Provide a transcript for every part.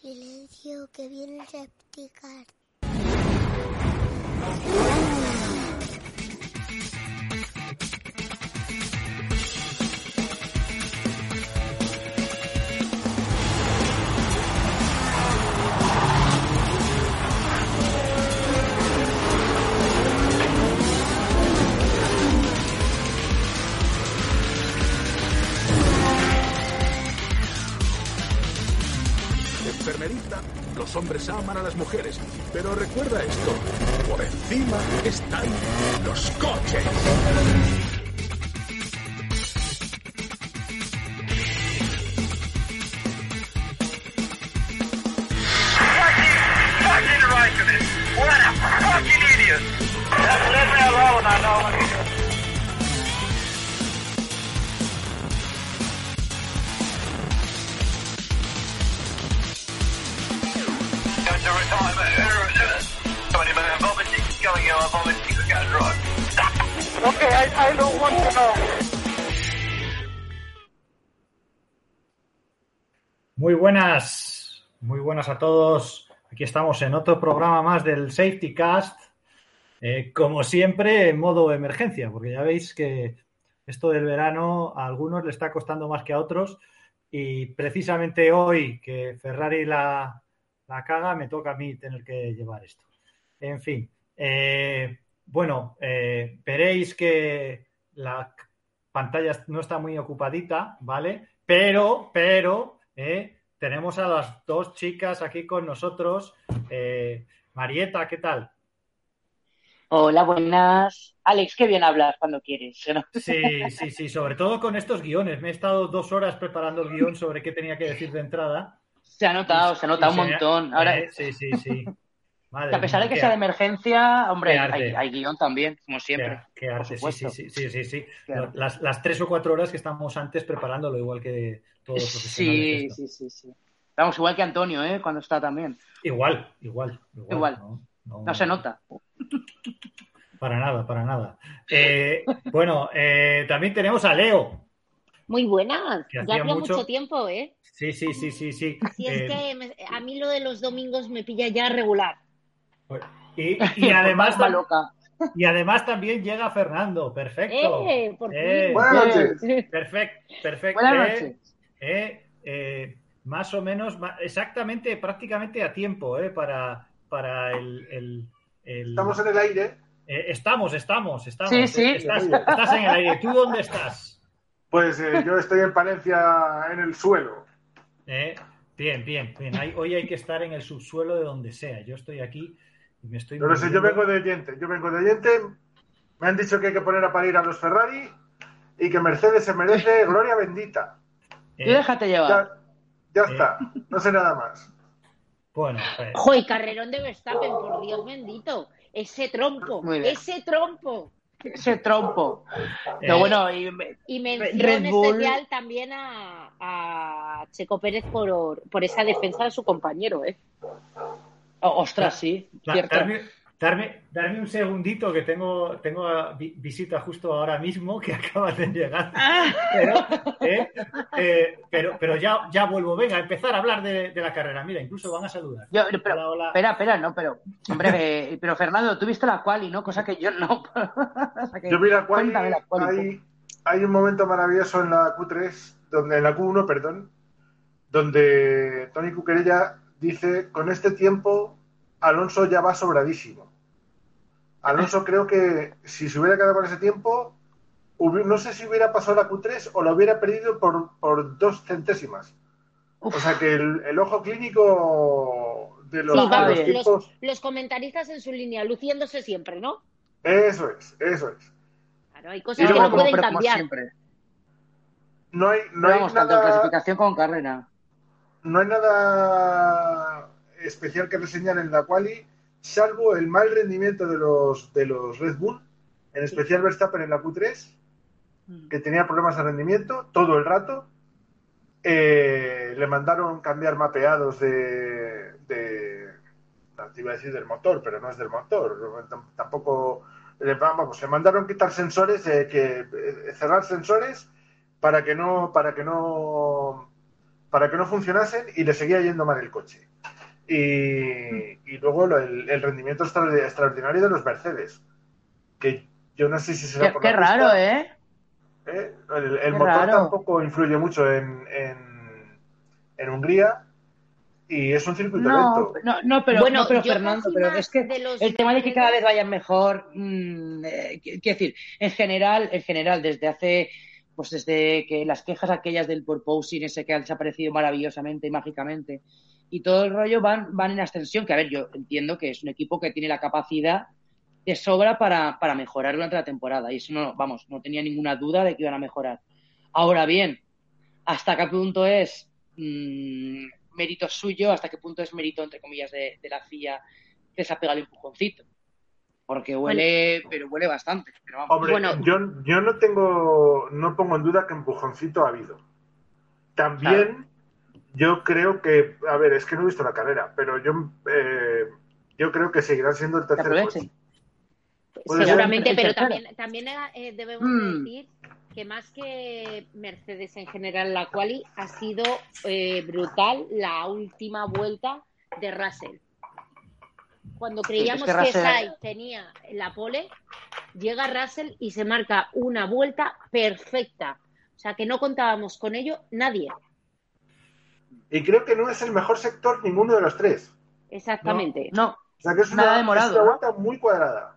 Silencio, que viene el los hombres aman a las mujeres, pero recuerda esto, por encima están los coches. fucking idiot. Leave me alone, Muy buenas, muy buenas a todos. Aquí estamos en otro programa más del Safety Cast. Eh, como siempre, en modo emergencia, porque ya veis que esto del verano a algunos le está costando más que a otros. Y precisamente hoy que Ferrari la, la caga, me toca a mí tener que llevar esto. En fin, eh, bueno, eh, veréis que la pantalla no está muy ocupadita, ¿vale? Pero, pero, eh, tenemos a las dos chicas aquí con nosotros. Eh, Marieta, ¿qué tal? Hola, buenas. Alex, qué bien hablas cuando quieres. ¿no? Sí, sí, sí, sobre todo con estos guiones. Me he estado dos horas preparando el guion sobre qué tenía que decir de entrada. Se ha notado, se ha notado un se- montón. Ahora, eh, sí, sí, sí. Madre que a pesar de que sea de emergencia, hombre, hay, hay guion también, como siempre. qué arte, sí, sí, sí, sí, sí. Las, las tres o cuatro horas que estamos antes preparándolo, igual que todos los profesionales. Sí, sí, sí, sí. Vamos, igual que Antonio, ¿eh? Cuando está también. Igual, igual, igual. Igual. No, no- No se nota. Para nada, para nada. Eh, bueno, eh, también tenemos a Leo. Muy buenas, Que ya hacía hacía mucho- mucho... tiempo, ¿eh? Sí, sí, sí, sí, sí. Así Eh, es que me- a mí lo de los domingos me pilla ya regular. Y, y además, Está loca. y además también llega Fernando. Perfecto. ¡Eh! Por Eh. Buenas noches. Perfecto, perfecto. Buenas Eh, noches. eh, eh, más o menos, exactamente, prácticamente a tiempo, eh, para, para el, el- el- Estamos en el aire. eh, estamos, estamos, estamos. Sí, sí. Estás, estás en el aire. ¿Tú dónde estás? Pues eh, yo estoy en Palencia en el suelo. Eh, Bien, bien, bien. Hay- hoy hay que estar en el subsuelo de donde sea. Yo estoy aquí me estoy. No lo sé, yo vengo de oyente. Yo vengo de oyente. Me han dicho que hay que poner a parir a los Ferrari y que Mercedes se merece gloria bendita. Eh, déjate llevar. Ya, ya está. No sé nada más. bueno, pues, ¡Jo, y carrerón de Verstappen, por Dios bendito! Ese trompo, ese trompo. Ese trompo. eh, Pero bueno, y, Y mención Bull. especial también a, a Checo Pérez por, por esa defensa de su compañero, ¿eh? Oh, ostras, sí, cierto. darme, darme, darme un segundito que tengo, tengo visita justo ahora mismo que acaba de llegar. Pero, eh, eh, pero, pero ya, ya vuelvo. Venga, a empezar a hablar de, de la carrera. Mira, incluso van a saludar. Yo- pero, Hola, hola. Espera, espera, no, pero, hombre, eh, pero Fernando, tú viste la quali, ¿no? Cosa que yo no. O sea que- Yo vi la quali, cuéntame la quali, hay, hay un momento maravilloso en la Q3, donde, en la Q1, perdón, donde Tony Cuquerella dice, con este tiempo Alonso ya va sobradísimo. Alonso creo que si se hubiera quedado con ese tiempo, no sé si hubiera pasado la Q3 o la hubiera perdido por, por dos centésimas. O sea que el, el ojo clínico de los, Sí, de vamos, los los, tiempos, los comentaristas en su línea, luciéndose siempre, ¿no? eso es, eso es. Claro, hay cosas que no pueden cambiar. siempre. No hay, no Pero hay vamos, tanto en nada... clasificación como en carrera. No hay nada especial que reseñar en la quali, salvo el mal rendimiento de los, de los Red Bull, en especial Verstappen en la Q3, que tenía problemas de rendimiento todo el rato. Eh, le mandaron cambiar mapeados de, de te iba a decir del motor, pero no es del motor. Tam- Tampoco le, vamos, le mandaron quitar sensores, eh, que eh, cerrar sensores para que no, para que no para que no funcionasen y le seguía yendo mal el coche. Y, y luego lo- el, el rendimiento extra- extraordinario de los Mercedes, que yo no sé si será Qué, por qué la pista, raro, ¿eh? ¿eh? El, motor raro. tampoco influye mucho en, en, en Hungría y es un circuito No, lento. no, no, pero, Bueno, no, pero Fernando, pero es que los el tema de que cada vez vayan mejor, mm, eh, qu- quiero decir, en general, en general, desde hace, pues desde que las quejas aquellas del porpoising ese que ha desaparecido maravillosamente y mágicamente, y todo el rollo van, van en ascensión, que a ver, yo entiendo que es un equipo que tiene la capacidad de sobra para, para mejorar durante la temporada, y eso no, vamos, no tenía ninguna duda de que iban a mejorar. Ahora bien, ¿hasta qué punto es mm, mérito suyo? ¿Hasta qué punto es mérito, entre comillas, de, la CIA que se ha pegado el empujoncito? Porque huele, pero huele bastante. Pero vamos. Hombre, Bueno. yo, yo no tengo, no pongo en duda que empujoncito ha habido. También yo creo que, a ver, es que no he visto la carrera, pero yo, eh, yo creo que seguirá siendo el tercer aprovechen. coche. Puede Seguramente, ser. pero también, también eh, debemos Mm. decir que más que Mercedes en general, la quali ha sido eh, brutal la última vuelta de Russell. Cuando creíamos es que que, Sainz tenía la pole, llega Russell y se marca una vuelta perfecta. O sea que no contábamos con ello nadie. Y creo que no es el mejor sector ninguno de los tres. Exactamente. No, O sea que es Nada una, demorado, es una ¿no? vuelta muy cuadrada.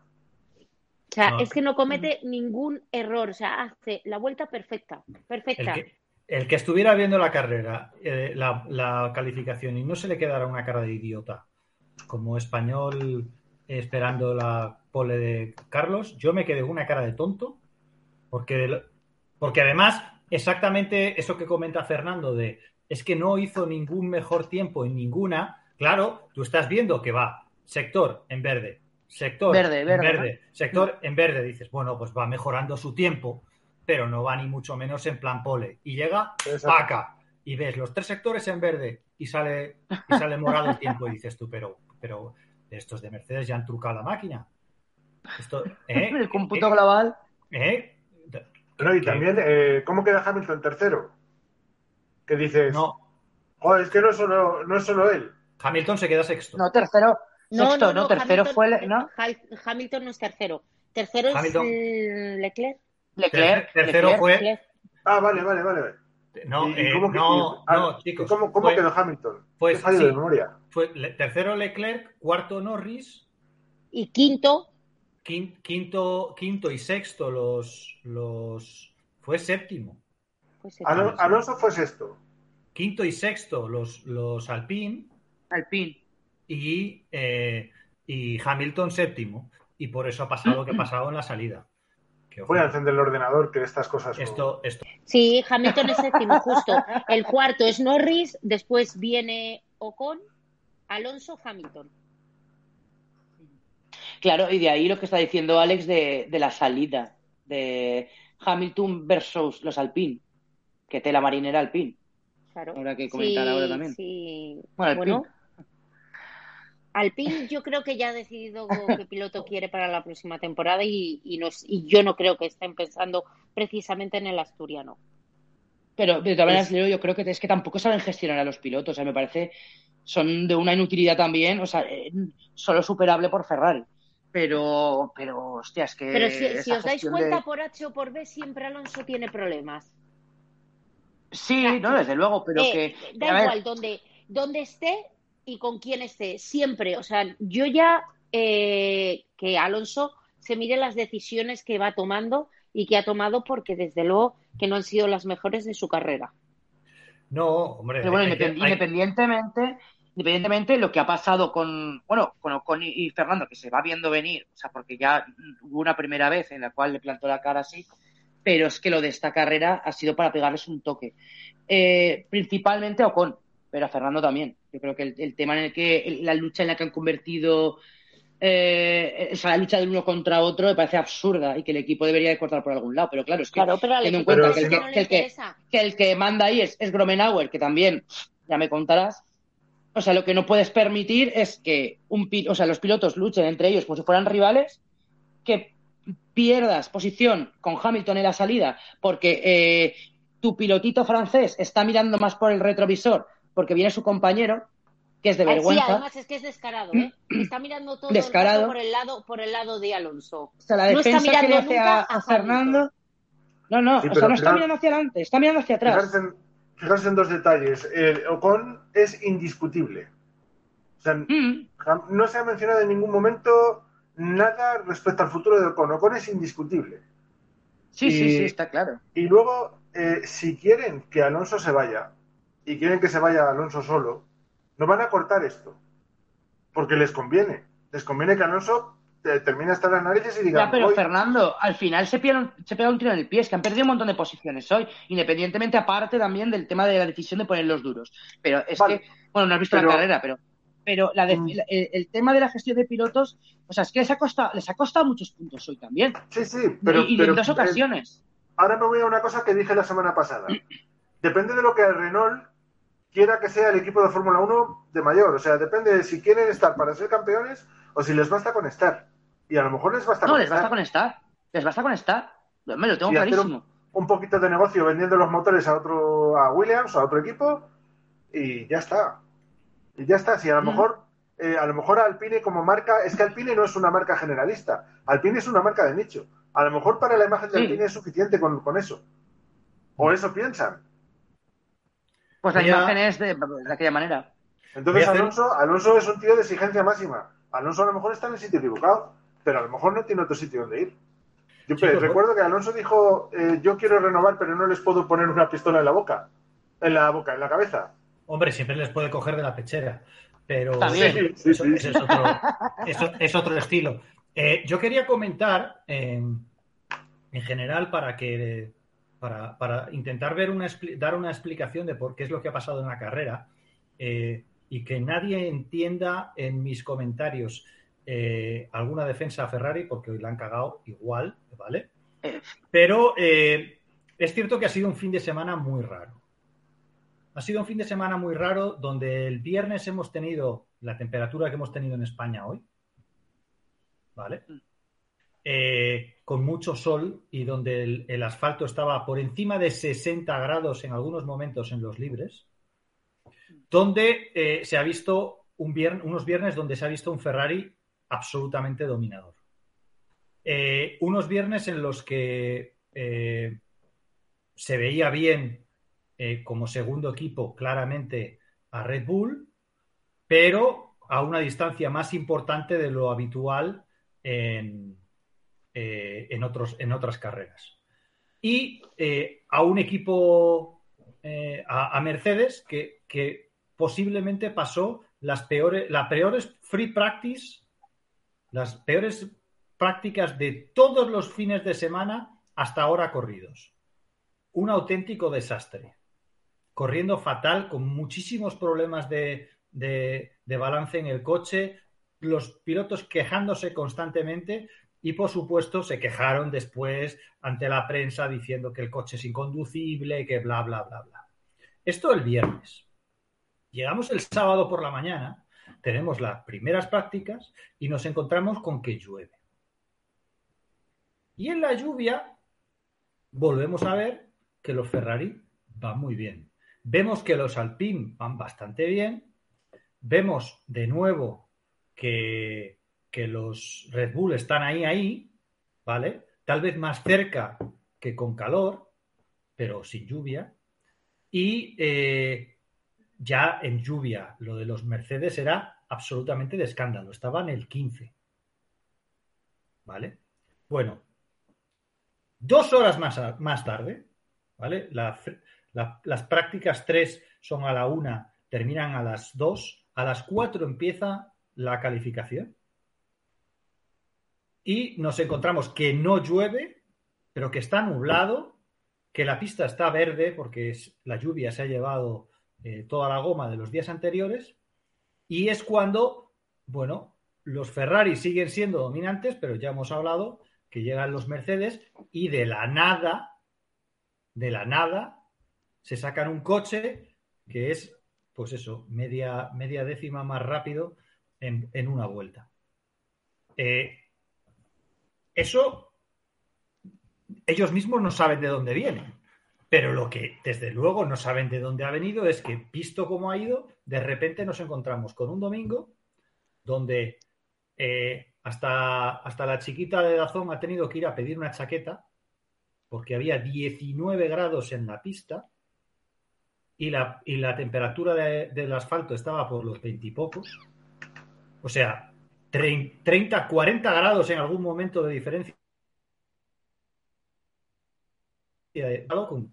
O sea, No. es que no comete ningún error. O sea, hace la vuelta perfecta. El Perfecta. que, el que estuviera viendo la carrera, eh, la, la calificación y no se le quedara una cara de idiota como español esperando la pole de Carlos, yo me quedé con una cara de tonto porque, porque además exactamente eso que comenta Fernando de es que no hizo ningún mejor tiempo en ninguna, claro, tú estás viendo que va sector en verde, sector Verde, en verde, verde, sector en verde, dices, bueno, pues va mejorando su tiempo, pero no va ni mucho menos en plan pole. Y llega Exacto. paca y ves los tres sectores en verde y sale, y sale morado el tiempo y dices tú, pero, pero estos de Mercedes ya han trucado la máquina. Esto, ¿eh? el cómputo ¿Eh? global. ¿Eh? No, y ¿Qué? también, eh, ¿cómo queda Hamilton tercero? Que dices, No, joder, es que no es solo, no es solo él. Hamilton se queda sexto. No, tercero. sexto, no, tercero Hamilton, fue, le- ¿no? Hamilton no es tercero. Tercero Hamilton. es Leclerc. Leclerc. Tercero Leclerc. fue- Leclerc. Ah, vale, vale, vale. No, ¿Y- y eh, cómo que- no, ah, no, chicos. ¿Cómo, cómo fue, quedó Hamilton? pues, sí. de memoria. fue tercero Leclerc, cuarto Norris, Y quinto, quin- quinto, quinto y sexto los, los fue séptimo. Alonso fue sexto. Quinto y sexto los, los Alpine Alpine. y, eh, y Hamilton séptimo. Y por eso ha pasado lo que ha pasado en la salida. Voy a encender el ordenador, que estas cosas. esto, esto Sí, Hamilton es séptimo, justo. El cuarto es Norris, después viene Ocon, Alonso, Hamilton. Claro, y de ahí lo que está diciendo Alex de, de la salida de Hamilton versus los Alpine. Que tela marinera Alpine. Claro. Habrá que comentar Sí, ahora también. Sí. Bueno, Bueno, Alpine. Yo creo que ya ha decidido qué piloto quiere para la próxima temporada y, y, no es- y yo no creo que estén pensando precisamente en el asturiano. Pero de todas maneras, yo creo que es que tampoco saben gestionar a los pilotos. O sea, me parece. Son de una inutilidad también. O sea, eh, solo superable por Ferrari. Pero, pero, hostia, es que. Pero si, os dais cuenta, de- por H o por B, siempre Alonso tiene problemas. Sí, no, desde luego, pero Eh, que. da ver, igual donde, donde esté y con quién esté, siempre. O sea, yo ya eh, que Alonso se mire las decisiones que va tomando y que ha tomado porque desde luego que no han sido las mejores de su carrera. no, hombre. Pero bueno, que- hay- independientemente, independientemente lo que ha pasado con, bueno, con Ocon y, y Fernando, que se va viendo venir, o sea, porque ya hubo una primera vez en la cual le plantó la cara así, pero es que lo de esta carrera ha sido para pegarles un toque. Eh, principalmente a Ocon, pero a Fernando también. Yo creo que el, el tema en el que, el- la lucha en la que han convertido, eh, o sea, la lucha de uno contra otro me parece absurda y que el equipo debería de cortar por algún lado, pero claro, es que Claro, pero al teniendo en cuenta que el que- le que el que- interesa. que el que manda ahí es, es Gromenauer, que también, ya me contarás. O sea, lo que no puedes permitir es que un, o sea, los pilotos luchen entre ellos como si fueran rivales, que pierdas posición con Hamilton en la salida, porque eh, tu pilotito francés está mirando más por el retrovisor porque viene su compañero, que es de Ay, Sí, vergüenza. además es que es descarado, ¿eh? Está mirando todo Descarado. por el lado, por el lado de Alonso. O sea, la No está defensa que le mirando hace nunca a, a Fernando. No, no, Sí, o sea, no está mirando hacia adelante, está mirando hacia atrás. Fijarse en, fijarse en dos detalles. El Ocon es indiscutible. O sea, Mm, no se ha mencionado en ningún momento nada respecto al futuro de Ocon. Ocon es indiscutible. Sí, sí, Y- sí, está claro. Y luego, eh, si quieren que Alonso se vaya y quieren que se vaya Alonso solo, no van a cortar esto. Porque les conviene. Les conviene que Alonso eh, termine hasta las narices y diga, Ya, pero. Fernando, al final se pega, un, se pega un tiro en el pie, es que han perdido un montón de posiciones hoy, independientemente aparte también del tema de la decisión de poner los duros. Pero es Vale. que, bueno, no has visto Pero- la carrera, pero pero la de- Mm. el, el tema de la gestión de pilotos, o sea, es que les ha costado, les ha costado muchos puntos hoy también. Sí, sí, pero, y, y pero, en dos eh, ocasiones. ahora me voy a una cosa que dije la semana pasada. Depende de lo que Renault quiera que sea el equipo de Fórmula 1 de mayor. O sea, depende de si quieren estar para ser campeones o si les basta con estar. Y a lo mejor les basta No, con les estar. basta con estar. Les basta con estar. Me lo tengo y clarísimo. un, un poquito de negocio vendiendo los motores a otro, a Williams, a otro equipo, y ya está. Y ya está. Si a lo Mm. mejor, eh, a lo mejor Alpine como marca, es que Alpine no es una marca generalista. Alpine es una marca de nicho. A lo mejor para la imagen de Sí. Alpine es suficiente con, con eso. O eso piensan. Pues la imagen es de, de aquella manera. Entonces hacer- Alonso, Alonso es un tío de exigencia máxima. Alonso a lo mejor está en el sitio equivocado, pero a lo mejor no tiene otro sitio donde ir. Yo Sí, pues, recuerdo que Alonso dijo, eh, yo quiero renovar, pero no les puedo poner una pistola en la boca. En la boca, en la cabeza. Hombre, siempre les puede coger de la pechera, pero También. Sí, eso, sí. ese es, otro, eso es otro estilo. Eh, yo quería comentar eh, en general para que para, para intentar ver una, dar una explicación de por qué es lo que ha pasado en la carrera eh, y que nadie entienda en mis comentarios eh, alguna defensa a Ferrari porque hoy la han cagado igual, ¿vale? Pero eh, es cierto que ha sido un fin de semana muy raro. Ha sido un fin de semana muy raro donde el viernes hemos tenido la temperatura que hemos tenido en España hoy, ¿vale? Eh, con mucho sol y donde el, asfalto estaba por encima de 60 grados en algunos momentos en los libres, donde eh, se ha visto unos viernes donde se ha visto un Ferrari absolutamente dominador. Eh, unos viernes en los que se veía bien como segundo equipo claramente a Red Bull, pero a una distancia más importante de lo habitual en, eh, en, otros, en otras carreras. Y eh, a un equipo, eh, a, a Mercedes, que, que posiblemente pasó las peores, las peores free practice, las peores prácticas de todos los fines de semana hasta ahora corridos. Un auténtico desastre. Corriendo fatal, con muchísimos problemas de, de, de balance en el coche, los pilotos quejándose constantemente y por supuesto se quejaron después ante la prensa diciendo que el coche es inconducible, que bla, bla, bla, bla. Esto el viernes. Llegamos el sábado por la mañana, tenemos las primeras prácticas y nos encontramos con que llueve. Y en la lluvia volvemos a ver que los Ferrari van muy bien. Vemos que los Alpine van bastante bien. Vemos de nuevo que, que los Red Bull están ahí, ahí, ¿vale? Tal vez más cerca que con calor, pero sin lluvia. Y eh, ya en lluvia, lo de los Mercedes era absolutamente de escándalo. Estaba en el 15. ¿Vale? Bueno, dos horas más, más tarde, ¿vale? La- la- las prácticas 3 son a la 1, terminan a las 2, a las 4 empieza la calificación. Y nos encontramos que no llueve, pero que está nublado, que la pista está verde porque es- la lluvia se ha llevado eh, toda la goma de los días anteriores. Y es cuando, bueno, los Ferrari siguen siendo dominantes, pero ya hemos hablado que llegan los Mercedes y de la nada, de la nada, se sacan un coche que es, pues eso, media, media décima más rápido en, en una vuelta. Eh, eso ellos mismos no saben de dónde vienen, Pero lo que desde luego no saben de dónde ha venido es que, visto cómo ha ido, de repente nos encontramos con un domingo donde eh, hasta, hasta la chiquita de Dazón ha tenido que ir a pedir una chaqueta porque había 19 grados en la pista y la, y la temperatura de- del asfalto estaba por los 20 y pocos. O sea, 30, 40 grados en algún momento de diferencia. Con,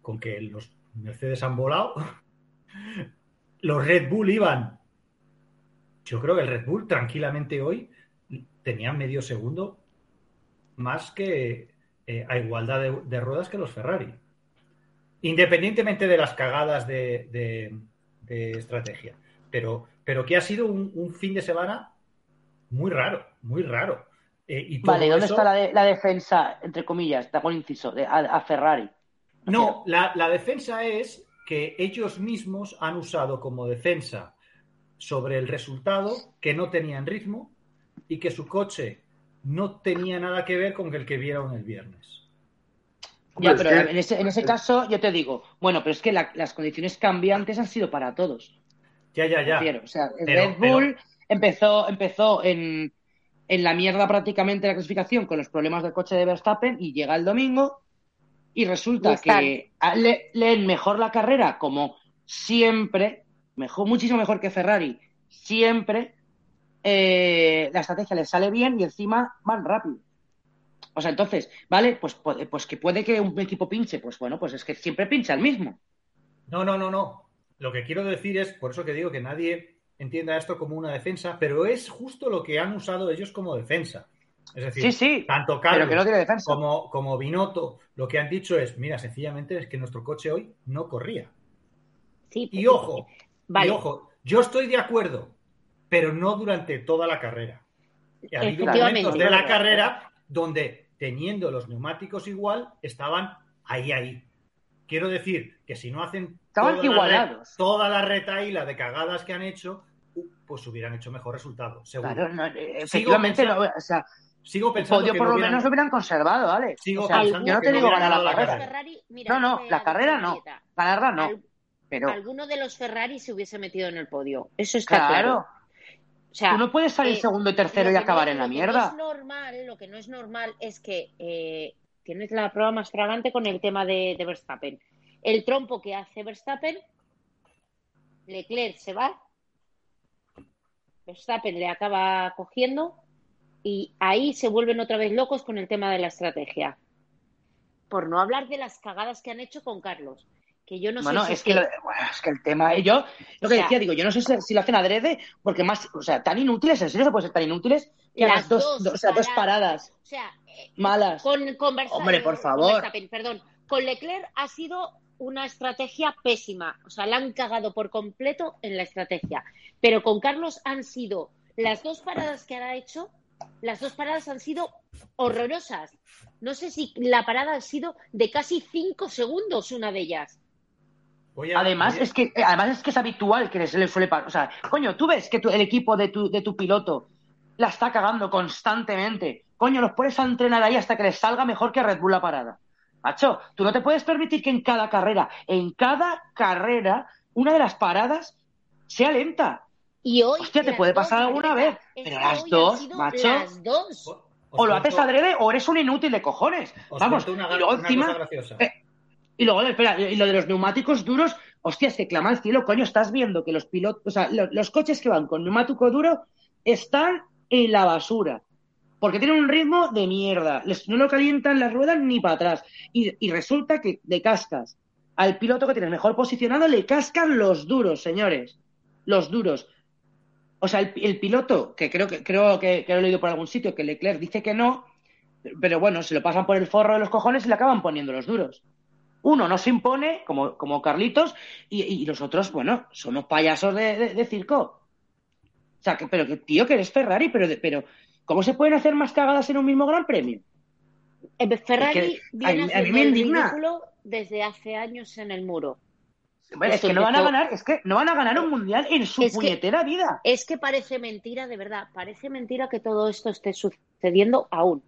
con que los Mercedes han volado. Los Red Bull iban. Yo creo que el Red Bull tranquilamente hoy tenía medio segundo más que eh, a igualdad de, ruedas que los Ferrari. Independientemente de las cagadas de, estrategia. Pero, pero que ha sido un fin de semana muy raro, muy raro. Eh, y todo Vale, ¿dónde eso- está la, de- la defensa, entre comillas, hago un inciso, de, a, a Ferrari? No, la, la defensa es que ellos mismos han usado como defensa sobre el resultado que no tenían ritmo y que su coche no tenía nada que ver con el que vieron el viernes. Ya, pero en ese, en ese caso yo te digo, bueno, pero es que la- las condiciones cambiantes han sido para todos. Ya, ya, ya. O sea, el Pero- Red Bull empezó, empezó en, en la mierda prácticamente la clasificación con los problemas del coche de Verstappen y llega el domingo y resulta Y que a- le- leen mejor la carrera como siempre, mejor, muchísimo mejor que Ferrari, siempre eh, la estrategia les sale bien y encima van rápido. O sea, entonces, ¿vale? Pues, pu- pues que puede que un equipo pinche, pues bueno, pues es que siempre pincha el mismo. No, no, no, no. Lo que quiero decir es, por eso que digo que nadie entienda esto como una defensa, pero es justo lo que han usado ellos como defensa. Es decir, Sí, sí, tanto Carlos que no como, como Binotto lo que han dicho es, mira, sencillamente es que nuestro coche hoy no corría. Sí, Y ojo, Vale. y ojo, yo estoy de acuerdo, pero no durante toda la carrera. Ha habido momentos de la carrera donde, teniendo los neumáticos igual, estaban ahí, ahí. Quiero decir que si no hacen Estaban toda la, igualados. re- toda la retaíla de cagadas que han hecho, pues hubieran hecho mejor resultado, seguro. Claro, no, eh, efectivamente, pensando- no, o sea, Sigo el pensando podio que por no lo hubieran- menos lo hubieran conservado, ¿vale? Sigo O sea, pensando yo no que te digo ganar la la carrera. Ferrari, mira, No, no, la carrera no. Ganarla no. al- Pero, alguno de los Ferrari se hubiese metido en el podio. Eso está claro. claro, O sea, tú no puedes salir eh, segundo y tercero y acabar no- en la lo que No mierda. es normal, lo que no es normal es que eh, tienes la prueba más flagrante con el tema de, de Verstappen. El trompo que hace Verstappen, Leclerc se va, Verstappen le acaba cogiendo y ahí se vuelven otra vez locos con el tema de la estrategia. Por no hablar de las cagadas que han hecho con Carlos, que yo no bueno, sé si es que, lo- bueno, es que el tema, eh, yo lo O que sea- decía, digo, yo no sé si, si lo hacen adrede, porque más, o sea, tan inútiles, en serio se puede ser tan inútiles que las dos, dos dos- o sea, dos paradas O sea, eh, malas. con, Hombre, por con favor. Verstappen, perdón, con Leclerc ha sido una estrategia pésima. O sea, la han cagado por completo en la estrategia. Pero con Carlos han sido las dos paradas que ha hecho, las dos paradas han sido horrorosas. No sé si la parada ha sido de casi cinco segundos una de ellas. Voy a- Además es que además es que es habitual que se le suele pasar. O sea, coño, tú ves que tu- el equipo de tu, de tu piloto la está cagando constantemente. Coño, los pones a entrenar ahí hasta que les salga mejor que Red Bull la parada. Macho, tú no te puedes permitir que en cada carrera, en cada carrera, una de las paradas sea lenta. Y hoy. Hostia, te puede pasar alguna vez, pero las dos, macho. Las dos. os O lo haces adrede o eres un inútil de cojones. os Vamos, una, y luego una encima, cosa graciosa. eh, y luego, espera, y lo de los neumáticos duros, hostia, es que clama al cielo, coño, estás viendo que los pilotos, o sea, lo- los coches que van con neumático duro están en la basura. Porque tienen un ritmo de mierda. Les- no lo calientan las ruedas ni para atrás. Y, y resulta que le cascas al piloto que tienes mejor posicionado, le cascan los duros, señores. Los duros. O sea, el, piloto, que creo que creo que, que lo he leído por algún sitio, que Leclerc dice que no, pero bueno, se lo pasan por el forro de los cojones y le acaban poniendo los duros. Uno no se impone, como, como Carlitos, y, y los otros, bueno, son unos payasos de, de- de circo. O sea, que, pero que, tío, que eres Ferrari, pero, de- pero ¿cómo se pueden hacer más cagadas en un mismo gran premio? Eh, Ferrari Es que viene a el ridículo desde hace años en el muro. Bueno, es que no van a ganar, es que no van a ganar un mundial en su Es que- puñetera vida. Es que parece mentira, de verdad, parece mentira que todo esto esté sucediendo aún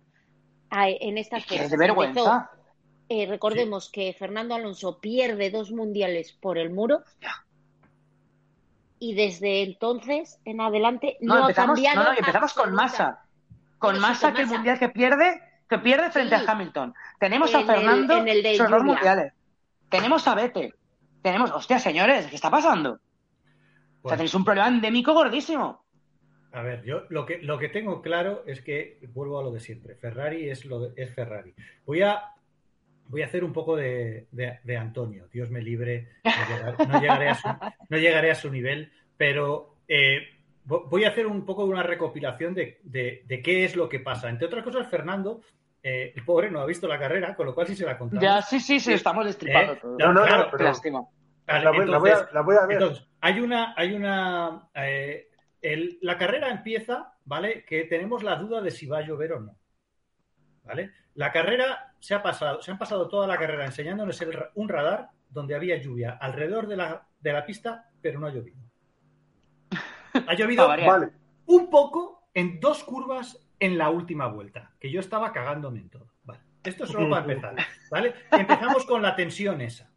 en estas Es que es fechas. de vergüenza. eh, recordemos que Fernando Alonso pierde dos mundiales por el muro. Y desde entonces en adelante no, No, ha empezamos, cambiado. no, no, empezamos con Massa. Con con que el mundial que pierde, que pierde frente Sí. a Hamilton. Tenemos a En el- Fernando en el de sus dos lluvia. mundiales. Tenemos a Vete. Tenemos, hostia, señores, ¿qué está pasando? O sea, Bueno, tenéis un problema endémico gordísimo. a ver, yo lo que, lo que tengo claro es que vuelvo a lo de siempre. Ferrari es, lo de- es Ferrari. Voy a, voy a hacer un poco de, de- de Antonio. Dios me libre. No, llegar- no llegaré, a su, no llegaré a su nivel, pero eh, voy a hacer un poco de una recopilación de, de- de qué es lo que pasa. Entre otras cosas, Fernando, eh, el pobre no ha visto la carrera, con lo cual sí se la contamos. Ya, sí, sí, sí, estamos destripando Eh, todo. No, no, Claro, no, pero lástima. Vale, la, voy, la voy a, entonces- la voy a ver. entonces, hay una, hay una, eh, el- la carrera empieza, ¿vale? Que tenemos la duda de si va a llover o no, ¿vale? La carrera se ha pasado, se han pasado toda la carrera enseñándonos el un radar donde había lluvia alrededor de la, de la pista, pero no ha llovido. Ha llovido. Vale. un poco en dos curvas en la última vuelta, que yo estaba cagándome en todo. Vale. Esto es solo para empezar, ¿vale? Empezamos con la tensión esa,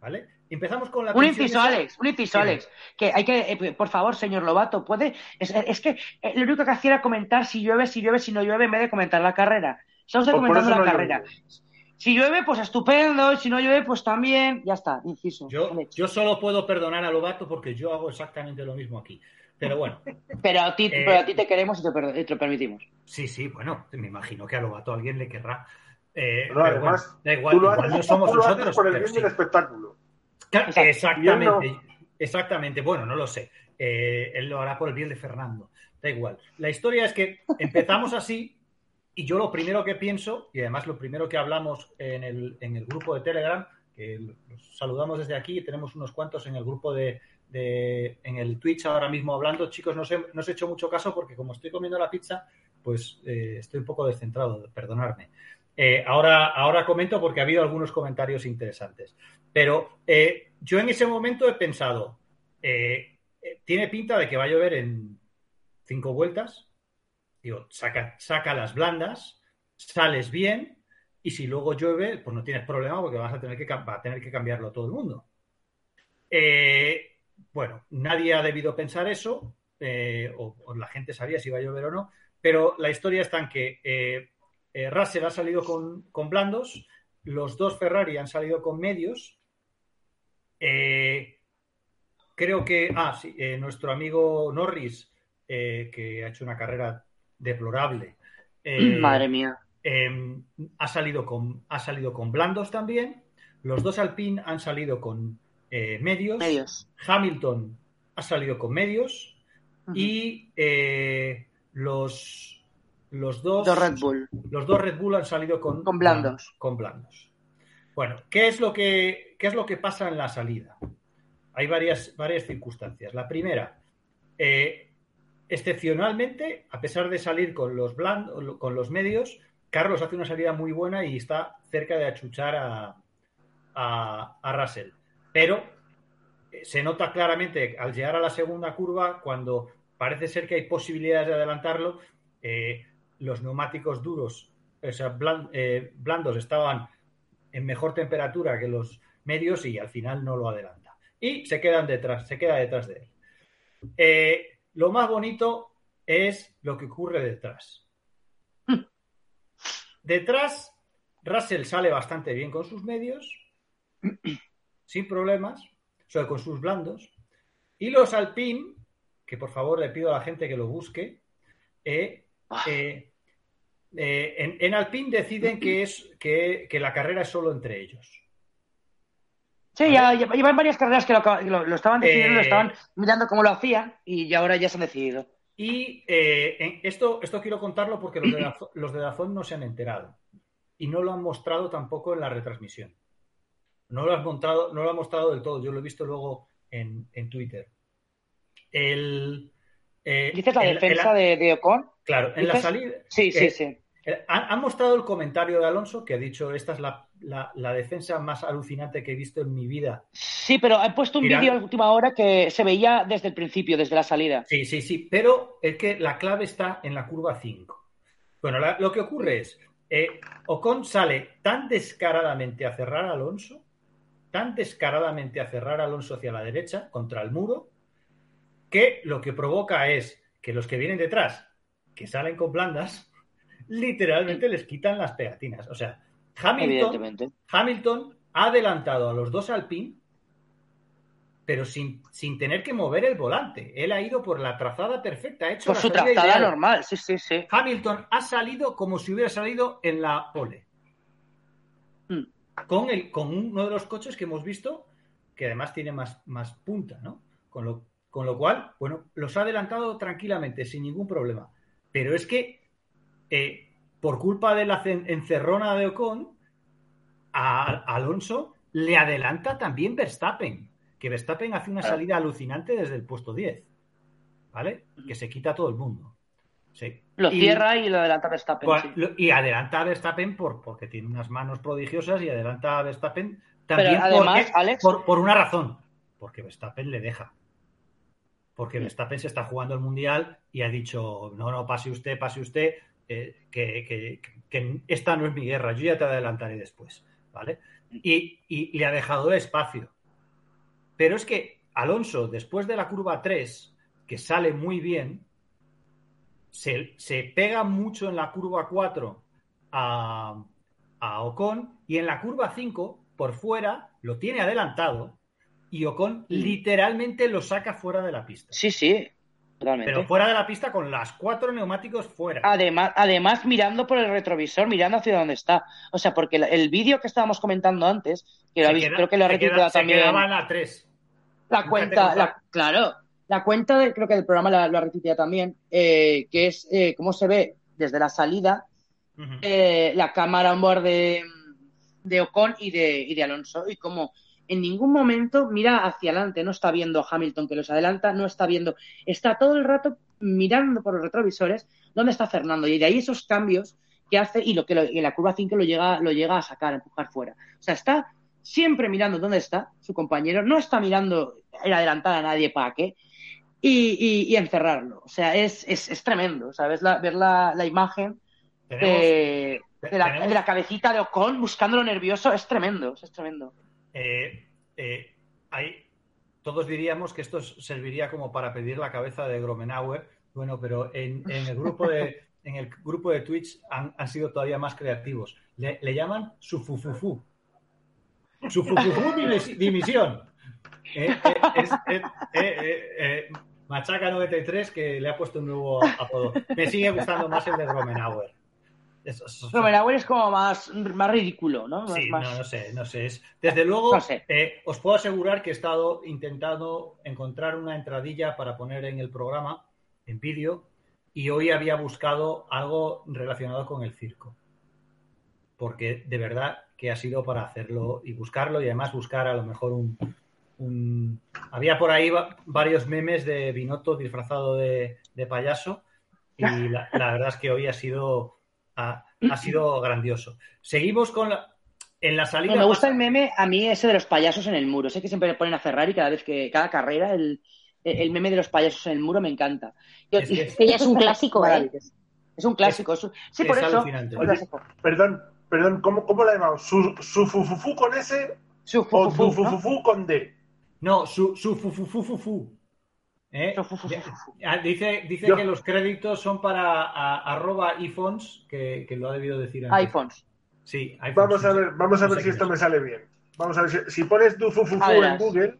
¿vale? Empezamos con la Un inciso, esa. Alex, un inciso. Alex. Que hay que, eh, por favor, señor Lobato, puede. Es, es que eh, lo único que hacía era comentar si llueve, si llueve, si no llueve, en vez de comentar la carrera. Usted Pues comentando la no carrera. llueve. Si llueve, pues estupendo. Si no llueve, pues también. Ya está, inciso. Yo, Alex. yo solo puedo perdonar a Lobato porque yo hago exactamente lo mismo aquí. Pero bueno, Pero, a ti, Eh, pero a ti te queremos y te, per- y te lo permitimos. sí, sí, bueno, me imagino que a Lobato alguien le querrá. Eh, No, pero además, bueno, da igual, tú lo igual haces, no somos tú lo haces nosotros. por el bien sí. del espectáculo. Exactamente, exactamente. Bueno, no lo sé. Eh, él lo hará por el bien de Fernando. Da igual. La historia es que empezamos así y yo lo primero que pienso, y además lo primero que hablamos en el, en el grupo de Telegram, que los saludamos desde aquí, y tenemos unos cuantos en el grupo de, en el Twitch ahora mismo hablando. Chicos, no no os he hecho mucho caso porque como estoy comiendo la pizza, pues eh, estoy un poco descentrado, perdonadme. Eh, ahora, ahora comento porque ha habido algunos comentarios interesantes. Pero eh, yo en ese momento he pensado, tiene pinta de que va a llover en cinco vueltas. Digo, saca, las blandas, sales bien, y si luego llueve, pues no tienes problema porque vas a tener que, va a tener que cambiarlo todo el mundo. Bueno, nadie ha debido pensar eso, eh, o, o la gente sabía si iba a llover o no, pero la historia está en que eh, eh, Russell ha salido con, con blandos, los dos Ferrari han salido con medios. Eh, creo que, ah, sí, nuestro amigo Norris, que ha hecho una carrera deplorable, Madre mía. eh, ha, salido con, ha salido con blandos también. Los dos Alpine han salido con eh, medios. Medios. Hamilton ha salido con medios. Y eh, los, los dos Dos Red Bull. los dos Red Bull han salido con, Con blandos. Con blandos. Bueno, ¿qué es lo que, qué es lo que pasa en la salida? Hay varias, varias circunstancias. La primera, eh, excepcionalmente, a pesar de salir con los, blandos, con los medios, Carlos hace una salida muy buena y está cerca de achuchar a, a, a Russell. Pero eh, se nota claramente al llegar a la segunda curva, cuando parece ser que hay posibilidades de adelantarlo, eh, los neumáticos duros, o sea, eh, blandos, estaban en mejor temperatura que los medios y al final no lo adelanta. Y se quedan detrás, se queda detrás de él. Eh, lo más bonito es lo que ocurre detrás. Detrás, Russell sale bastante bien con sus medios, sin problemas, o sea, con sus blandos. Y los Alpine, que por favor le pido a la gente que lo busque, eh, eh, eh, en, en Alpine deciden que, es, que, que la carrera es solo entre ellos. Sí, ya, ya- llevan varias carreras que lo, lo- lo estaban decidiendo, lo estaban mirando cómo lo hacían y ya ahora ya se han decidido. Y en- esto, esto quiero contarlo porque los de, Dazo- los de Dazón no se han enterado. Y no lo han mostrado tampoco en la retransmisión. No lo han mostrado, no lo han mostrado del todo. Yo lo he visto luego en, en Twitter. El, eh, ¿Dices la en- en defensa de, de Ocon? Claro, en la salida. Sí, sí, eh, sí. han, han mostrado el comentario de Alonso que ha dicho: Esta es la, la- la defensa más alucinante que he visto en mi vida. Sí, pero he puesto un vídeo a última hora que se veía desde el principio, desde la salida. Sí, sí, sí, pero es que la clave está en la curva 5. Bueno, la- lo que ocurre es, eh, Ocon sale tan descaradamente a cerrar a Alonso, tan descaradamente a cerrar a Alonso hacia la derecha, contra el muro, que lo que provoca es que los que vienen detrás, que salen con blandas, literalmente les quitan las pegatinas. O sea, Hamilton. Hamilton ha adelantado a los dos Alpine, pero sin, sin tener que mover el volante. Él ha ido por la trazada perfecta, ha hecho Por su trazada ideal. normal, sí, sí, sí. Hamilton ha salido como si hubiera salido en la pole. Con, el, con uno de los coches que hemos visto, que además tiene más, más punta, ¿no? Con lo, con lo cual, bueno, los ha adelantado tranquilamente, sin ningún problema. Pero es que, eh, por culpa de la encerrona de Ocon, a, a Alonso le adelanta también Verstappen, que Verstappen hace una salida alucinante desde el puesto 10, ¿vale? Que se quita a todo el mundo. Sí. Lo Y- cierra y lo adelanta Verstappen. Sí. lo- Y adelanta a Verstappen por, porque tiene unas manos prodigiosas y adelanta a Verstappen también Pero además, porque- Alex- por, por una razón. Porque Verstappen le deja. Porque. Verstappen se está jugando el Mundial y ha dicho, no, no, pase usted, pase usted, eh, que, que- que esta no es mi guerra, yo ya te adelantaré después. ¿Vale? Y, y le ha dejado espacio. Pero es que Alonso, después de la curva 3, que sale muy bien, se, se pega mucho en la curva 4 a, a Ocon y en la curva 5, por fuera, lo tiene adelantado y Ocon literalmente lo saca fuera de la pista. Sí, sí, totalmente. Pero fuera de la pista con las cuatro neumáticos fuera. Además, además, mirando por el retrovisor, mirando hacia dónde está. O sea, porque el, el vídeo que estábamos comentando antes, que lo habéis- queda- creo que lo ha queda- retuiteado se también. quedaba en la 3. La Fíjate cuenta, la, claro, la cuenta de, creo que del programa la- lo ha retuiteado también, eh, que es eh, cómo se ve desde la salida eh, la cámara on board de, de Ocon y de, y de Alonso. Y como en ningún momento mira hacia adelante, no está viendo a Hamilton que los adelanta, no está viendo, está todo el rato mirando por los retrovisores dónde está Fernando. Y de ahí esos cambios que hace y lo que lo- en la curva 5 lo llega, lo llega a sacar, a empujar fuera. O sea, está siempre mirando dónde está su compañero, no está mirando el adelantar a nadie para qué y, y- y encerrarlo. O sea, es, es, es tremendo, ¿sabes? La, ver la, la imagen de, de la, de la cabecita de Ocon buscándolo nervioso es tremendo, es tremendo. Eh, eh, hay- todos diríamos que esto serviría como para pedir la cabeza de Gromenauer. Bueno, pero en, en el grupo de en el grupo de Twitch han, han sido todavía más creativos. Le, le llaman su fufufu. Su fufufu dimis- dimisión. Eh, eh, es- eh, eh, eh, eh, Machaca 93 que le ha puesto un nuevo apodo. Me sigue gustando más el de eso- Gromenauer es como más, más ridículo, ¿no? Más- Sí, más- no, no sé, no sé. Es, desde luego, No sé. eh, os puedo asegurar que he estado intentando encontrar una entradilla para poner en el programa, en vídeo, y hoy había buscado algo relacionado con el circo. Porque de verdad que ha sido para hacerlo y buscarlo y además buscar a lo mejor un... Había por ahí va- varios memes de Binotto disfrazado de, de payaso y la, la verdad es que hoy ha sido, ha, ha sido grandioso. Seguimos con la... En la salida... No, me gusta el meme, a mí ese de los payasos en el muro. Sé que siempre le ponen a Ferrari cada vez que, cada carrera, el, el meme de los payasos en el muro me encanta. Yo- Es que es- Que ya es un clásico, ¿eh? Es un clásico. es sí, por es eso. Perdón, perdón, ¿cómo, cómo la llamamos? ¿Su, su fufufu con S Su o fu- fu- su fu, ¿no? fufufu con D? No, su, su fu, fu, fu, fu, fu. ¿Eh? Fu, fu, fu, fu. Ah, Dice, dice Yo- que los créditos son para a- arroba iPhones, que, que lo ha debido decir antes. iPhones. Sí, iPhones, Vamos sí, a ver, vamos a No ver sé si esto es. me sale bien. Vamos a ver si, si pones tu fufufu A en verás. Google,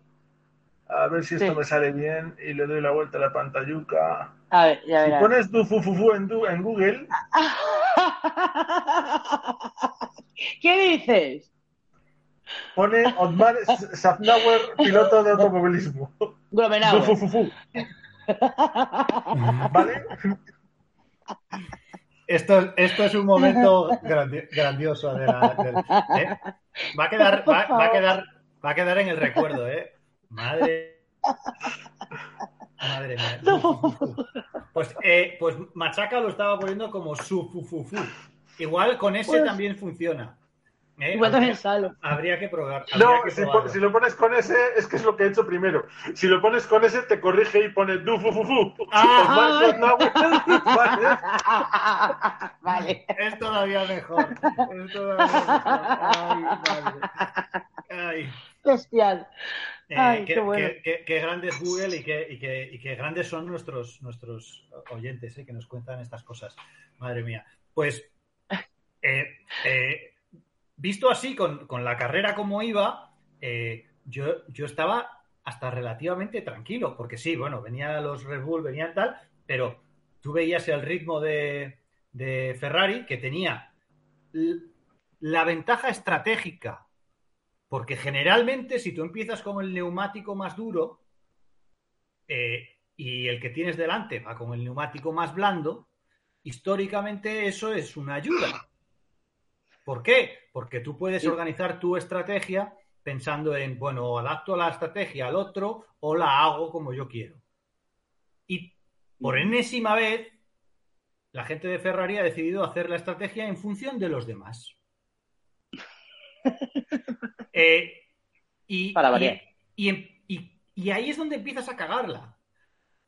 a ver si esto Sí. me sale bien y le doy la vuelta a la pantalluca. A ver, ya Si pones tu fufufu en, du- en Google, ¿Qué dices? Pone Otmar Safnauer, piloto de automovilismo. Gromenauer. fufufu. ¿Vale? Esto, esto es un momento grandi- grandioso de la, ¿eh? Va a quedar, va, va a quedar, va a quedar en el recuerdo, ¿eh? Madre. Madre mía. Pues, eh, pues Machaca lo estaba poniendo como su fu, fu, fu. Igual con ese Pues- también funciona. ¿Eh? Igual también habría, habría que probar. habría No, que si, si lo pones con ese, es que es lo que he hecho primero. Si lo pones con ese, te corrige y pone du fu fu fu. Ah. Va- Vale. vale. Es todavía mejor. Es todavía mejor. Ay. Ay. Bestial. Eh, Ay, qué, qué bueno. qué- qué- qué grande es Google y qué, y qué- y qué grandes son nuestros, nuestros oyentes eh, que nos cuentan estas cosas. Madre mía. Pues, eh, eh, visto así, con, con la carrera como iba, eh, yo, yo estaba hasta relativamente tranquilo, porque sí, bueno, venían los Red Bull, venían tal, pero tú veías el ritmo de, de Ferrari que tenía la ventaja estratégica porque generalmente, si tú empiezas con el neumático más duro eh, y el que tienes delante va con el neumático más blando, históricamente eso es una ayuda. ¿Por qué? Porque tú puedes Sí. organizar tu estrategia pensando en, bueno, o adapto la estrategia al otro o la hago como yo quiero. Y por enésima vez, la gente de Ferrari ha decidido hacer la estrategia en función de los demás. Eh, y, Para variar. y, y- y- y ahí es donde empiezas a cagarla.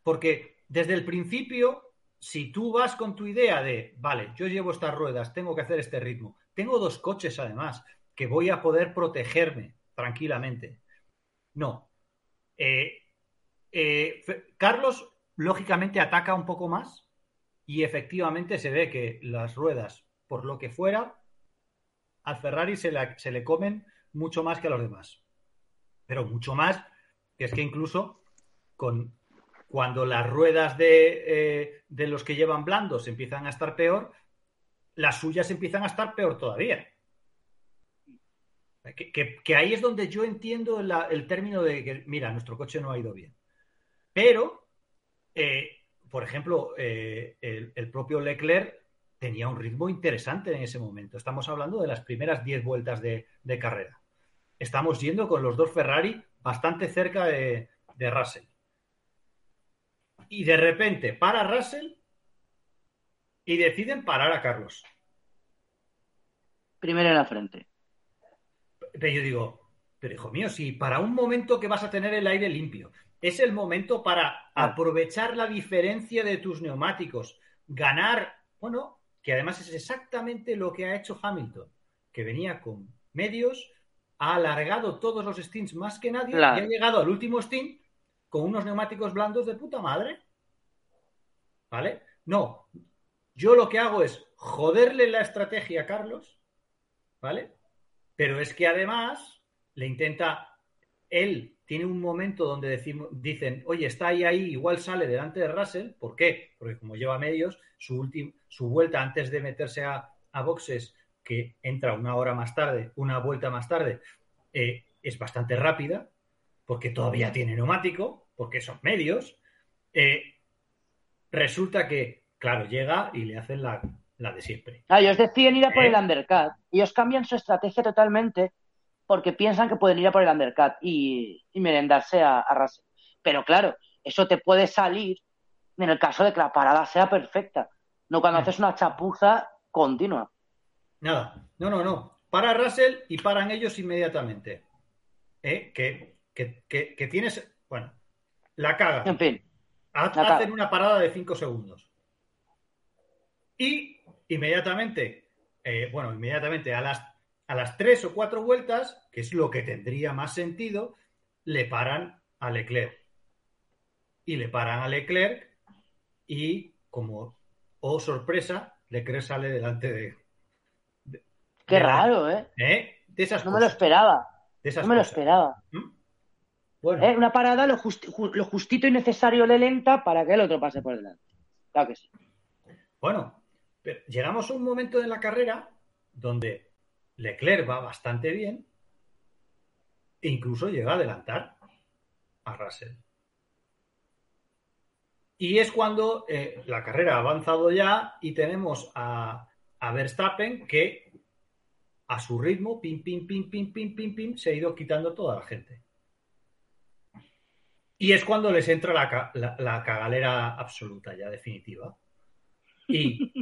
Porque desde el principio, si tú vas con tu idea de, vale, yo llevo estas ruedas, tengo que hacer este ritmo, tengo dos coches además, que voy a poder protegerme tranquilamente. No. Eh, eh, Carlos, lógicamente, ataca un poco más y efectivamente se ve que las ruedas, por lo que fuera, al Ferrari se le comen mucho más que a los demás. Pero mucho más, que es que incluso con, cuando las ruedas de, eh, de los que llevan blandos empiezan a estar peor, las suyas empiezan a estar peor todavía. Que, ahí es donde yo entiendo el término de que, mira, nuestro coche no ha ido bien. Pero, eh, por ejemplo, eh, el, propio Leclerc tenía un ritmo interesante en ese momento. Estamos hablando de las primeras 10 vueltas de, carrera. Estamos yendo con los dos Ferrari bastante cerca de Russell. Y de repente para Russell y deciden parar a Carlos. Primero en la frente. Pero yo digo, pero hijo mío, si para un momento que vas a tener el aire limpio, es el momento para aprovechar la diferencia de tus neumáticos, ganar, bueno, que además es exactamente lo que ha hecho Hamilton, que venía con medios, ha alargado todos los stints más que nadie Claro. y ha llegado al último stint con unos neumáticos blandos de puta madre. ¿Vale? No, yo lo que hago es joderle la estrategia a Carlos, ¿vale? Pero es que además le intenta, él tiene un momento donde dicen, oye, está ahí, ahí, igual sale delante de Russell. ¿Por qué? Porque como lleva medios, su, su vuelta antes de meterse a, a boxes, que entra una hora más tarde, una vuelta más tarde, eh, es bastante rápida, porque todavía tiene neumático, porque son medios. Eh, resulta que, claro, llega y le hacen la, la de siempre. Ah, ellos deciden ir a por ¿Eh? el undercut. Ellos cambian su estrategia totalmente porque piensan que pueden ir a por el undercut y, y merendarse a, a Russell. Pero claro, eso te puede salir en el caso de que la parada sea perfecta, no cuando Mm. haces una chapuza continua. Nada, no, no, no. Para Russell y paran ellos inmediatamente. ¿Eh? Que, que, que- que tienes, bueno, la caga. En fin, Ha-. Hacen una parada de 5 segundos. Y inmediatamente, eh, bueno, inmediatamente a las, a las 3 o 4 vueltas, que es lo que tendría más sentido, le paran a Leclerc. Y le paran a Leclerc y como, oh sorpresa, Leclerc sale delante de... de- qué de- raro, ¿eh? ¿eh? De esas No me lo esperaba, de esas no me lo esperaba. ¿Mm? Bueno, ¿Eh? Una parada lo, justi- lo justito y necesario le lenta para que el otro pase por delante. Claro que sí. Bueno, pero llegamos a un momento de la carrera donde Leclerc va bastante bien e incluso llega a adelantar a Russell. Y es cuando eh, la carrera ha avanzado ya y tenemos a, Verstappen que a su ritmo, pim, pim, pim, pim, pim, pim, pim, se ha ido quitando toda la gente. Y es cuando les entra la, la- la cagalera absoluta, ya definitiva. Y,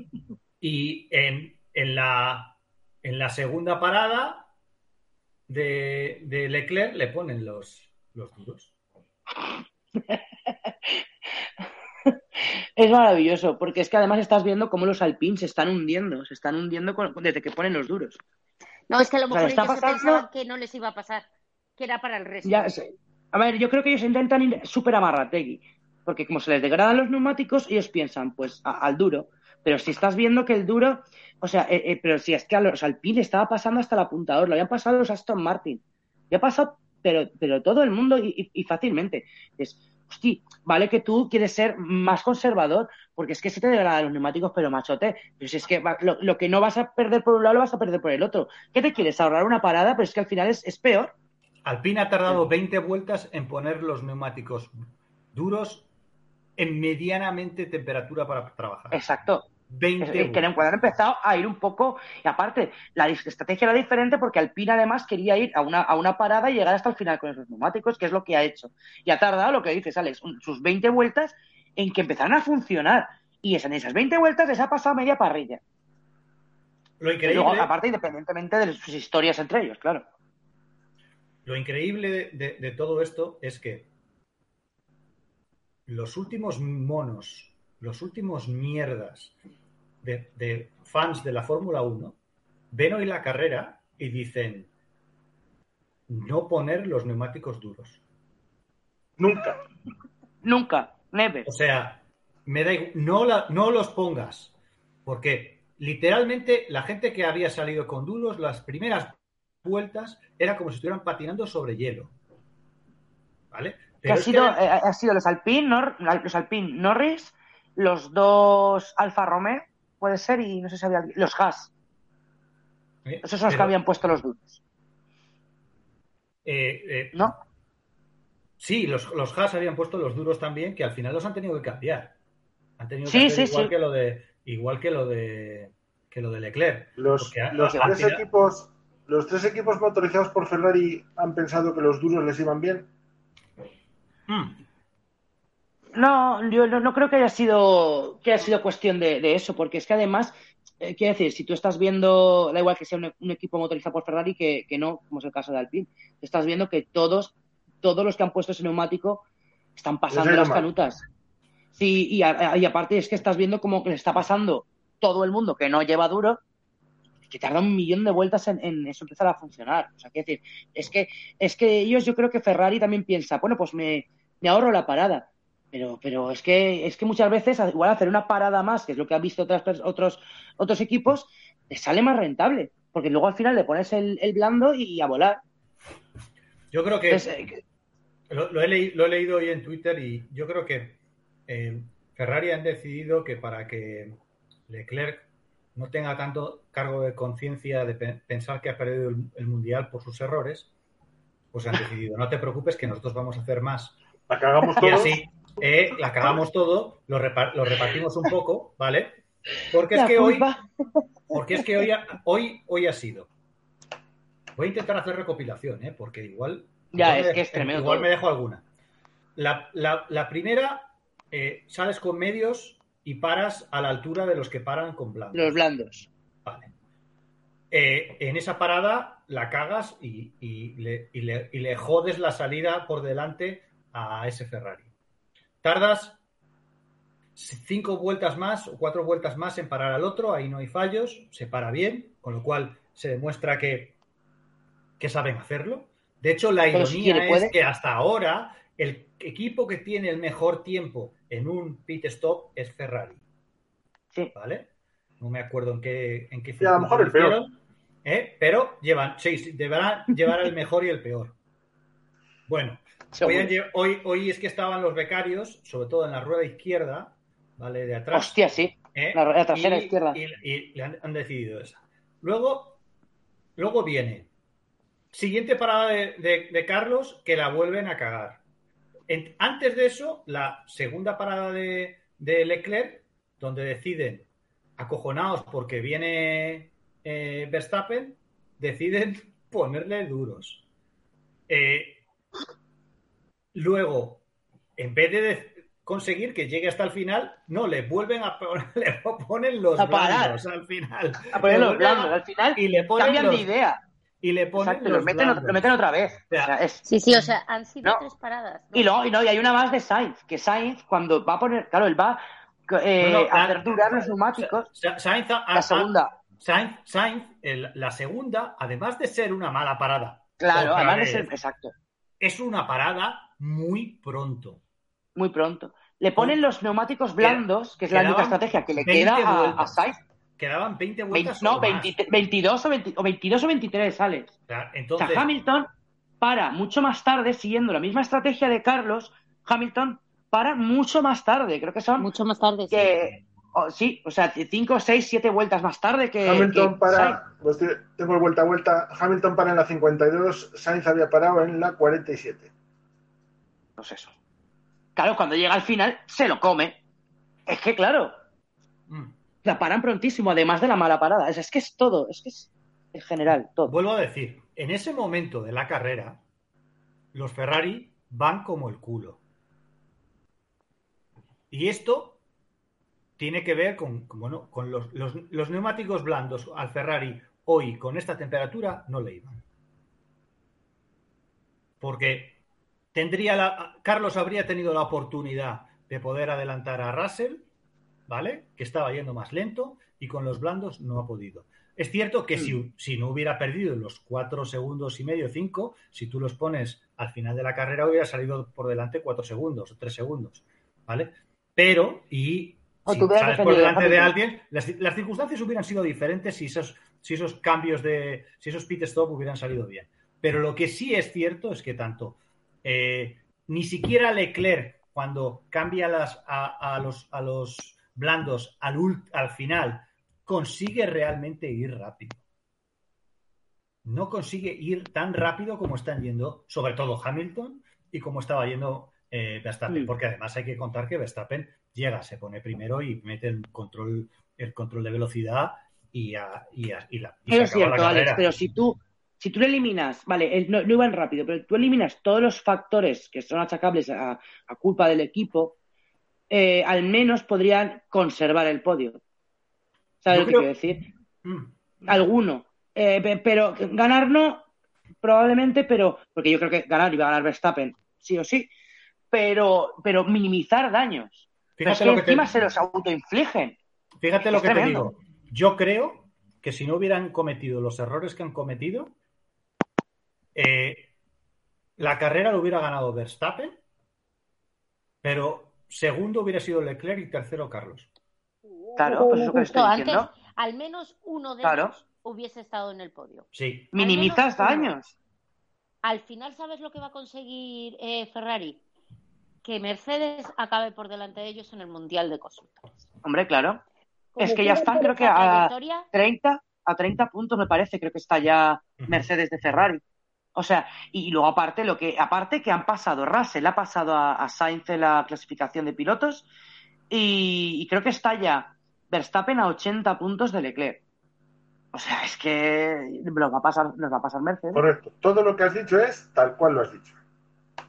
y en, en la, en la segunda parada de, de Leclerc le ponen los, los duros. Es maravilloso, porque es que además estás viendo cómo los Alpines se están hundiendo, se están hundiendo con- desde que ponen los duros. No, es que a lo O sea, mejor se pasando- pensaban que no les iba a pasar, que era para el resto. Ya, a ver, yo creo que ellos intentan ir súper amarrategui, porque como se les degradan los neumáticos, ellos piensan, pues, a- al duro. Pero si estás viendo que el duro, o sea, eh, eh, pero si es que a los Alpine estaba pasando hasta el apuntador, lo habían pasado los Aston Martin, ya ha pasado, pero, pero todo el mundo y, fácilmente. Es, hostia, vale que tú quieres ser más conservador, porque es que se te degradan los neumáticos, pero machote, pero si es que va- lo, lo que no vas a perder por un lado lo vas a perder por el otro. ¿Qué te quieres? ¿Ahorrar una parada? Pero es que al final es, es peor. Alpine ha tardado 20 vueltas en poner los neumáticos duros en medianamente temperatura para trabajar. Exacto. 20 Es- es que han empezado a ir un poco, y aparte, la estrategia era diferente porque Alpine además quería ir a una, a una parada y llegar hasta el final con esos neumáticos, que es lo que ha hecho. Y ha tardado, lo que dices, Alex, un- sus 20 vueltas en que empezaron a funcionar. Y es- en esas 20 vueltas les ha pasado media parrilla. Lo Y increíble, luego, aparte, independientemente de sus historias entre ellos, claro. lo increíble de, de- de todo esto es que los últimos monos, los últimos mierdas de, de fans de la Fórmula 1 ven hoy la carrera y dicen no poner los neumáticos duros. Nunca. Nunca, never. O sea, me da no, la- no los pongas. Porque literalmente la gente que había salido con duros, las primeras vueltas, era como si estuvieran patinando sobre hielo. ¿Vale? Que ha es sido, que- eh, ha sido los Alpine, Nor- los Alpine Norris, los dos Alfa Romeo, puede ser, y no sé si había los Haas. ¿eh? Esos son los que habían puesto los duros, eh, eh, ¿no? Sí, los, los Haas habían puesto los duros también, que al final los han tenido que cambiar. Han tenido que Sí, hacer sí, igual sí. que lo de igual que lo de que lo de Leclerc. Los, tres final- equipos, los tres equipos motorizados por Ferrari han pensado que los duros les iban bien. Mm. No, yo no, no creo que haya sido que haya sido cuestión de, de eso, porque es que además, eh, quiero decir, si tú estás viendo, da igual que sea un, un equipo motorizado por Ferrari que, que no, como es el caso de Alpine, estás viendo que todos, todos los que han puesto ese neumático están pasando las canutas. Sí, y, a- y aparte es que estás viendo como que le está pasando todo el mundo que no lleva duro, que tarda un millón de vueltas en, en eso empezar a funcionar. O sea, quiero decir, es que, es que ellos, yo creo que Ferrari también piensa, bueno, pues me, me ahorro la parada. Pero, pero es que es que muchas veces igual hacer una parada más, que es lo que han visto otras, otros, otros equipos, te sale más rentable. Porque luego al final le pones el, el blando y, y a volar. Yo creo que Entonces, eh, Lo, lo he leí- lo he leído hoy en Twitter y yo creo que eh, Ferrari han decidido que para que Leclerc no tenga tanto cargo de conciencia de pe- pensar que ha perdido el, el mundial por sus errores, pues han decidido, no te preocupes que nosotros vamos a hacer más. La cagamos Y todos. así eh, la cagamos todo, lo, repa- lo repartimos un poco, ¿vale? Porque es la que hoy, porque es que hoy ha, hoy, hoy ha sido. Voy a intentar hacer recopilación, ¿eh? porque igual. Ya, igual es me- que es tremendo Igual todo. me dejo alguna. La, la- la primera, eh, sales con medios y paras a la altura de los que paran con blandos. Los blandos. Vale. Eh, en esa parada la cagas y, y le, y le- y le jodes la salida por delante a ese Ferrari. Tardas cinco vueltas más o cuatro vueltas más en parar al otro, ahí no hay fallos, se para bien, con lo cual se demuestra que, que saben hacerlo. De hecho, la si ironía quiere, es puede. que hasta ahora el equipo que tiene el mejor tiempo en un pit stop es Ferrari. Sí. ¿Vale? No me acuerdo en qué, en qué Y a lo mejor el peor. ¿eh? Pero llevan, sí, sí, deberán llevar el mejor y el peor. Bueno, hoy, es que estaban los becarios, sobre todo en la rueda izquierda, ¿vale? De atrás. Hostia, sí. ¿eh? la rueda trasera Y- izquierda. Y, y le han, han decidido esa. Luego, luego viene. Siguiente parada de, de- de Carlos, que la vuelven a cagar. En- antes de eso, la segunda parada de, de Leclerc, donde deciden, acojonados porque viene eh, Verstappen, deciden ponerle duros. Eh, luego, en vez de, de- conseguir que llegue hasta el final, no, le vuelven a poner, le ponen los A parar. blandos al final. A poner los blandos. Al final y le ponen cambian los- de idea. Y le ponen Exacto, los lo meten, lo otra vez. O sea, O sea, es- Sí, sí, o sea, han sido No. tres paradas. ¿no? Y luego, y no, y hay una más de Sainz, que Sainz, cuando va a poner, claro, él va eh, No, no, a hacer durar los neumáticos. Sa- Sainz, a- La segunda, Sainz, Sainz, el- la segunda, además de ser una mala parada, claro, además de ser, exacto, es una parada muy pronto. muy pronto. Le ponen los neumáticos blandos, que es la única estrategia que le 20 queda a, a. Sainz. Quedaban 20 Vein- vueltas. no, o más. 20 22, o 20 o 22 o 23 sales. O sea, O entonces, sea, Hamilton para mucho más tarde, siguiendo la misma estrategia de Carlos, Hamilton para mucho más tarde. Creo que son Mucho más tarde. sí. Oh, sí, o sea, 5, 6, 7 vueltas más tarde que, Hamilton que para, estoy- tengo el vuelta a vuelta, Hamilton para en la 52, Sainz había parado en la 47. Pues eso. Claro, cuando llega al final, se lo come. Es que, claro, mm, la paran prontísimo, además de la mala parada. Es, es que es todo, es que es en general, todo. vuelvo a decir, en ese momento de la carrera, los Ferrari van como el culo. Y esto tiene que ver con, bueno, con los, los- los neumáticos blandos al Ferrari hoy con esta temperatura no le iban. Porque tendría la, Carlos habría tenido la oportunidad de poder adelantar a Russell, ¿vale? Que estaba yendo más lento y con los blandos no ha podido. Es cierto que si, si no hubiera perdido los cuatro segundos y medio, cinco, si tú los pones al final de la carrera hubiera salido por delante cuatro segundos o tres segundos, ¿vale? Pero, y O si por delante de alguien, las, las circunstancias hubieran sido diferentes si esos, si esos cambios de, si esos pit stop hubieran salido bien. Pero lo que sí es cierto es que tanto eh, ni siquiera Leclerc, cuando cambia las, a, a los, a los blandos al, ult- al final, consigue realmente ir rápido. No consigue ir tan rápido como están yendo, sobre todo Hamilton, y como estaba yendo eh, Verstappen, Mm. porque además hay que contar que Verstappen llega, se pone primero y mete el control, el control de velocidad y, a- y, a- y la, y Eso es la cierto, Alex, pero si tú, si tú eliminas, vale, no, no iban rápido, pero tú eliminas todos los factores que son achacables a, a culpa del equipo, eh, al menos podrían conservar el podio. ¿Sabes Yo lo que creo- quiero decir? Mm. Alguno. Eh, pe- pero ganar no, probablemente, pero porque yo creo que ganar iba a ganar Verstappen, sí o sí, pero, pero minimizar daños. Pero es Fíjate que lo que te- encima se los autoinfligen. Fíjate lo que te digo. Yo creo que si no hubieran cometido los errores que han cometido, eh, la carrera lo hubiera ganado Verstappen, pero segundo hubiera sido Leclerc y tercero Carlos. Claro, pues eso que estoy antes, diciendo. al menos uno de Claro. ellos hubiese estado en el podio. Sí. Minimizas daños. Al final, ¿sabes lo que va a conseguir eh, Ferrari? Que Mercedes acabe por delante de ellos en el Mundial de Constructores. Hombre, claro. Como Es que ya están, creo que a trayectoria, 30, a 30 puntos me parece, creo que está ya. Mercedes de Ferrari. O sea, y luego aparte lo que, aparte que han pasado, Russell ha pasado a, a Sainz en la clasificación de pilotos y, y creo que está ya Verstappen a 80 puntos de Leclerc. O sea, es que nos va a pasar, nos va a pasar Mercedes. Correcto. Todo lo que has dicho es tal cual lo has dicho.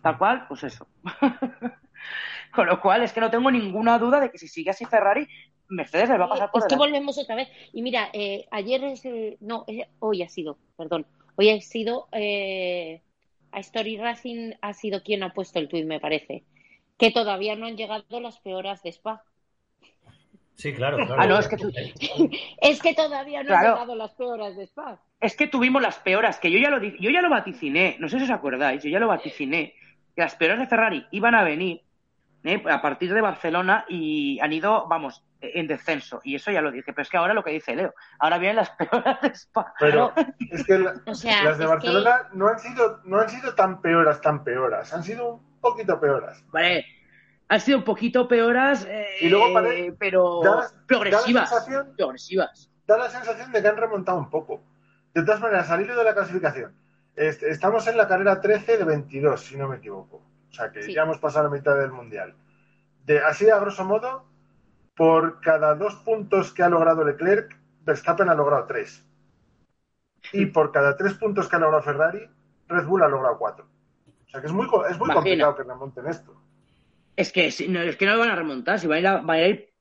Tal cual, pues eso. Con lo cual es que no tengo ninguna duda de que si sigue así Ferrari, Mercedes les va a pasar por es que delante. volvemos otra vez. Y mira, eh, ayer es, eh, no, hoy ha sido, perdón, hoy ha sido, eh, a Story Racing ha sido quien ha puesto el tuit, me parece, que todavía no han llegado las peoras de Spa. Sí, claro, claro. Ah, no, es que tú- Es que todavía no Claro. han llegado las peoras de Spa. Es que tuvimos las peoras, que yo ya lo di- yo ya lo vaticiné, no sé si os acordáis, yo ya lo vaticiné, que las peoras de Ferrari iban a venir ¿eh? a partir de Barcelona y han ido, vamos, en descenso. Y eso ya lo dije, pero es que ahora lo que dice Leo, ahora vienen las peoras de Spa. Pero es que la- O sea, las de Barcelona no han sido no han sido tan peoras, tan peoras. Han sido un poquito peoras. Vale, han sido un poquito peoras, eh, Y luego pare- pero da la- da progresivas. sensación- progresivas. Da la sensación de que han remontado un poco. De todas maneras, al hilo de la clasificación, estamos en la carrera 13 de 22, si no me equivoco. O sea que Sí. ya hemos pasado la mitad del mundial. De, así, a grosso modo, por cada dos puntos que ha logrado Leclerc, Verstappen ha logrado tres. Y por cada tres puntos que ha logrado Ferrari, Red Bull ha logrado cuatro. O sea que es muy, es muy Imagina. complicado que remonten esto. Es que, si- no, es que no lo van a remontar, si van a ir, a, van a ir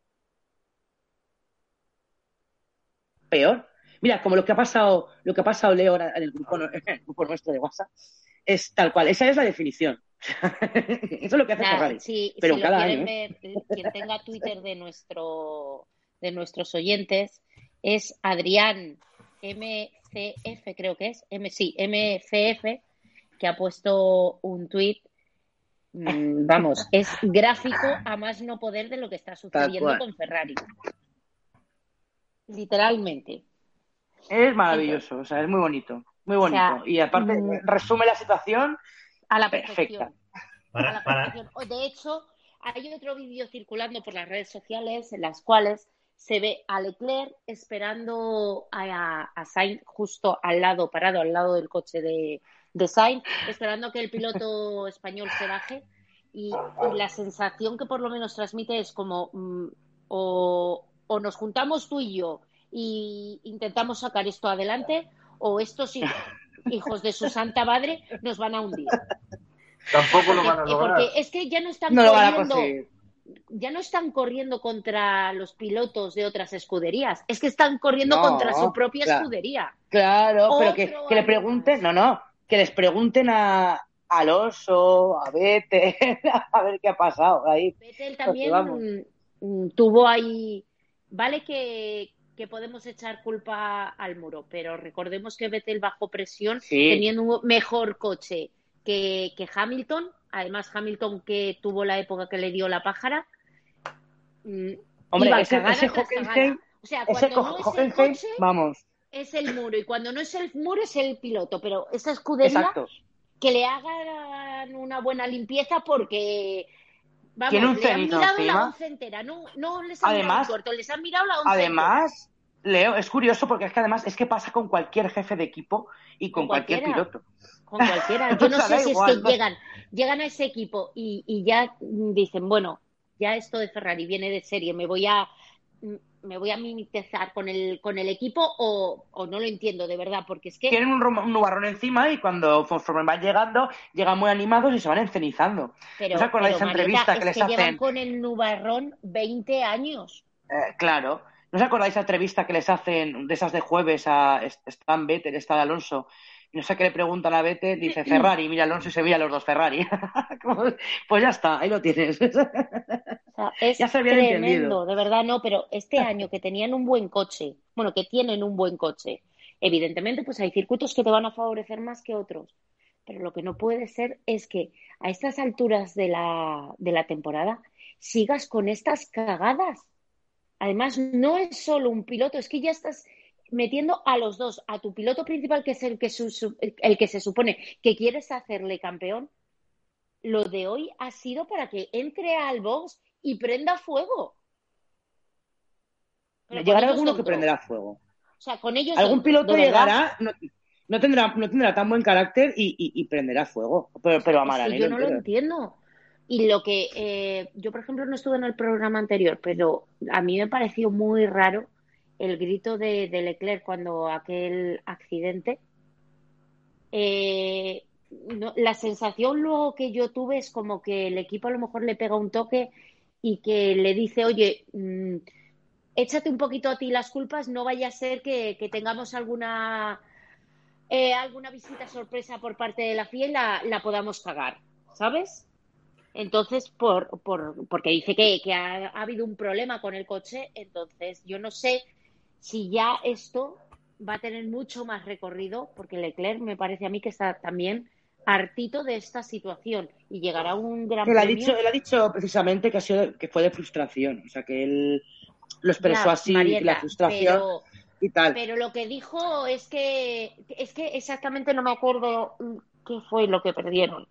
peor. Mira, como lo que ha pasado, lo que ha pasado Leo ahora en el grupo, en el grupo nuestro de WhatsApp, es tal cual, esa es la definición. Eso es lo que hace Ferrari. si, Pero si cada año, ¿eh? ver, eh, quien tenga Twitter de nuestro de nuestros oyentes es Adrián MCF, creo que es, M, sí, MCF, que ha puesto un tuit, mm, vamos, es gráfico a más no poder de lo que está sucediendo con Ferrari. Literalmente. Es maravilloso, o sea, es muy bonito, muy bonito. sea, y aparte, mm, resume la situación A la Perfecta. a la perfección. De hecho, hay otro vídeo circulando por las redes sociales en las cuales se ve a Leclerc esperando a, a Sainz justo al lado, parado al lado del coche de, de Sainz, esperando que el piloto español se baje. Y, y la sensación que por lo menos transmite es como mm, o, o nos juntamos tú y yo y intentamos sacar esto adelante o estos hij- hijos de su santa madre nos van a hundir. Tampoco lo Porque, van a eh, lograr. porque es que ya no están no lo corriendo, ya no están corriendo contra los pilotos de otras escuderías, es que están corriendo No, contra su propia claro. escudería. Claro, pero que, que le pregunten, no, no, que les pregunten a, a Alonso, a Vete, a ver qué ha pasado ahí. Vettel también vamos. mm, tuvo ahí, vale que, que podemos echar culpa al muro, pero recordemos que Vettel bajo presión Sí. teniendo un mejor coche que, que Hamilton, además Hamilton que tuvo la época que le dio la pájara. mm, Hombre, ese, ese Hockenheim. O sea, ese cuando no es el Hockenheim, coche, vamos, es el muro, y cuando no es el muro, es el piloto. Pero esa escudería exacto. que le hagan una buena limpieza porque. Vamos, Tiene un le han mirado la once entera, no, no les han mirado Además- corto, les han mirado la once entera. Además, Leo, es curioso porque es que además es que pasa con cualquier jefe de equipo y con, Con cualquier piloto. con cualquiera. Yo no sé si es que llegan, llegan a ese equipo y, y ya dicen, bueno, ya esto de Ferrari viene de serie, me voy a me voy a mimetizar con el con el equipo o, o no lo entiendo de verdad, porque es que Tienen un, nubarrón encima y cuando conforme van llegando, llegan muy animados y se van encenizando. pero, ¿no os acordáis pero, esa entrevista Marieta, que es les que llevan hacen? con el nubarrón 20 años. Eh, claro. ¿No os acordáis esa entrevista que les hacen de esas de jueves a Stan Vettel, Stan Alonso? Y no sé qué le preguntan a Vettel, dice Ferrari, mira Alonso y se mira los dos Ferrari. Pues ya está, ahí lo tienes. O sea, es Ya se habían tremendo, entendido. de verdad no, pero este año que tenían un buen coche, bueno, que tienen un buen coche, evidentemente pues hay circuitos que te van a favorecer más que otros, pero lo que no puede ser es que a estas alturas de la, de la temporada sigas con estas cagadas. Además, no es solo un piloto, es que ya estás metiendo a los dos, a tu piloto principal, que es el que, su- su- el que se supone que quieres hacerle campeón, lo de hoy ha sido para que entre al box y prenda fuego. Pero Llegará alguno que prenderá fuego. O sea, con ellos Algún piloto llegará, no, no tendrá, no tendrá tan buen carácter y, y- y prenderá fuego. Pero, pero a Es que Maranelo yo no lo entiendo. Y lo que eh, yo, por ejemplo, no estuve en el programa anterior, pero a mí me pareció muy raro el grito de, Leclerc cuando aquel accidente. Eh, la sensación luego que yo tuve es como que el equipo a lo mejor le pega un toque y que le dice, oye, mm, échate un poquito a ti las culpas, no vaya a ser que, que tengamos alguna eh, alguna visita sorpresa por parte de la FIA y la, la podamos cagar, ¿sabes? Entonces, por, por, porque dice que, que ha, ha habido un problema con el coche, entonces yo no sé si ya esto va a tener mucho más recorrido, porque Leclerc me parece a mí que está también hartito de esta situación y llegará un gran Él ha, dicho, él ha dicho precisamente que, ha sido, que fue de frustración. O sea, que él lo expresó Ya, así, Marieta, la frustración pero- y tal. Pero lo que dijo es que es que exactamente no me acuerdo qué fue lo que perdieron.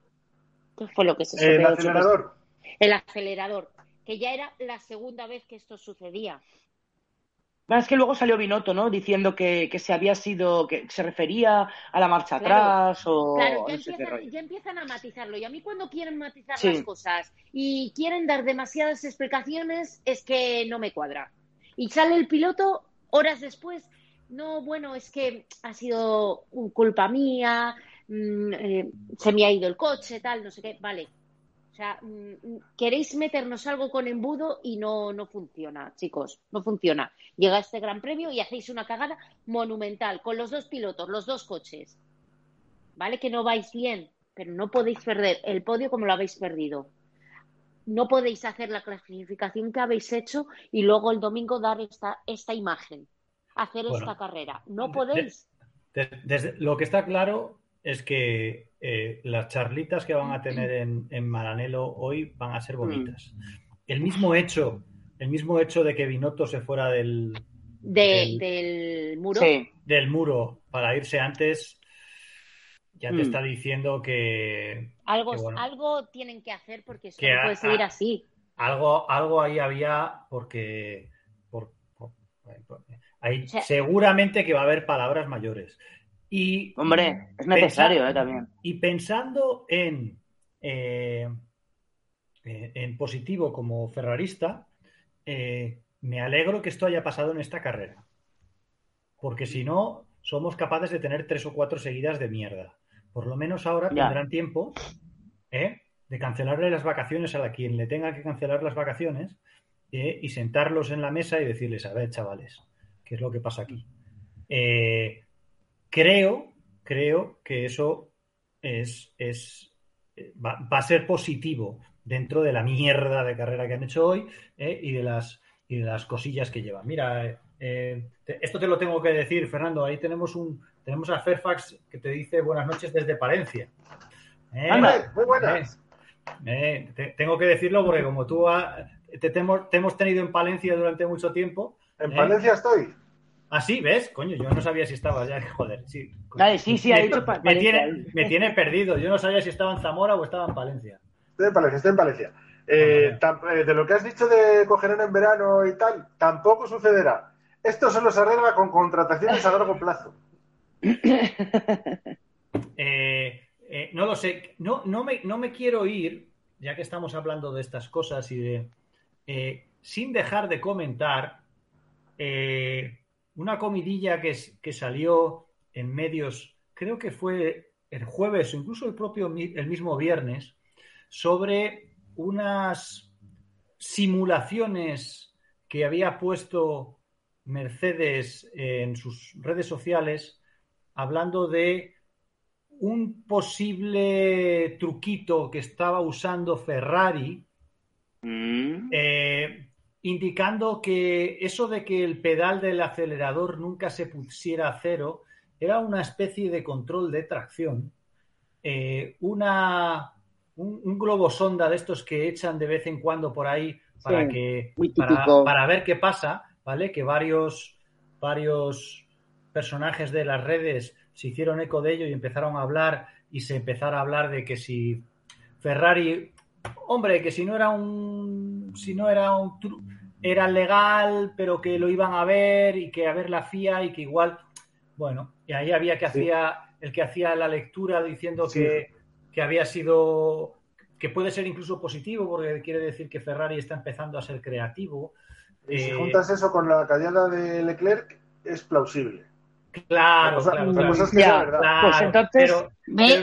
¿Qué fue lo que se El superó, acelerador. El acelerador, que ya era la segunda vez que esto sucedía. Más que luego salió Binotto, ¿no? Diciendo que, que se había sido, que se refería a la marcha Claro. atrás o Claro, ya no sé qué empiezan, rollo. ya empiezan a matizarlo. Y a mí cuando quieren matizar Sí. las cosas y quieren dar demasiadas explicaciones, es que no me cuadra. Y sale el piloto horas después. No, bueno, es que ha sido culpa mía, mm, eh, se me ha ido el coche, tal, no sé qué. Vale, O sea, mm, queréis meternos algo con embudo y no, no funciona, chicos, no funciona. Llega este gran premio y hacéis una cagada monumental con los dos pilotos, los dos coches. ¿Vale? Que no vais bien, pero no podéis perder el podio como lo habéis perdido. No podéis hacer la clasificación que habéis hecho y luego el domingo dar esta, esta imagen, hacer Bueno, esta carrera. No de- podéis. Des- Desde, lo que está claro es que eh, las charlitas que van a tener en, en Maranelo hoy van a ser bonitas. El mismo hecho, el mismo hecho de que Binotto se fuera del, De- El- del muro. Sí. del muro para irse antes, ya te Mm. está diciendo que Algo, que bueno. algo tienen que hacer porque Que no a- puede seguir así. algo, algo ahí había porque por- por- por- ahí O sea- seguramente que va a haber palabras mayores. Y Hombre, es necesario, ¿eh? También. Y pensando en, eh, eh, en positivo como ferrarista, eh, me alegro que esto haya pasado en esta carrera. Porque si no, somos capaces de tener tres o cuatro seguidas de mierda. Por lo menos ahora Ya. tendrán tiempo ¿eh? de cancelarle las vacaciones a la quien le tenga que cancelar las vacaciones ¿eh? y sentarlos en la mesa y decirles, a ver, chavales, ¿qué es lo que pasa aquí? Eh, creo, creo que eso es, es eh, va, va a ser positivo dentro de la mierda de carrera que han hecho hoy ¿eh? y, de las, y de las cosillas que llevan. Mira, eh, te- esto te lo tengo que decir, Fernando. Ahí tenemos un tenemos a Fairfax que te dice buenas noches desde Palencia. ¿Eh? Hombre, muy buenas. Te- tengo que decirlo porque como tú ha- te, te hemos, te hemos tenido en Palencia durante mucho tiempo. En. Palencia estoy. Ah, sí, ¿ves? Coño, yo no sabía si estabas ya. Joder, sí. Vale, sí, sí, ha Me- dicho me, Palencia. tiene, me tiene perdido. Yo no sabía si estaba en Zamora o estaba en Palencia. Estoy en Palencia, estoy en Palencia. Eh, tam- eh, de lo que has dicho de cogerán en verano y tal, tampoco sucederá. Esto solo se arregla con contrataciones a largo plazo. Eh, eh, no lo sé. No, no, me, no me quiero ir, ya que estamos hablando de estas cosas y de. eh, sin dejar de comentar eh, una comidilla que, que salió en medios, creo que fue el jueves o incluso el propio el mismo viernes, sobre unas simulaciones que había puesto Mercedes en sus redes sociales hablando de un posible truquito que estaba usando Ferrari, Mm. eh, indicando que eso de que el pedal del acelerador nunca se pusiera a cero era una especie de control de tracción, eh, una, un, un globo sonda de estos que echan de vez en cuando por ahí para, Sí, que, para, para ver qué pasa, ¿vale? Que varios, varios personajes de las redes se hicieron eco de ello y empezaron a hablar y se empezara a hablar de que si Ferrari, hombre, que si no era un, si no era un, tru- era legal, pero que lo iban a ver y que a ver la FIA y que igual, bueno, y ahí había que Sí. hacía el que hacía la lectura diciendo Sí. que, que había sido que puede ser incluso positivo porque quiere decir que Ferrari está empezando a ser creativo. Y si Eh, juntas eso con la callada de Leclerc, es plausible. Claro, claro, claro. cosa es que Ya, sea verdad. Claro, Pues entonces, pero-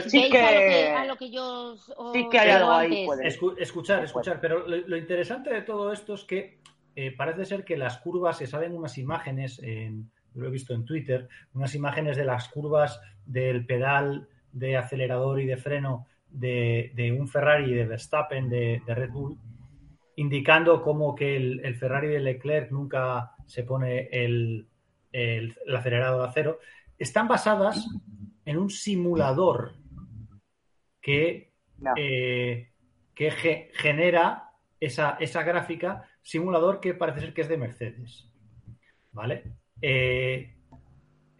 sí ¿Veis que- a, lo que, a lo que yo os, Sí que hay algo ahí, puede. Escuchar, escuchar, pero lo, lo interesante de todo esto es que eh, parece ser que las curvas, se salen unas imágenes, en, lo he visto en Twitter, unas imágenes de las curvas del pedal de acelerador y de freno de, de un Ferrari de Verstappen de, de Red Bull, indicando como que el, el Ferrari de Leclerc nunca se pone el, el, el acelerador a cero, están basadas en un simulador que No. eh, que ge- genera esa, esa gráfica, simulador que parece ser que es de Mercedes. ¿Vale? Eh,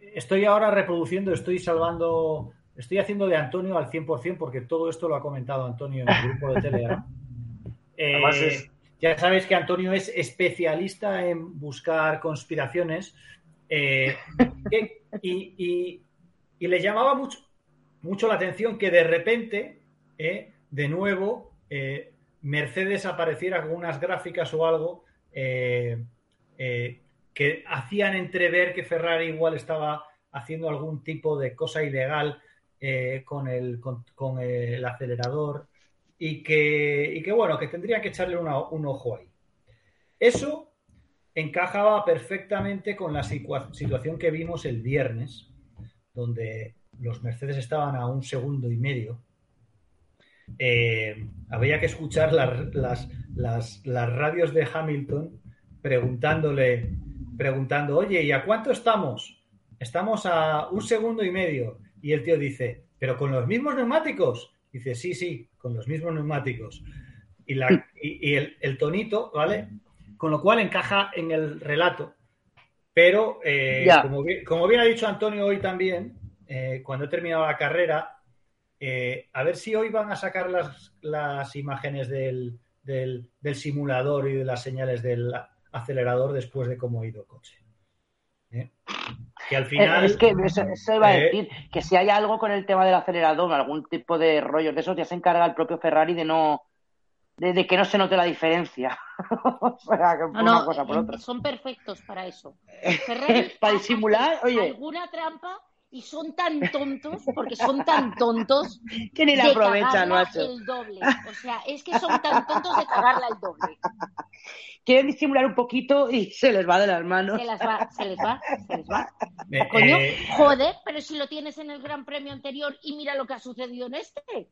estoy ahora reproduciendo, estoy salvando, estoy haciendo de Antonio al 100% porque todo esto lo ha comentado Antonio en el grupo de Telegram. Eh, es- Ya sabéis que Antonio es especialista en buscar conspiraciones eh, y, y- y le llamaba mucho, mucho la atención que de repente, eh, de nuevo, eh, Mercedes apareciera con unas gráficas o algo que hacían entrever que Ferrari igual estaba haciendo algún tipo de cosa ilegal con, el, con, el acelerador y que, y que bueno, que tendría que echarle un ojo ahí. Eso encajaba perfectamente con la situa- situación que vimos el viernes, donde los Mercedes estaban a un segundo y medio. Eh, había que escuchar las, radios de Hamilton preguntándole, preguntando, oye, ¿y a cuánto estamos? Estamos a un segundo y medio. Y el tío dice, ¿pero con los mismos neumáticos? Dice, sí, sí, con los mismos neumáticos. Y, el tonito, ¿vale? Con lo cual encaja en el relato. Pero, eh, como, bien, como bien ha dicho Antonio hoy también, eh, cuando he terminado la carrera, eh, a ver si hoy van a sacar las, las imágenes del, del, del simulador y de las señales del acelerador después de cómo ha ido el coche. Que al final. Es que eso, eso iba a decir, que si hay algo con el tema del acelerador, algún tipo de rollos de esos, ya se encarga el propio Ferrari de no de, de que no se note la diferencia. o sea, que No, una no, cosa por eh, otra. son perfectos para eso. Ferrari Para disimular, oye. alguna trampa y son tan tontos, porque son tan tontos, Que ni la de aprovechan, macho. el doble. O sea, es que son tan tontos de cagarla el doble. Quieren disimular un poquito y se les va de las manos. Se les va, se les va, se les va. eh, Coño, eh, joder, pero si lo tienes en el Gran Premio anterior y mira lo que ha sucedido en este.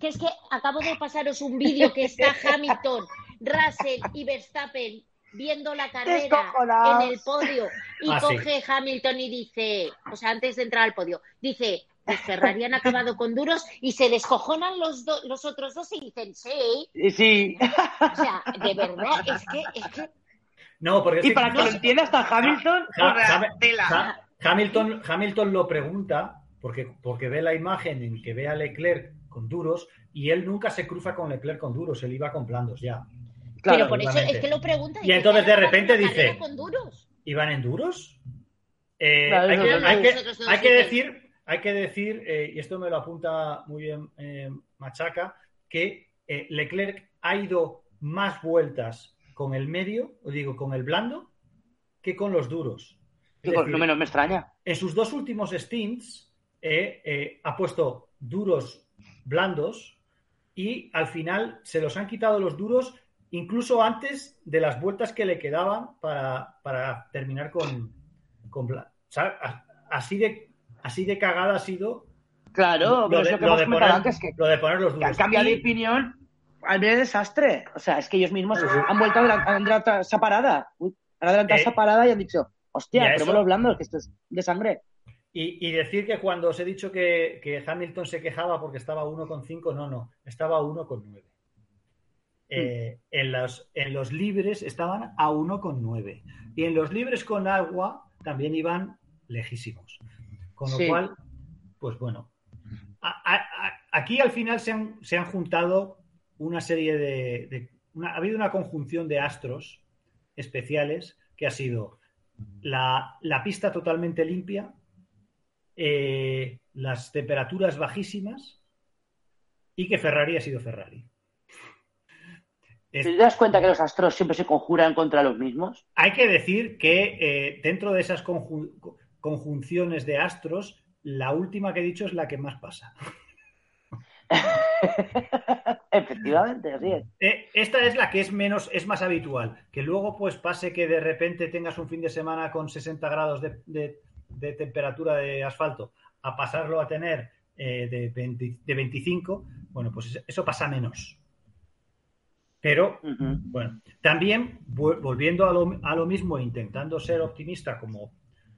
Que es que acabo de pasaros un vídeo que está Hamilton, Russell y Verstappen viendo la carrera en el podio y Ah, sí. coge Hamilton y dice, o sea, antes de entrar al podio, dice, pues Ferrari han acabado con duros y se descojonan los, do- los otros dos y dicen, sí, sí. o sea, de verdad, es que, es que no, porque Y sí, para que no, lo entienda hasta Hamilton. Ha- Hamilton, Hamilton lo pregunta porque, porque ve la imagen en que ve a Leclerc con duros y él nunca se cruza con Leclerc con duros, él iba con blandos ya. Claro, pero por eso es que lo pregunta. Y entonces de "¿Han acabado repente dice- con duros? ¿Iban en duros? Eh, Claro, hay, que, hay que- hay decir, hay que decir eh, y esto me lo apunta muy bien eh, Machaca, que eh, Leclerc ha ido más vueltas con el medio, o digo, con el blando, que con los duros. Es Digo, decir, no me, no me extraña. en sus dos últimos stints eh, eh, ha puesto duros blandos y al final se los han quitado los duros incluso antes de las vueltas que le quedaban para, para terminar con, con o sea, así de así de cagada ha sido Claro, pero lo de, es lo que lo hemos de comentado poner, antes, que, lo de poner los duros. cambiado de opinión al ver el desastre. O sea, es que ellos mismos Sí, sí. han vuelto a adelant- a adelantar esa parada. Han adelantado Eh, esa parada y han dicho, hostia, pero los blandos, que esto es de sangre. Y, y decir que cuando os he dicho que, que Hamilton se quejaba porque estaba 1,5, no, no, estaba 1,9. Eh, en, los, en los libres estaban a 1,9. Y en los libres con agua también iban lejísimos. Con lo Sí. cual, pues bueno, a- a- a- aquí al final se han, se han juntado una serie de... de- una- ha habido una conjunción de astros especiales que ha sido la, la pista totalmente limpia, eh, las temperaturas bajísimas y que Ferrari ha sido Ferrari. ¿Te das cuenta que los astros siempre se conjuran contra los mismos? hay que decir que eh, dentro de esas conju- conjunciones de astros, la última que he dicho es la que más pasa. Efectivamente, así es. Eh, esta es la que es menos, es más habitual. Que luego, pues, pase que de repente tengas un fin de semana con 60 grados de, de- de temperatura de asfalto a pasarlo a tener eh, de, 20 de 25, bueno, pues eso- pasa menos. Pero, bueno, también volviendo a lo, a lo mismo, intentando ser optimista como,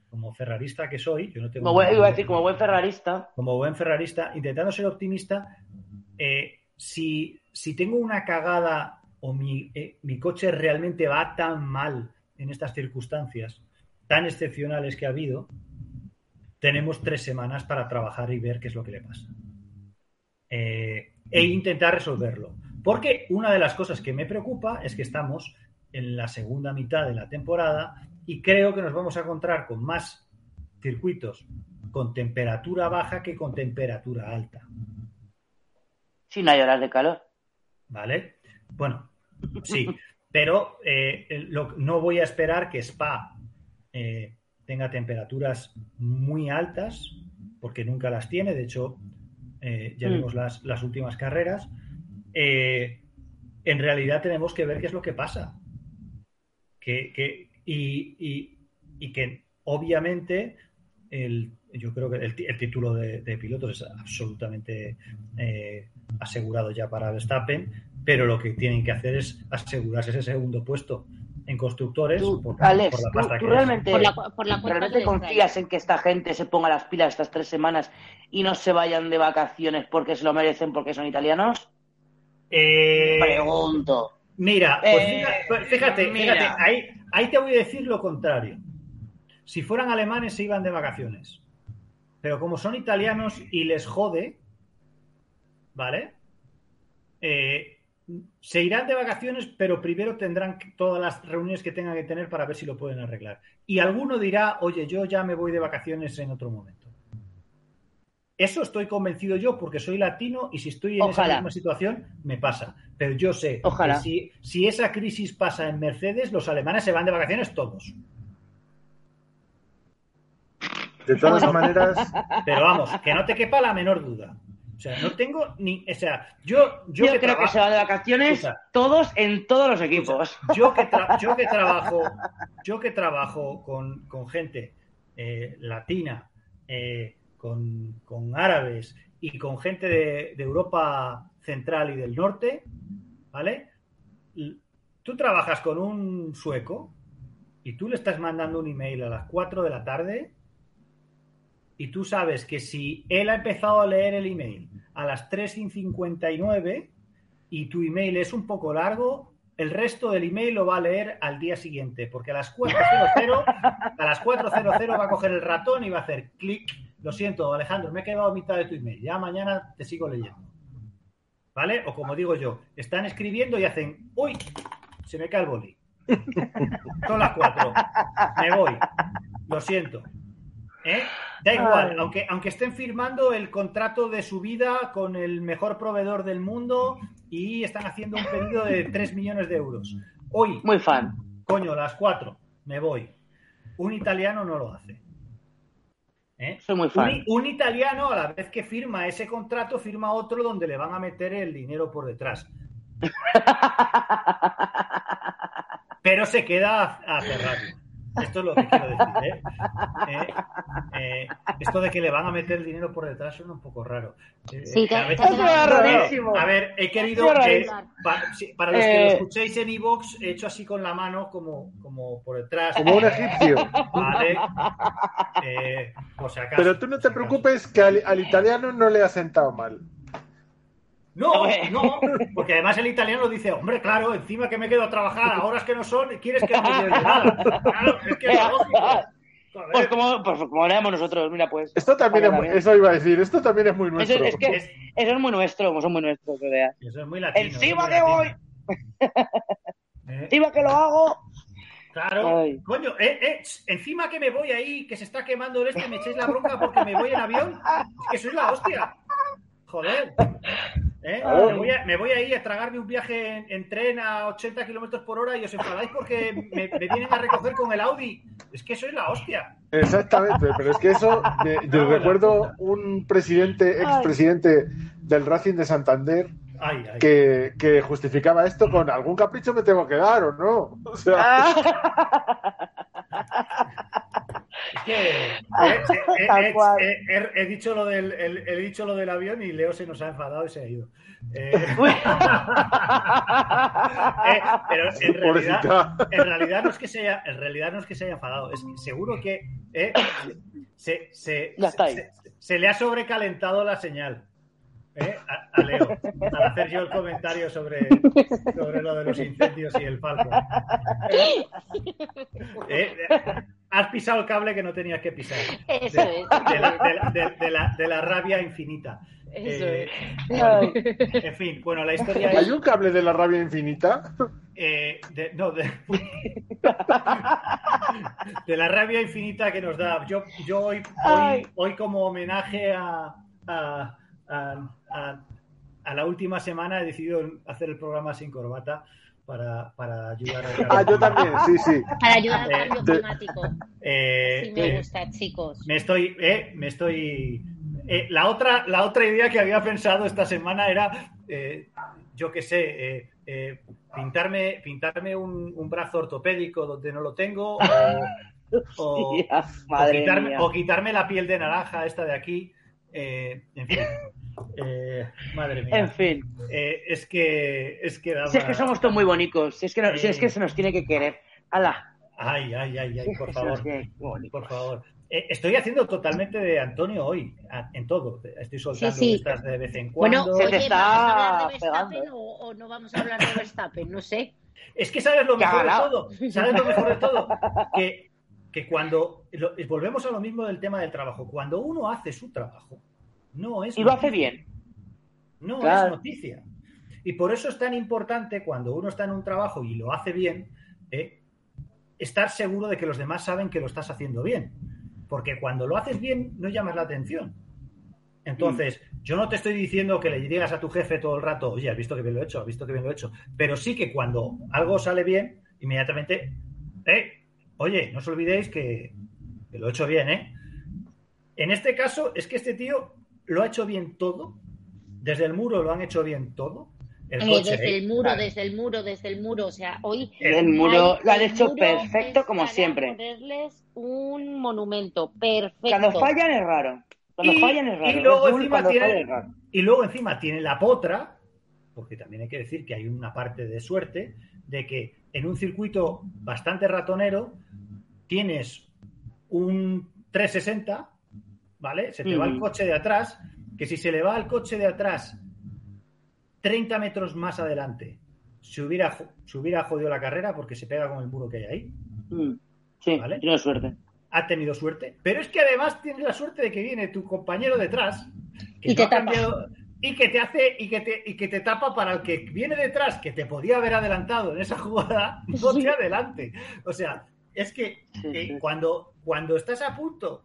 como ferrarista que soy, yo no tengo Como buen- iba a decir, como buen ferrarista, como buen ferrarista, intentando ser optimista, eh, si, si tengo una cagada o mi, eh, mi coche realmente va tan mal en estas circunstancias tan excepcionales que ha habido, tenemos tres semanas para trabajar y ver qué es lo que le pasa. Eh, e intentar resolverlo. Porque una de las cosas que me preocupa es que estamos en la segunda mitad de la temporada y creo que nos vamos a encontrar con más circuitos con temperatura baja que con temperatura alta. sin hay horas de calor. ¿Vale? Bueno, sí, pero eh, lo- no voy a esperar que Spa eh, tenga temperaturas muy altas, porque nunca las tiene. De hecho, eh, ya Mm. vimos las, las últimas carreras. eh, en realidad tenemos que ver qué es lo que pasa. Que, que- y, y- y que obviamente el, yo creo que el, el título de, de pilotos es absolutamente eh, asegurado ya para Verstappen, pero lo que tienen que hacer es asegurarse ese segundo puesto en constructores Tú, por, Alex, por la tú, pasta tú realmente, Por la, por la cuenta ¿realmente que les confías en que esta gente se ponga las pilas estas tres semanas y no se vayan de vacaciones porque se lo merecen porque son italianos? Eh, Pregunto. Mira, pues Eh, fíjate, fíjate, mira. fíjate, ahí, ahí te voy a decir lo contrario. Si fueran alemanes se iban de vacaciones. Pero como son italianos y les jode, ¿vale? Eh, se irán de vacaciones, pero primero tendrán todas las reuniones que tengan que tener para ver si lo pueden arreglar. Y alguno dirá, oye, yo ya me voy de vacaciones en otro momento. Eso estoy convencido yo porque soy latino y si estoy en Ojalá. esa misma situación me pasa. Pero yo sé Ojalá. que si, si esa crisis pasa en Mercedes, los alemanes se van de vacaciones todos. De todas maneras, Pero vamos, que no te quepa la menor duda. O sea, no tengo ni. O sea, yo, yo, Yo, que creo que se van de vacaciones todos en todos los equipos. yo que, yo que trabajo, yo que trabajo con, con gente eh, latina, eh, con, con árabes y con gente de, de Europa central y del norte, ¿vale? Tú trabajas con un sueco y tú le estás mandando un email a las 4 de la tarde y tú sabes que si él ha empezado a leer el email a las 3.59 y tu email es un poco largo, el resto del email lo va a leer al día siguiente, porque a las 4.00 a las 4.00 va a coger el ratón y va a hacer clic. Lo siento, Alejandro, me he quedado mitad de tu email. Ya mañana te sigo leyendo. ¿Vale? O como digo yo, están escribiendo y hacen, uy, se me cae el boli. Son las 4. Me voy. Lo siento. ¿Eh? Da igual, Ay. aunque, aunque estén firmando el contrato de su vida con el mejor proveedor del mundo y están haciendo un pedido de 3 millones de euros. Hoy, Muy fan. coño, las 4, me voy. Un italiano no lo hace. ¿Eh? Soy muy fan. un italiano, a la vez que firma ese contrato, firma otro donde le van a meter el dinero por detrás. Pero se queda a, a Ferrari. Esto es lo que quiero decir. ¿eh? Eh, eh, esto de que le van a meter el dinero por detrás suena un poco raro. Eh, Sí, te- a ver- te ha quedado Eso es raro. rarísimo. a ver, he querido Eso es que, rarísimo. pa- sí, para los que lo escuchéis en iVoox, he hecho así con la mano como, como por detrás. como un egipcio. Vale. Eh, por si acaso, Pero tú no te preocupes que al, al italiano no le ha sentado mal. No, no, porque además el italiano dice, hombre, claro, encima que me quedo a trabajar a horas que no son, ¿quieres que no me nada? Claro, es que es lógico. Pues como, pues como leamos nosotros, mira pues. Esto también es, muy- eso iba a decir, esto también es muy Eso, nuestro. es que Es- eso es muy nuestro, son muy nuestros, que veas. Eso es muy latino. Encima eso que es voy. ¿Eh? encima que lo hago. Claro, Ay. coño, eh, eh, encima que me voy ahí, que se está quemando el este, me echáis la bronca porque me voy en avión. Es que soy la hostia. Joder. ¿Eh? Me, voy a, me voy ahí a tragarme un viaje en, en tren a 80 kilómetros por hora y os enfadáis porque me, me vienen a recoger con el Audi. Es que soy la hostia. Exactamente, pero es que eso, me- yo recuerdo un presidente, expresidente del Racing de Santander, Ay, ay. que, que justificaba esto con algún capricho me tengo que dar o no. O sea, Ah. que eh, eh, eh, eh, he, dicho lo del, el- he dicho lo del avión y Leo se nos ha enfadado y se ha ido. Eh, eh, pero en realidad, en realidad no es que se haya, en realidad no es que se haya enfadado, es que seguro que eh, se, se- Ya está ahí. se- se le ha sobrecalentado la señal. ¿Eh? A, a Leo, al hacer yo el comentario sobre, sobre lo de los incendios y el palco. Eh, eh, has pisado el cable que no tenías que pisar. Eso De, es. de la, de la- de- de la- de la rabia infinita. Eso Eh, es. Ay. en fin, bueno, la historia ¿Hay es. un cable de la rabia infinita? eh, de, no, de, de la rabia infinita que nos da. Yo, yo hoy, hoy, hoy como homenaje a, a, a- a- a la última semana he decidido hacer el programa sin corbata para, para ayudar a. Ah, yo también, sí, sí. Para ayudar al Eh, cambio de- climático. Eh, Sí me eh, gusta, chicos. Me estoy, eh, me estoy. eh, la otra, la otra idea que había pensado esta semana era eh, yo qué sé, eh, eh, pintarme, pintarme un, un brazo ortopédico donde no lo tengo, o, o- Hostia, o madre quitarme, mía. o quitarme la piel de naranja esta de aquí. Eh, en fin. Eh, madre mía. En fin, Eh, es que es que daba- si es que somos todos muy bonitos, si es que, no- si es que se nos tiene que querer. ¡Hala! Ay, ay, ay, ay, Si por se favor. Por favor. Eh, estoy haciendo totalmente de Antonio hoy, a- en todo. Estoy soltando Sí, sí. estas de vez en Bueno, cuando. Se te oye, está ¿vamos a hablar de pegando, Verstappen ¿eh? o, o no vamos a hablar de Verstappen? No sé. Es que sabes lo mejor de todo. ¿Sabes lo mejor de todo? Que, que cuando lo- volvemos a lo mismo del tema del trabajo, cuando uno hace su trabajo, no es Y lo hace bien. No Claro. es noticia. Y por eso es tan importante cuando uno está en un trabajo y lo hace bien, eh, estar seguro de que los demás saben que lo estás haciendo bien. Porque cuando lo haces bien, no llamas la atención. Entonces, yo no te estoy diciendo que le digas a tu jefe todo el rato, oye, has visto que bien lo he hecho, has visto que bien lo he hecho. Pero sí que cuando algo sale bien, inmediatamente, eh, oye, no os olvidéis que, que lo he hecho bien, ¿eh? En este caso, es que este tío lo ha hecho bien todo. Desde el muro lo han hecho bien todo. El Eh, coche, desde ¿eh? el muro, desde el muro, desde el muro. O sea, hoy El muro lo han hecho muro perfecto como siempre. ponerles un monumento perfecto. Cuando fallan es raro. Cuando Y- fallan es raro. y luego Red encima tiene- falla es raro. Y luego encima tiene la potra, porque también hay que decir que hay una parte de suerte, de que en un circuito bastante ratonero tienes un 360, ¿vale? Se te va el Ujú. coche de atrás, que si se le va el coche de atrás 30 metros más adelante, se hubiera, se hubiera jodido la carrera porque se pega con el muro que hay ahí. Mm, Sí, Vale. tiene suerte. ha tenido suerte, pero es que además tienes la suerte de que viene tu compañero detrás que Y te ha tapa. cambiado- y que te hace y que te y que te tapa para el que viene detrás que te podía haber adelantado en esa jugada no te adelante o sea es que eh, cuando cuando estás a punto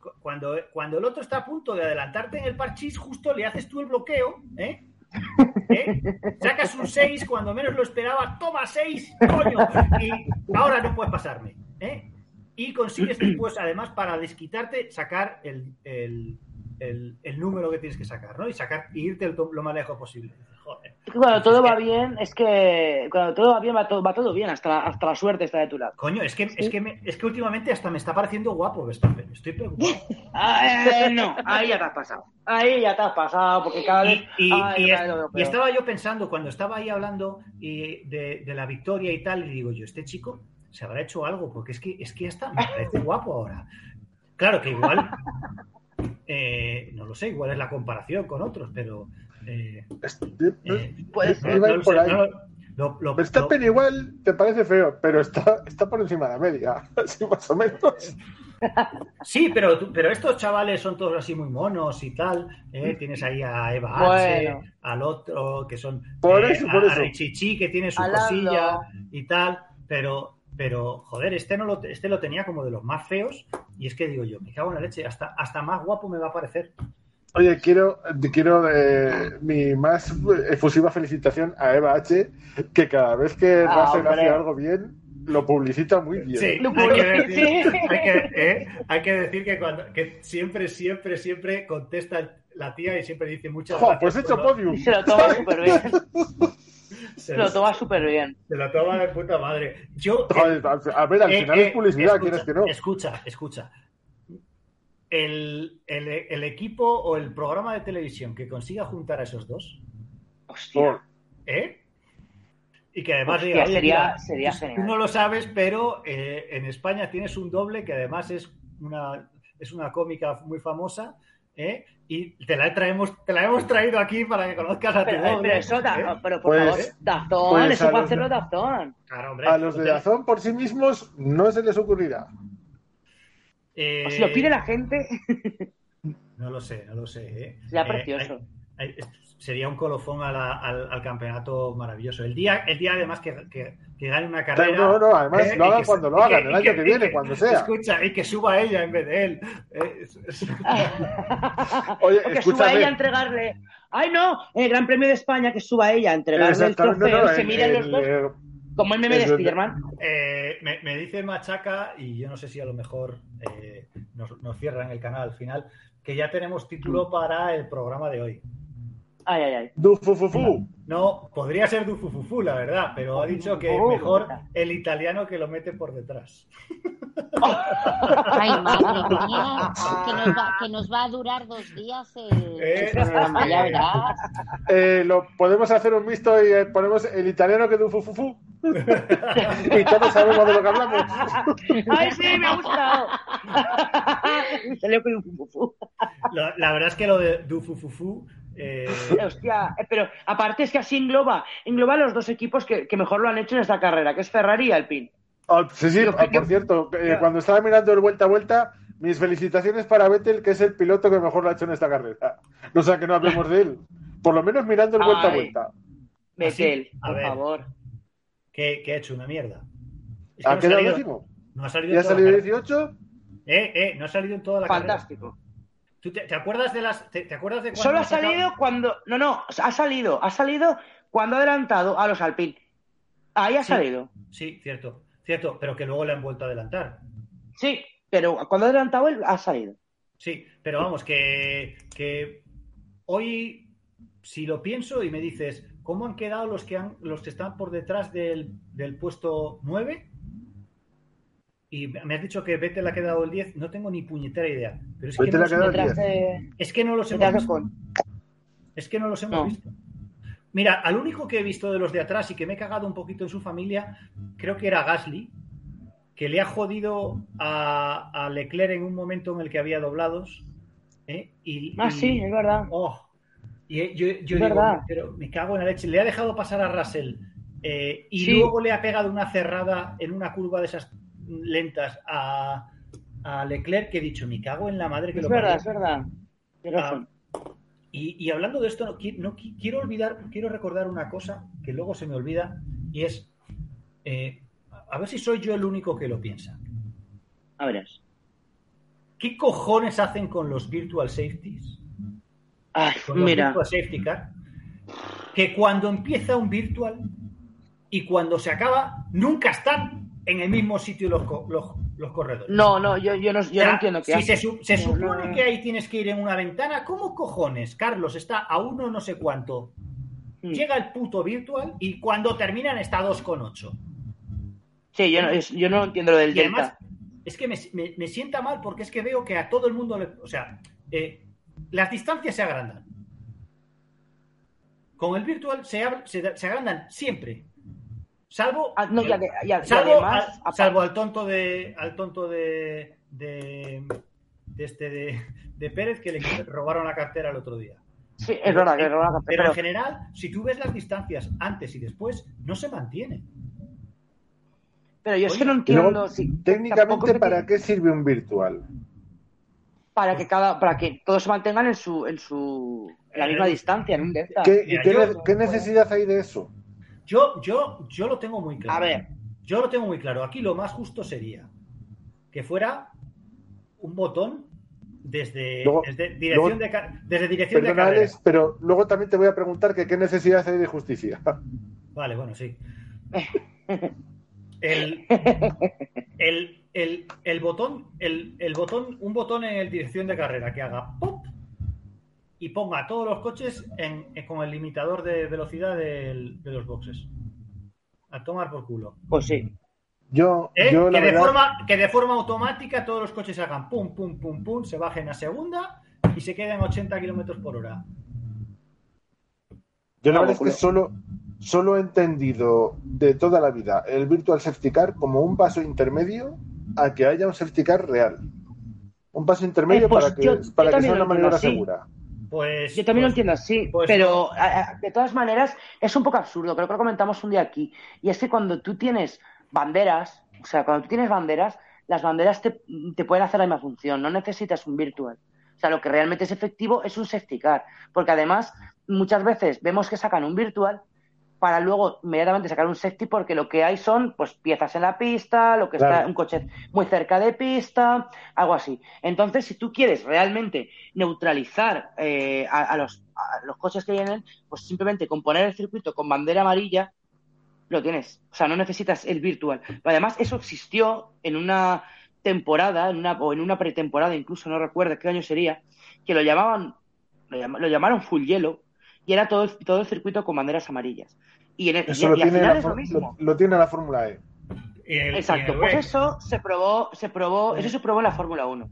cu- cuando cuando el otro está a punto de adelantarte en el parchís justo le haces tú el bloqueo ¿eh? ¿Eh? Sacas un 6 cuando menos lo esperaba, toma 6, coño, y ahora no puedes pasarme. ¿eh? Y consigues después, además, para desquitarte, sacar el, el, el- el número que tienes que sacar, ¿no? Y sacar y irte lo, lo más lejos posible. Joder. Es que cuando todo Es que- va bien, es que cuando todo va bien, va todo, va todo bien, hasta la, hasta la suerte está de tu lado. Coño, es que, es, que me- es que últimamente hasta me está pareciendo guapo Verstappen. Estoy preocupado. Ah, eh, no, ahí ya te has pasado. Ahí ya te has pasado, porque cada vez. Y, Ay, es- estaba yo pensando, cuando estaba ahí hablando y de, de la victoria y tal, y digo yo, este chico se habrá hecho algo, porque es que, es que hasta me parece guapo ahora. Claro que igual, eh, no lo sé, igual es la comparación con otros, pero... eh, no- a no lo por sé, ahí. no- lo- lo- Verstappen lo- igual te parece feo, pero está, está por encima de la media, así más o menos. Sí, pero, tú- pero estos chavales son todos así muy monos y tal. ¿eh? Tienes ahí a Eva H, Bueno. al otro, que son. Por eso, a, por a eso. Richichi, que tiene su A cosilla y tal. Pero, pero joder, este, no lo, este lo tenía como de los más feos. Y es que digo yo, me cago en la leche, hasta, hasta más guapo me va a parecer. Oye, quiero, quiero eh, mi más efusiva felicitación a Eva H, que cada vez que Ah, Russell hombre. hace algo bien, lo publicita muy bien. Sí, Lo hay que, publicité. decir, hay, que, eh, hay que decir que, cuando, que siempre, siempre, siempre contesta la tía y siempre dice muchas Jo, gracias. pues he hecho podium. Se lo toma súper bien. se lo toma súper bien. Se la toma de puta madre. Yo. Al- a ver, al eh, final eh, es publicidad, escucha, quieres que no. Escucha, escucha. El, el- el equipo o el programa de televisión que consiga juntar a esos dos, Hostia. ¿eh? Y que además Hostia, diga, "Oye, sería- mira, sería tú- genial". Tú no lo sabes, pero eh, en España tienes un doble que además es una, es una cómica muy famosa. ¿eh? Y te la, traemos, te la hemos traído aquí para que conozcas a tu Pero, doble. pero eso, da- ¿eh? pero por Pues- favor, Dazón, pues eso a puede los- hacerlo Dazón. Claro, hombre, A los de Dazón por sí mismos no se les ocurrirá. eh, O si lo pide la gente, No lo sé, no lo sé. ¿eh? Eh, precioso. hay- hay- sería un colofón a la- al, al campeonato maravilloso. El día, el día además que, que- que gane una carrera. No, no, además eh, lo hagan que- cuando lo hagan, el año que y viene, cuando sea. Escucha, y que suba ella en vez de él. Eh, es- Oye, o que suba ella a entregarle. ¡Ay, no! El Gran Premio de España, que suba ella a entregarle el trofeo. no, se el- miran los el, dos, eh, como el meme de el- Spiderman. Eh, me, me dice Machaca, y yo no sé si a lo mejor eh, nos, nos cierran el canal al final, que ya tenemos título para el programa de hoy. Ay, ay, ay. Du fu fu fu. No, podría ser Dufufufu, la verdad, pero ha dicho que Oh, mejor el italiano que lo mete por detrás. Ay, madre mía, que nos va, que nos va a durar dos días el, Eh, eh. verás. Eh, lo, podemos hacer un mixto y eh, ponemos el italiano que du fu fu fu. y todos sabemos de lo que hablamos. Ay, sí, me ha gustado. La verdad es que lo de Dufufufu. Eh, Hostia, eh, pero aparte es que así engloba, engloba los dos equipos que, que mejor lo han hecho en esta carrera, que es Ferrari y Alpine. Ah, sí, sí, ah, por cierto, eh, cuando estaba mirando el vuelta a vuelta, mis felicitaciones para Vettel, que es el piloto que mejor lo ha hecho en esta carrera. No sea que no hablemos de él. Por lo menos mirando el vuelta a vuelta. Betel, A por ver. favor. que, que ha hecho una mierda. Es que ¿Ha no quedado salido- décimo? No ha salido ¿Ya ha salido carrera. 18? Eh, eh, no ha salido en toda la carrera. Fantástico. ¿Tú te, te acuerdas de las. Te, te acuerdas de cuando Solo ha salido cuando. No, no, ha salido. Ha salido cuando ha adelantado a los Alpine. Ahí ha Sí. salido. Sí, cierto, cierto, pero que luego le han vuelto a adelantar. Sí, pero cuando ha adelantado él, ha salido. Sí, pero vamos, que, que hoy, si lo pienso y me dices, ¿cómo han quedado los que han, los que están por detrás del, del puesto 9? Y me has dicho que Vettel ha quedado el 10, no tengo ni puñetera idea. Pero es que, no ha los, quedado el Detrás 10. de. es que no los hemos visto. Es que no los hemos No. visto. Mira, al único que he visto de los de atrás y que me he cagado un poquito en su familia, creo que era Gasly, que le ha jodido a, a Leclerc en un momento en el que había doblados. ¿eh? Y, Ah, y- sí, es verdad. Oh, y eh, yo, yo Es digo, verdad. pero me cago en la leche. Le ha dejado pasar a Russell eh, y Sí. luego le ha pegado una cerrada en una curva de esas lentas a, a Leclerc que he dicho, me cago en la madre que Es lo verdad, parió". es verdad. Tienes Ah, razón. y, y hablando de esto, no, qui- no qui- quiero olvidar, quiero recordar una cosa que luego se me olvida y es, eh, a ver si soy yo el único que lo piensa. A verás. ¿Qué cojones hacen con los virtual safeties? Ay, Con los mira. virtual safety car, que cuando empieza un virtual y cuando se acaba, nunca están en el mismo sitio los, los, los corredores. No, no, yo, yo no, yo O sea, no entiendo qué Si se, hace. se No, supone no. que ahí tienes que ir en una ventana, ¿cómo cojones? Carlos está a uno no sé cuánto. Mm. Llega el puto virtual y cuando terminan está a 2,8. Sí, yo no, yo no entiendo lo del Y además, Delta. es que me, me- me sienta mal porque es que veo que a todo el mundo le. O sea, eh, las distancias se agrandan. Con el virtual se, se, se agrandan siempre. Salvo. Ah, no, y ade- y ade- y salvo, además, al, salvo al tonto de. Al tonto de. de, de este de, de Pérez que le robaron la cartera el otro día. Sí, es verdad que es verdad. Pero Pero, en general, si tú ves las distancias antes y después, no se mantienen. pero yo es que no entiendo. si- técnicamente, me- ¿para qué sirve un virtual? para que cada para que todos se mantengan en su en su en la misma Eh, distancia en un delta. ¿Qué, Mira, qué yo- qué necesidad hay de eso? Yo, yo, yo lo tengo muy claro. A ver. Yo lo tengo muy claro. Aquí lo más justo sería que fuera un botón desde, Luego- desde dirección, luego- de, desde dirección de carrera. Alex, pero luego también te voy a preguntar que qué necesidad hay de justicia. Vale, bueno, sí. El, el, el, el botón, el, el botón, un botón en el dirección de carrera que haga pop y ponga todos los coches en, en- con el limitador de velocidad del- de los boxes. A tomar por culo. Pues sí. Yo, ¿Eh? yo la que, de verdad, forma, que de forma automática todos los coches hagan pum, pum, pum, pum, se bajen a segunda y se queden a 80 kilómetros por hora. yo la No, verdad es que solo, solo he entendido de toda la vida el Virtual Safety Car como un paso intermedio a que haya un safety car real. Un paso intermedio Eh, pues para que, yo- para yo que sea una maniobra así. segura. Pues, Yo también lo pues- entiendo así, pues pero a- a- de todas maneras es un poco absurdo, creo que lo comentamos un día aquí, y es que cuando tú tienes banderas, o sea, cuando tú tienes banderas, las banderas te, te pueden hacer la misma función, no necesitas un virtual. O sea, lo que realmente es efectivo es un safety car, porque además muchas veces vemos que sacan un virtual para luego inmediatamente sacar un safety porque lo que hay son pues piezas en la pista, lo que está un coche muy cerca de pista, algo así. Entonces, si tú quieres realmente neutralizar eh, a, a los, a los coches que vienen, pues simplemente con poner el circuito con bandera amarilla lo tienes. O sea, no necesitas el virtual. Pero además, eso existió en una temporada, en una, o en una pretemporada, incluso no recuerdo qué año sería, que lo llamaban, lo, llama- lo llamaron full hielo, y era todo el, todo el circuito con banderas amarillas. Y, en el, Eso y- lo y al tiene, final la, es lo mismo. lo, lo tiene la Fórmula E. El- Exacto, pues eso se probó, se probó, eso se probó en la Fórmula 1.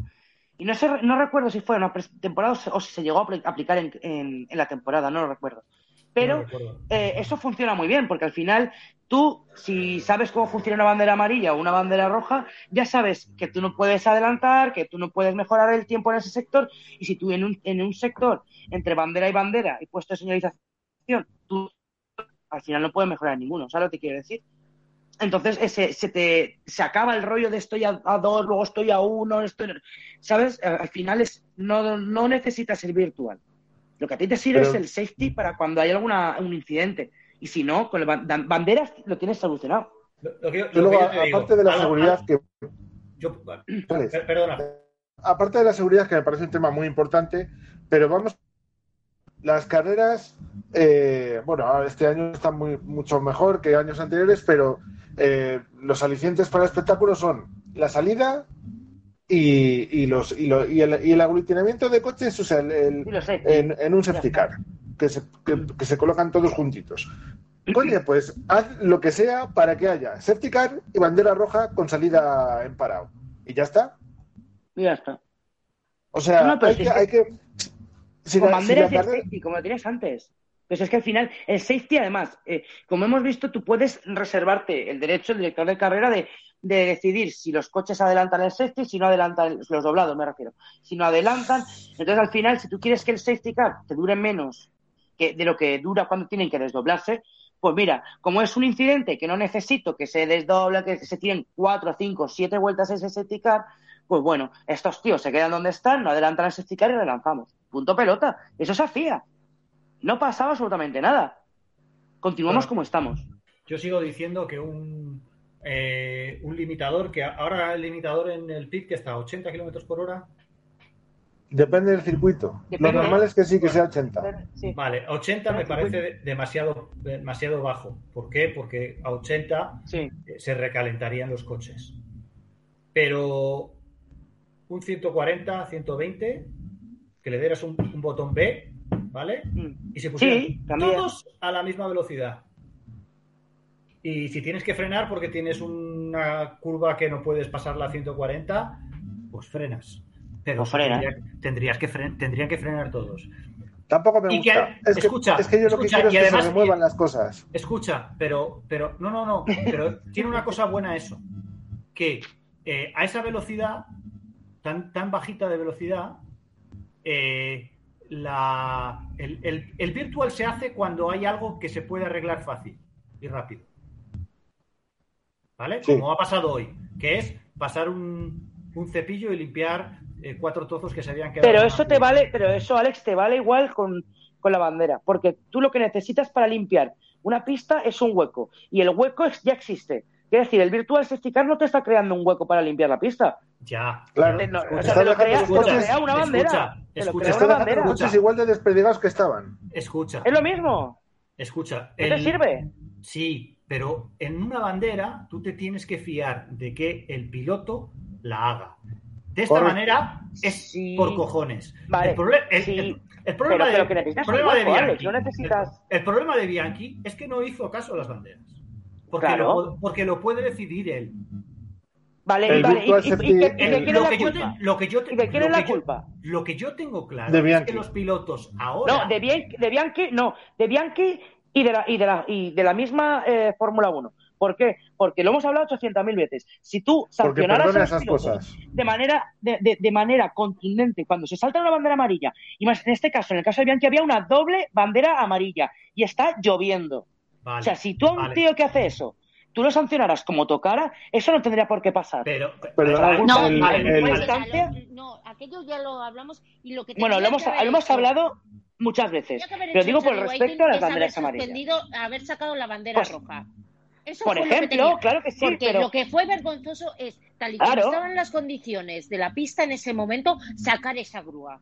Y no sé, no recuerdo si fue en una temporada o si se llegó a apl- aplicar en, en- en la temporada, no lo recuerdo. Pero No recuerdo. eh, eso funciona muy bien, porque al final tú, si sabes cómo funciona una bandera amarilla o una bandera roja, ya sabes que tú no puedes adelantar, que tú no puedes mejorar el tiempo en ese sector, y si tú en un, en un sector, entre bandera y bandera y puesto de señalización, tú al final no puedes mejorar ninguno, ¿sabes lo que quiero decir? Entonces ese, se te se acaba el rollo de estoy a, a dos, luego estoy a uno, estoy, ¿sabes? Al al final es, no, no necesitas ser virtual. Lo que a ti te sirve Pero- es el safety para cuando hay alguna un incidente. Y si no, con banderas lo tienes solucionado. Lo- lo que yo- Yo lo que luego, yo te digo, aparte de la seguridad que perdona. aparte de la seguridad, que me parece un tema muy importante, pero vamos, las carreras, eh, bueno, ahora este año están muy, mucho mejor que años anteriores, pero eh, los alicientes para el espectáculo son la salida y, y los, y, lo- y el, y el aglutinamiento de coches, o sea, el- en, en un safety car, que se, que, que se colocan todos juntitos. Coño, pues haz lo que sea para que haya safety car y bandera roja con salida en parado. Y ya está. Y ya está. O sea, No, hay, que, que- hay que. Si con la- si banderas la de carrera- safety, como lo tienes antes. Pues es que al final, el safety, además, eh, como hemos visto, tú puedes reservarte el derecho, el director de carrera, de, de decidir si los coches adelantan el safety, si no adelantan, los doblados me refiero, si no adelantan. Entonces, al final, si tú quieres que el safety car te dure menos que de lo que dura cuando tienen que desdoblarse, pues mira, como es un incidente que no necesito que se desdoble, que se tiren cuatro, cinco, siete vueltas ese safety car, pues bueno, estos tíos se quedan donde están, no adelantan el safety car y relanzamos. Punto pelota. Eso se hacía. No pasaba absolutamente nada. Continuamos Bueno. como estamos. Yo sigo diciendo que un, eh, un limitador, que ahora el limitador en el pit que está a 80 kilómetros por hora, Depende del circuito. Depende. Lo normal es que sí, que sea 80. Sí. vale, 80 me parece demasiado, demasiado bajo. ¿Por qué? Porque a 80 Sí. eh, se recalentarían los coches. Pero un 140, 120, que le dieras un, un botón B, ¿vale? Mm. Y se pusieran Sí, todos a la misma velocidad. Y si tienes que frenar porque tienes una curva que no puedes pasar la 140, pues frenas. Pero Pues frena. tendría- tendrías que fren- tendrían que frenar todos. Tampoco me gusta. que, escucha, es que yo lo que quiero es que además- se remuevan las cosas. Escucha, pero, pero, no, no, no, pero tiene una cosa buena eso, que eh, a esa velocidad, tan, tan bajita de velocidad, eh, la, el, el- el virtual se hace cuando hay algo que se puede arreglar fácil y rápido. ¿Vale? Sí. Como ha pasado hoy, que es pasar un, un cepillo y limpiar eh, cuatro trozos que se habían quedado. Pero eso te vale, pero eso, Alex, te vale igual con, con la bandera. Porque tú lo que necesitas para limpiar una pista es un hueco. Y el hueco es- ya existe. Es decir, el virtual safety car no te está creando un hueco para limpiar la pista. Ya. Claro. no, escucha, o sea, te lo Está crea, dejando te lo crea una bandera. escucha, Te lo escucha. crea una bandera. coches igual de desperdigados que estaban. escucha. Es lo mismo. Escucha, ¿No te el- sirve? Sí, pero en una bandera tú te tienes que fiar de que el piloto la haga. De esta Correcto. manera es Sí. por cojones. Vale, el, proble- el- sí. el- el problema, Pero- de, pero que necesitas el problema de Bianchi, Alex, no necesitas- el, el problema de Bianchi es que no hizo caso a las banderas. Porque, Claro. lo, porque lo puede decidir él. Vale, vale, y, y- y- y de lo, la yo te- culpa? lo que yo te- ¿Y de lo es la que yo- culpa? lo que yo tengo claro De es Bianchi. que los pilotos ahora. No, de, Bian- de Bianchi, no, de Bianchi y de la, y de la, y de la misma eh, Fórmula 1. ¿Por qué? Porque lo hemos hablado 800.000 veces. Si tú sancionaras a esas cosas. de manera, de, de- de manera contundente, cuando se salta una bandera amarilla, y más en este caso, en el caso de Bianchi, había una doble bandera amarilla y está lloviendo. Vale, o sea, si tú a un vale. tío que hace eso, tú lo sancionaras como tocara, eso no tendría por qué pasar. Pero, Perdona, No, el- vale, el- lo- no, aquello ya lo hablamos y lo que bueno, lo hemos, lo hemos hablado muchas veces, pero digo por Whiting a las banderas amarillas. haber sacado la bandera Pues, roja. Eso Por que ejemplo, claro que sí, Porque pero lo que fue vergonzoso es, tal y como Claro. estaban las condiciones de la pista en ese momento, sacar esa grúa.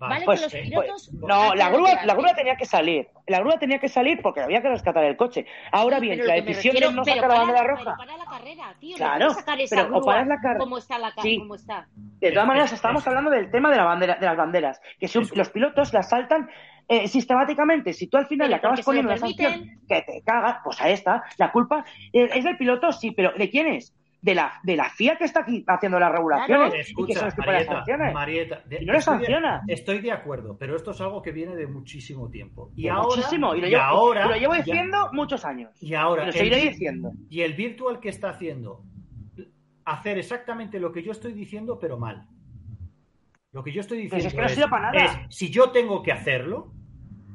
Vale, Pues, que los eh, pilotos pues, no, la grúa, la grúa tenía que salir. La grúa tenía que salir porque había que rescatar el coche. Ahora bien, la decisión refiero- de no sacar la bandera pero roja. para la carrera, tío, Claro, no sacar esa pero o grúa paras la carrera. como está la ca- Sí. como está. De todas maneras, es- estamos es- hablando del tema de la bandera, de las banderas, que si los pilotos las saltan eh, sistemáticamente, si tú al final Pero le acabas poniendo la sanción que te cagas, pues ahí está. La culpa eh, es del piloto, sí, pero ¿de quién es? De la, de la FIA que está aquí haciendo las regulaciones y que Escucha, son los que ponen las Marieta, sanciones. Marieta, de- Y no le estoy de- sanciona. Estoy de acuerdo, pero esto es algo que viene de muchísimo tiempo. Y De ahora, muchísimo, y lo y llevo, ahora, y lo llevo ya- diciendo muchos años. y ahora, y lo seguiré diciendo. Y el virtual que está haciendo, hacer exactamente lo que yo estoy diciendo, pero mal. Lo que yo estoy Pues diciendo es que no sirve para nada. es, si yo tengo que hacerlo,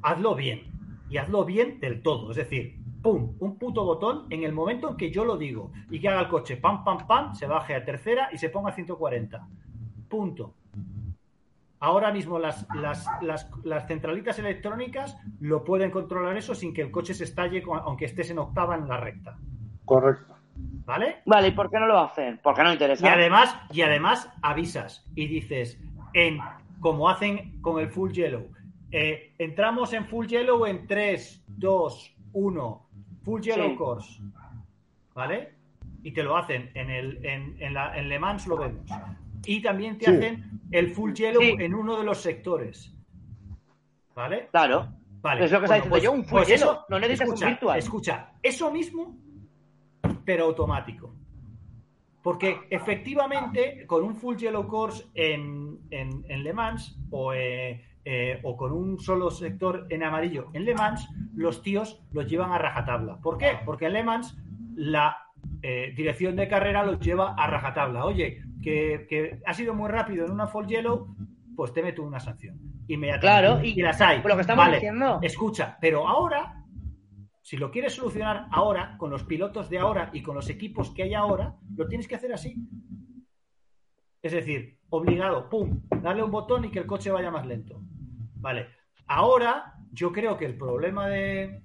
hazlo bien. Y hazlo bien del todo. Es decir, pum, un puto botón en el momento en que yo lo digo y que haga el coche pam, pam, pam, se baje a tercera y se ponga a 140. Punto. Ahora mismo las, las, las, las centralitas electrónicas lo pueden controlar eso sin que el coche se estalle con- aunque estés en octava en la recta. Correcto. ¿Vale? Vale, ¿y por qué no lo hacen? Porque no Y interesa. además, y además avisas y dices, en como hacen con el full yellow, eh, entramos en full yellow en 3, 2, 1, full yellow Sí. course. ¿Vale? Y te lo hacen en el en, en la, en Le Mans lo vemos. Y también te Sí. hacen el full yellow Sí. en uno de los sectores. ¿Vale? Claro. Vale. Es lo que está diciendo yo, un full yellow. No necesitas un escucha, virtual. Escucha, eso mismo, pero automático. Porque efectivamente, con un full yellow course en, en- en Le Mans o, eh, eh, o con un solo sector en amarillo en Le Mans, los tíos los llevan a rajatabla. ¿Por qué? Porque en Le Mans la eh, dirección de carrera los lleva a rajatabla. Oye, que, que ha sido muy rápido en una full yellow, pues te meto una sanción. Inmediatamente. Claro, y, y- las hay. por lo que estamos Vale, diciendo. Escucha, pero ahora, si lo quieres solucionar ahora, con los pilotos de ahora y con los equipos que hay ahora, lo tienes que hacer así. Es decir, obligado, pum, darle un botón y que el coche vaya más lento. Vale. Ahora, yo creo que el problema de.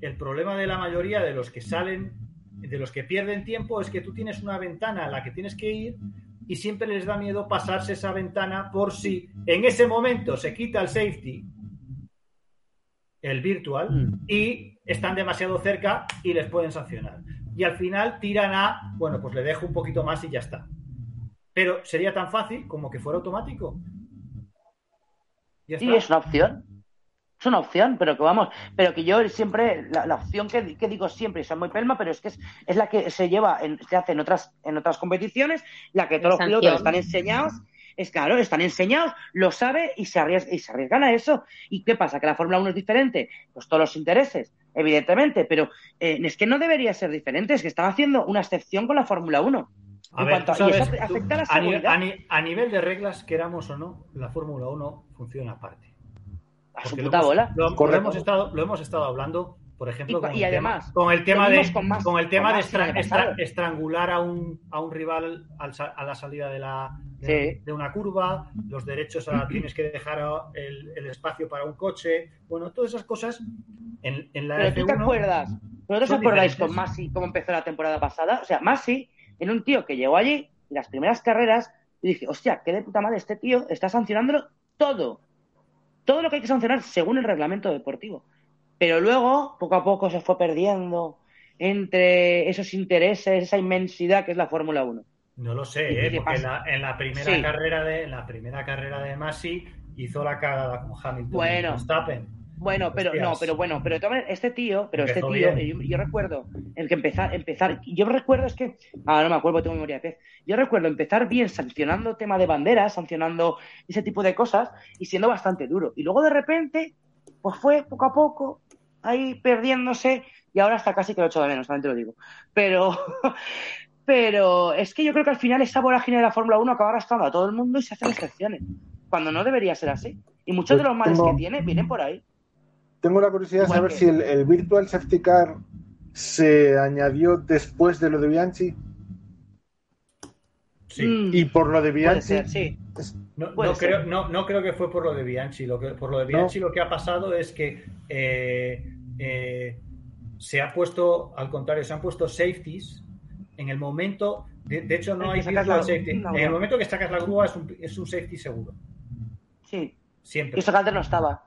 El problema de la mayoría de los que salen, de los que pierden tiempo, es que tú tienes una ventana a la que tienes que ir y siempre les da miedo pasarse esa ventana por si en ese momento se quita el safety, el virtual, Mm. y están demasiado cerca y les pueden sancionar. Y al final tiran a, bueno, pues le dejo un poquito más y ya está. Pero sería tan fácil como que fuera automático. Está. es una opción. Es una opción, pero que vamos, pero que yo siempre, la, la opción que, que digo siempre, y soy muy pelma, pero es que es, es la que se lleva, en, se hace en otras, en otras competiciones, la que todos los pilotos están enseñados, es claro, están enseñados, lo sabe y se, arriesga, y se arriesgan a eso. ¿Y qué pasa? ¿Que la Fórmula 1 es diferente? Pues todos los intereses, evidentemente, pero eh, es que no debería ser diferente, es que están haciendo una excepción con la Fórmula 1. A ver, cuanto- sabes, eso afecta a la a, ni- seguridad. a ni- a nivel de reglas, queramos o no, la Fórmula 1 funciona aparte. A su Porque puta lo hemos, bola. Lo, lo Correcto. hemos estado, lo hemos estado hablando, por ejemplo, Y con, y el además, tema, con el tema lo de vimos con más- con el tema con de más el año estra- estra- pasado. estrangular a un, a un rival al a la salida de, la, de, Sí. de una curva, los derechos a tienes que dejar el, el espacio para un coche, bueno, todas esas cosas en, en la Pero tú te F1 acuerdas, ¿no os acordáis con Masi cómo empezó la temporada pasada? O sea, Masi era un tío que llegó allí y las primeras carreras y dije, hostia, qué de puta madre este tío está sancionándolo todo. Todo lo que hay que sancionar según el reglamento deportivo. Pero luego, poco a poco, se fue perdiendo entre esos intereses, esa inmensidad que es la Fórmula 1. No lo sé, ¿Y ¿eh? porque en la, en la primera Sí. carrera de en la primera carrera de Masi hizo la cagada con Hamilton Bueno. y Verstappen. Bueno, pero Hostias. no, pero bueno, pero este tío, pero Empezó este tío, yo, yo recuerdo el que empezar, empezar, yo recuerdo es que, ah, no me acuerdo, tengo memoria de pez. Yo recuerdo empezar bien sancionando tema de banderas, sancionando ese tipo de cosas y siendo bastante duro. Y luego de repente, pues fue poco a poco ahí perdiéndose y ahora está casi que lo echo de menos, también te lo digo. Pero, pero es que yo creo que al final esa vorágine de la Fórmula 1 acaba arrastrando a todo el mundo y se hacen excepciones, cuando no debería ser así. Y muchos de los males Tengo- que tiene vienen por ahí. Tengo la curiosidad de saber si el, el Virtual Safety Car se añadió después de lo de Bianchi Sí. Mm, y por lo de puede Bianchi ser, sí. No, Puede no ser. creo, no, no creo que fue por lo de Bianchi. Lo que, por lo de Bianchi lo que ha pasado es que eh, eh, se ha puesto, al contrario, se han puesto safeties en el momento. De, de hecho, no hay virtual la- safety. no, en el momento que sacas la grúa es un, es un safety seguro. Sí. Siempre. Y eso que antes no estaba.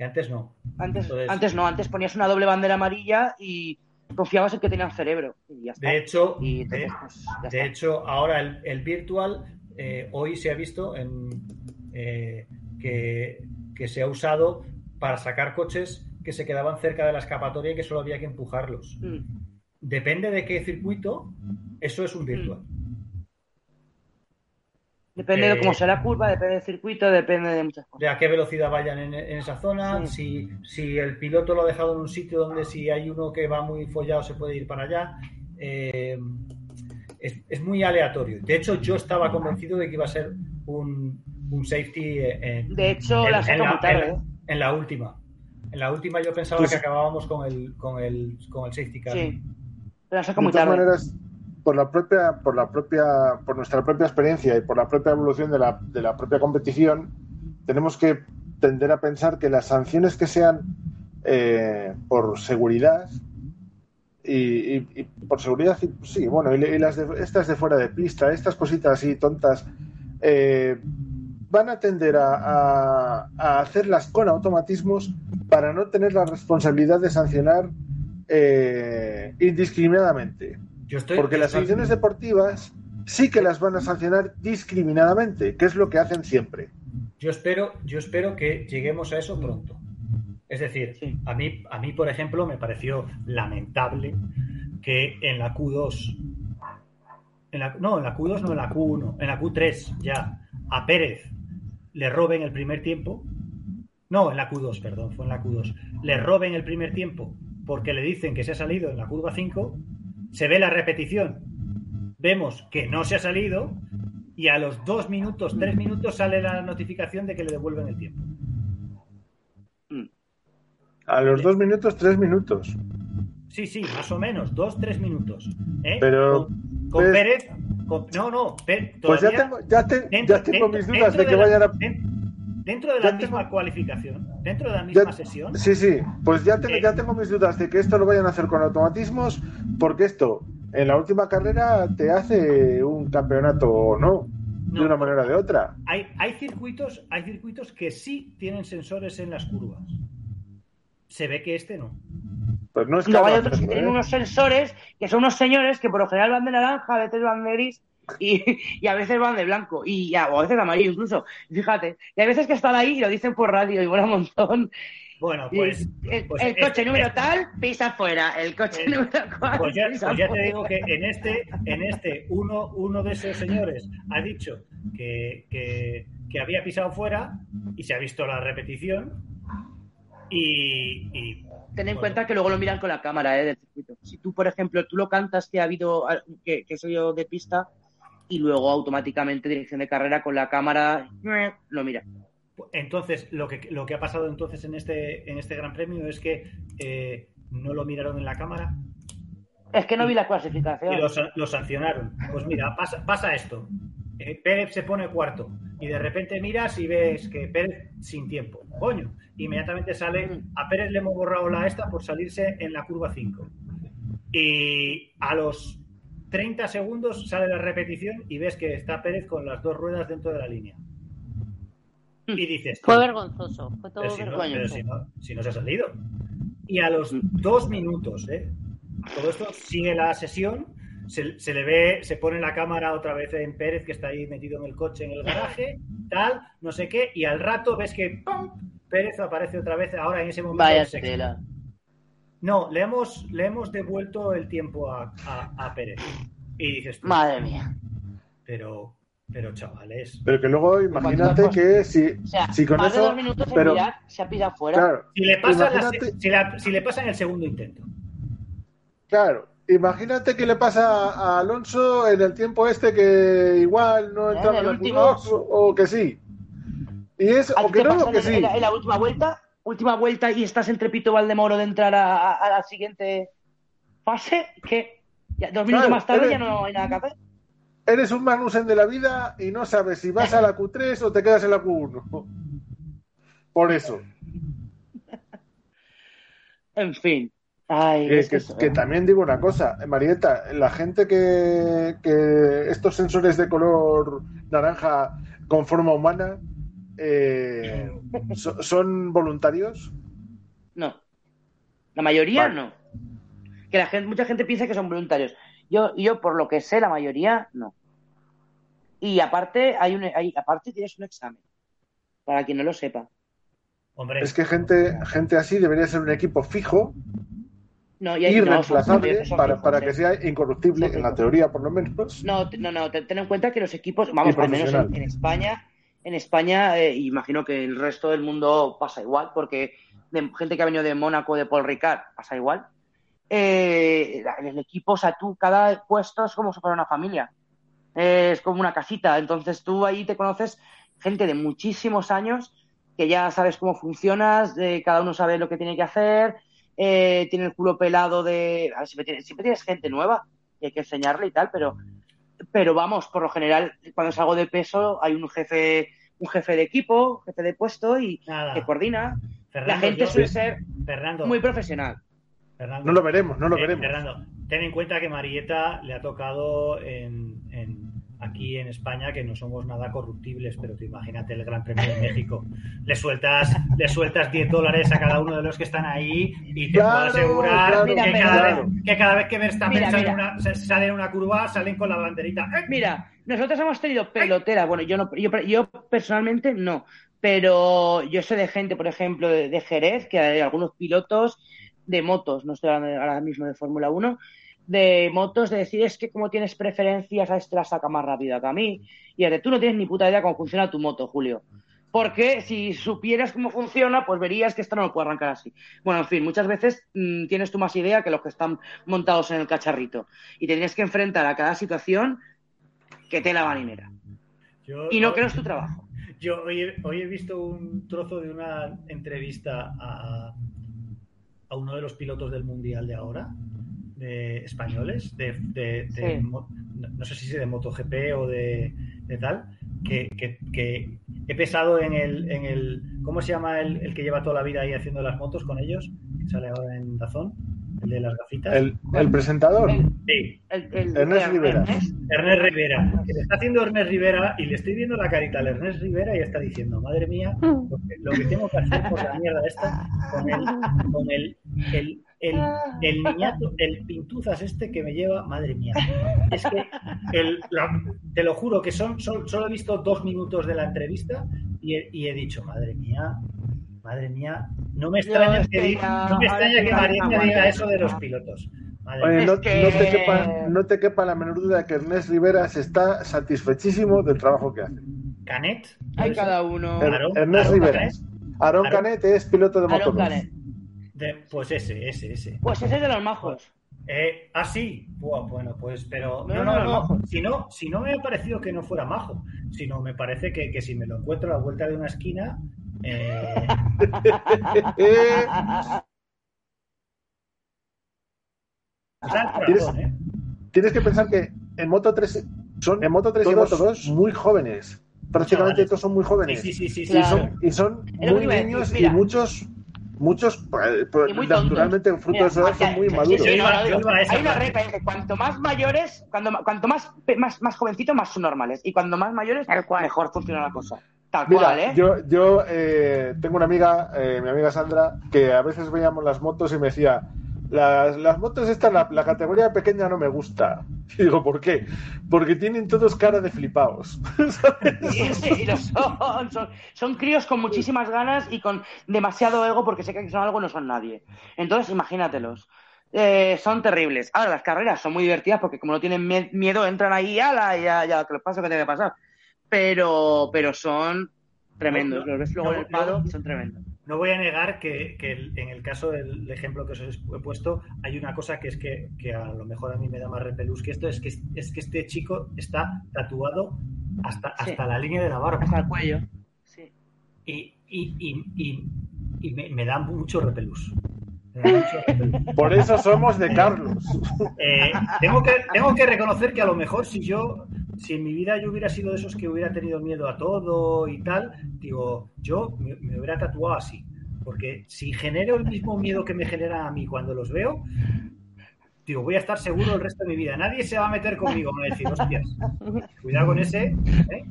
Que antes no. Antes, Entonces- antes no, antes ponías una doble bandera amarilla y confiabas en que tenían cerebro. Y ya está. De hecho, Y de, pues, ya de está. hecho ahora el, el virtual eh, hoy se ha visto en, eh, que, que se ha usado para sacar coches que se quedaban cerca de la escapatoria y que solo había que empujarlos. Mm. Depende de qué circuito, eso es un virtual. Depende Eh, de cómo sea la curva, depende del circuito, depende de muchas cosas. de a qué velocidad vayan en, en esa zona, si, si el piloto lo ha dejado en un sitio donde si hay uno que va muy follado se puede ir para allá. Eh, es, es muy aleatorio. De hecho, yo estaba convencido de que iba a ser un, un safety en, De hecho, en- la tarde. en- ¿eh? en la última. En la última yo pensaba Pues- que acabábamos con el, con el, con el safety car. Sí. Pero la saco De muy todas tarde. maneras, por la propia, por la propia, por nuestra propia experiencia y por la propia evolución de la, de la propia competición, tenemos que tender a pensar que las sanciones que sean eh, por seguridad y, por seguridad, sí, bueno, y, las de- estas de fuera de pista, estas cositas así tontas, eh, van a tender a, a- a hacerlas con automatismos para no tener la responsabilidad de sancionar eh, indiscriminadamente. Yo estoy, Porque yo las estoy- sanciones deportivas sí que las van a sancionar discriminadamente, que es lo que hacen siempre. Yo espero, yo espero que lleguemos a eso pronto. Es decir, Sí. a mí, a mí, por ejemplo, me pareció lamentable que en la Q2, en la- no, en la Q2 no, en la Q1, en la Q3 ya, a Pérez le roben el primer tiempo. No, en la Q2, perdón, fue en la Q2. Le roben el primer tiempo porque le dicen que se ha salido en la curva 5, se ve la repetición, vemos que no se ha salido y a los dos minutos, tres minutos sale la notificación de que le devuelven el tiempo. A los dos minutos, tres minutos. Sí, sí, más o menos, dos, tres minutos. ¿eh? Pero- con, con Pérez, con- no, no, Pérez, Pues ya tengo, ya te- dentro- ya tengo mis dudas dentro de que la- vayan a... Dentro de ya la tengo- misma cualificación, dentro de la misma Ya- sesión, Sí, sí, pues ya tengo, Eh. ya tengo mis dudas de que esto lo vayan a hacer con automatismos, porque esto en la última carrera te hace un campeonato o no, de No. una manera o de otra. hay, hay circuitos, hay circuitos que sí tienen sensores en las curvas. Se ve que este no. Pues no es Luego hay cada otros que tienen unos sensores que son unos señores que por lo general van de naranja, a veces van de gris y, y a veces van de blanco y ya, o a veces de amarillo incluso. Fíjate, y hay veces que están ahí y lo dicen por radio y mola un montón. Bueno, pues, el, pues el este- coche número este- tal pisa fuera, el coche Eh, número cual Pues ya, pisa pues ya te digo que en este, en este uno, uno de esos señores ha dicho que, que- que había pisado fuera y se ha visto la repetición. Y, y, Ten en bueno, cuenta que luego lo miran con la cámara ¿eh? del circuito. Si tú, por ejemplo, tú lo cantas que ha habido, que, que soy yo de pista, y luego automáticamente dirección de carrera con la cámara lo mira. Entonces, lo que, lo que ha pasado entonces en este, en este Gran Premio es que eh, no lo miraron en la cámara Es que no vi la y clasificación. lo, sa- lo sancionaron. Pues mira, pasa, pasa esto. Eh, Pérez se pone cuarto y de repente miras y ves que Pérez sin tiempo. Coño, inmediatamente sale, a Pérez le hemos borrado la esta por salirse en la curva 5. Y a los 30 segundos sale la repetición y ves que está Pérez con las dos ruedas dentro de la línea. Y dices, Fue vergonzoso, fue todo si no, vergonzoso. pero si no- si no se ha salido. Y a los dos minutos, ¿eh? Todo esto sigue la sesión, se, se le ve, se pone la cámara otra vez en Pérez, que está ahí metido en el coche, en el garaje, tal, no sé qué, y al rato ves que ¡pum! Pérez aparece otra vez, ahora en ese momento. Vaya en sexto. tela. No, le hemos, le hemos devuelto el tiempo a, a- a Pérez. Y dices, tú, Madre mía. pero, pero chavales, Pero que luego imagínate Cuando- que si, O sea, si con más de eso... dos minutos pero, mirar, se ha pisado fuera. claro, si le pasa, la- si la- si le pasa en el segundo intento. claro. Imagínate que le pasa a Alonso en el tiempo este que igual no En entraba el en último. curva ocho, o que sí. Y es, ¿A o que no, o que sí. en la, en la última vuelta? Última vuelta y estás entre Pito Valdemoro de entrar a, la siguiente fase, que ya, dos minutos Claro, más tarde eres- ya no hay nada que hacer. Eres un Magnussen de la vida y no sabes si vas a la Q3 o te quedas en la Q1. Por eso. En fin. Ay, Que, es que que- ¿eh? también digo una cosa, Marieta, la gente que, que estos sensores de color naranja con forma humana eh, so- son voluntarios. No. La mayoría Vale. no. Que la gente, mucha gente piensa que son voluntarios. Yo, yo por lo que sé, la mayoría no. Y aparte, hay un, hay, aparte tienes un examen. Para quien no lo sepa. Hombre, Es que gente, gente así debería ser un equipo fijo, No, y hay- no, son- irreemplazable, son para, para ¿eh? que sea incorruptible, en la teoría por lo menos. No, no, no, te- ten en cuenta que los equipos, vamos, al menos en España, en España, eh, imagino que el resto del mundo pasa igual, porque gente que ha venido de Mónaco, de Paul Ricard, pasa igual. Eh, el equipo, o sea, tú, cada puesto es como si fuera una familia. Es como una casita. Entonces tú ahí te conoces gente de muchísimos años que ya sabes cómo funcionas, cada uno sabe lo que tiene que hacer, eh, tiene el culo pelado de... a ver, siempre, tienes, siempre tienes gente nueva y hay que enseñarle y tal, pero, pero vamos, por lo general, cuando salgo de peso hay un jefe un jefe de equipo, jefe de puesto y Nada. que coordina. Fernando, La gente yo- suele ser Fernando, muy profesional. Fernando, No lo veremos, no lo eh, veremos. Fernando, ten en cuenta que Marieta le ha tocado en, en- aquí en España que no somos nada corruptibles, pero tú imagínate el Gran Premio de México. Le sueltas, le sueltas 10 dólares a cada uno de los que están ahí y te Claro, puedo asegurar claro, que, Mira, cada claro. vez, que cada vez que Verstappen Mira, sale, mira. Una, sale en una curva, salen con la banderita. ¡Eh! Mira, nosotros hemos tenido pelotera. Bueno, yo no, yo, yo personalmente no, pero yo sé de gente, por ejemplo, de, de Jerez, que hay algunos pilotos de motos, no estoy hablando ahora mismo de Fórmula 1, de motos, de decir es que como tienes preferencias, a este la saca más rápida que a mí. Y es de tú no tienes ni puta idea cómo funciona tu moto, Julio. Porque si supieras cómo funciona, pues verías que esto no lo puede arrancar así. Bueno, en fin, muchas veces mm, tienes tú más idea que los que están montados en el cacharrito. Y te tienes que enfrentar a cada situación que te la marinera. Yo- Y no que no es tu trabajo. Yo hoy he, hoy he visto un trozo de una entrevista a, a uno de los pilotos del Mundial de ahora, de españoles, de, de- de Sí. mo- no, no sé si de MotoGP o de, de tal, que, que- que he pesado en el, en el ¿cómo se llama el, el que lleva toda la vida ahí haciendo las motos con ellos? Que sale ahora en Dazón, el de las gafitas. El, el presentador, Sí, el- el- Ernest Rivera. Ernest. Ernest Rivera, que le está haciendo Ernest Rivera y le estoy viendo la carita al Ernest Rivera y está diciendo, madre mía, lo que, lo que tengo que hacer por la mierda esta con el, con el, el, el, el niñato, el pintuzas este que me lleva, madre mía. Es que el- la- te lo juro que son, son- solo he visto dos minutos de la entrevista y he, y he dicho, madre mía, madre mía, no me extraña que, que di- ya- no me extraña que aguanta. diga eso de los pilotos. Oye, no, Es que- no te quepa, no te quepa la menor duda que Ernest Rivera se está satisfechísimo del trabajo que hace. Canet. Hay cada uno. Er- Aarón- Ernest Aarón Rivera. Canet. Aaron Aaron- Canet es piloto de Aaron Moto 2. Canet. De- pues ese, ese, ese. Pues ese es de los majos. Eh, ah, sí. Buah, bueno, pues, pero. No, No, no, no. Si no, si no me ha parecido que no fuera majo, sino me parece que, que si me lo encuentro a la vuelta de una esquina. eh, Eh, ¿Tienes- ¿eh? que pensar que en Moto 3 son en Moto 3 y Moto 2 muy jóvenes. Prácticamente Chavales. todos son muy jóvenes. sí, sí, sí. sí, Y Claro. son, y son muy niños y muchos, muchos eh, pues, muy naturalmente fruto Mira, de su edad son muy maduros. Yo yo hay una regla, es que cuanto más mayores, cuando, cuanto más, más, más jovencitos, más son normales. Y cuando más mayores, mejor funciona la cosa. Tal Mira, cual, ¿eh? yo, yo eh, tengo una amiga, eh, mi amiga Sandra, que a veces veíamos las motos y me decía, las, las motos estas, la, la categoría pequeña no me gusta. Y digo, ¿por qué? Porque tienen todos cara de flipaos. Sí, sí, y lo son, son. Son críos con muchísimas ganas y con demasiado ego porque sé que son algo y no son nadie. Entonces, imagínatelos. Eh, son terribles. Ahora, las carreras son muy divertidas porque como no tienen mie- miedo, entran ahí, ala, y ya, ya, que les pasa lo que tiene que pasar. Pero, pero son tremendos. Los ves luego en el y son tremendos. No voy a negar que, que el- en el caso del ejemplo que os he puesto, hay una cosa que es que, que a lo mejor a mí me da más repelús que esto, es que, es que este chico está tatuado hasta, Sí. hasta la línea de la barba. Hasta el cuello. Sí. Y, y, y, y, y me, me da mucho repelús. Me da mucho repelús. Por eso somos de Carlos. Eh, tengo, que, tengo que reconocer que a lo mejor si yo, si en mi vida yo hubiera sido de esos que hubiera tenido miedo a todo y tal, digo, yo me, me hubiera tatuado así. Porque si genero el mismo miedo que me genera a mí cuando los veo, digo, voy a estar seguro el resto de mi vida. Nadie se va a meter conmigo, me va a decir, hostias, cuidado con ese. ¿eh?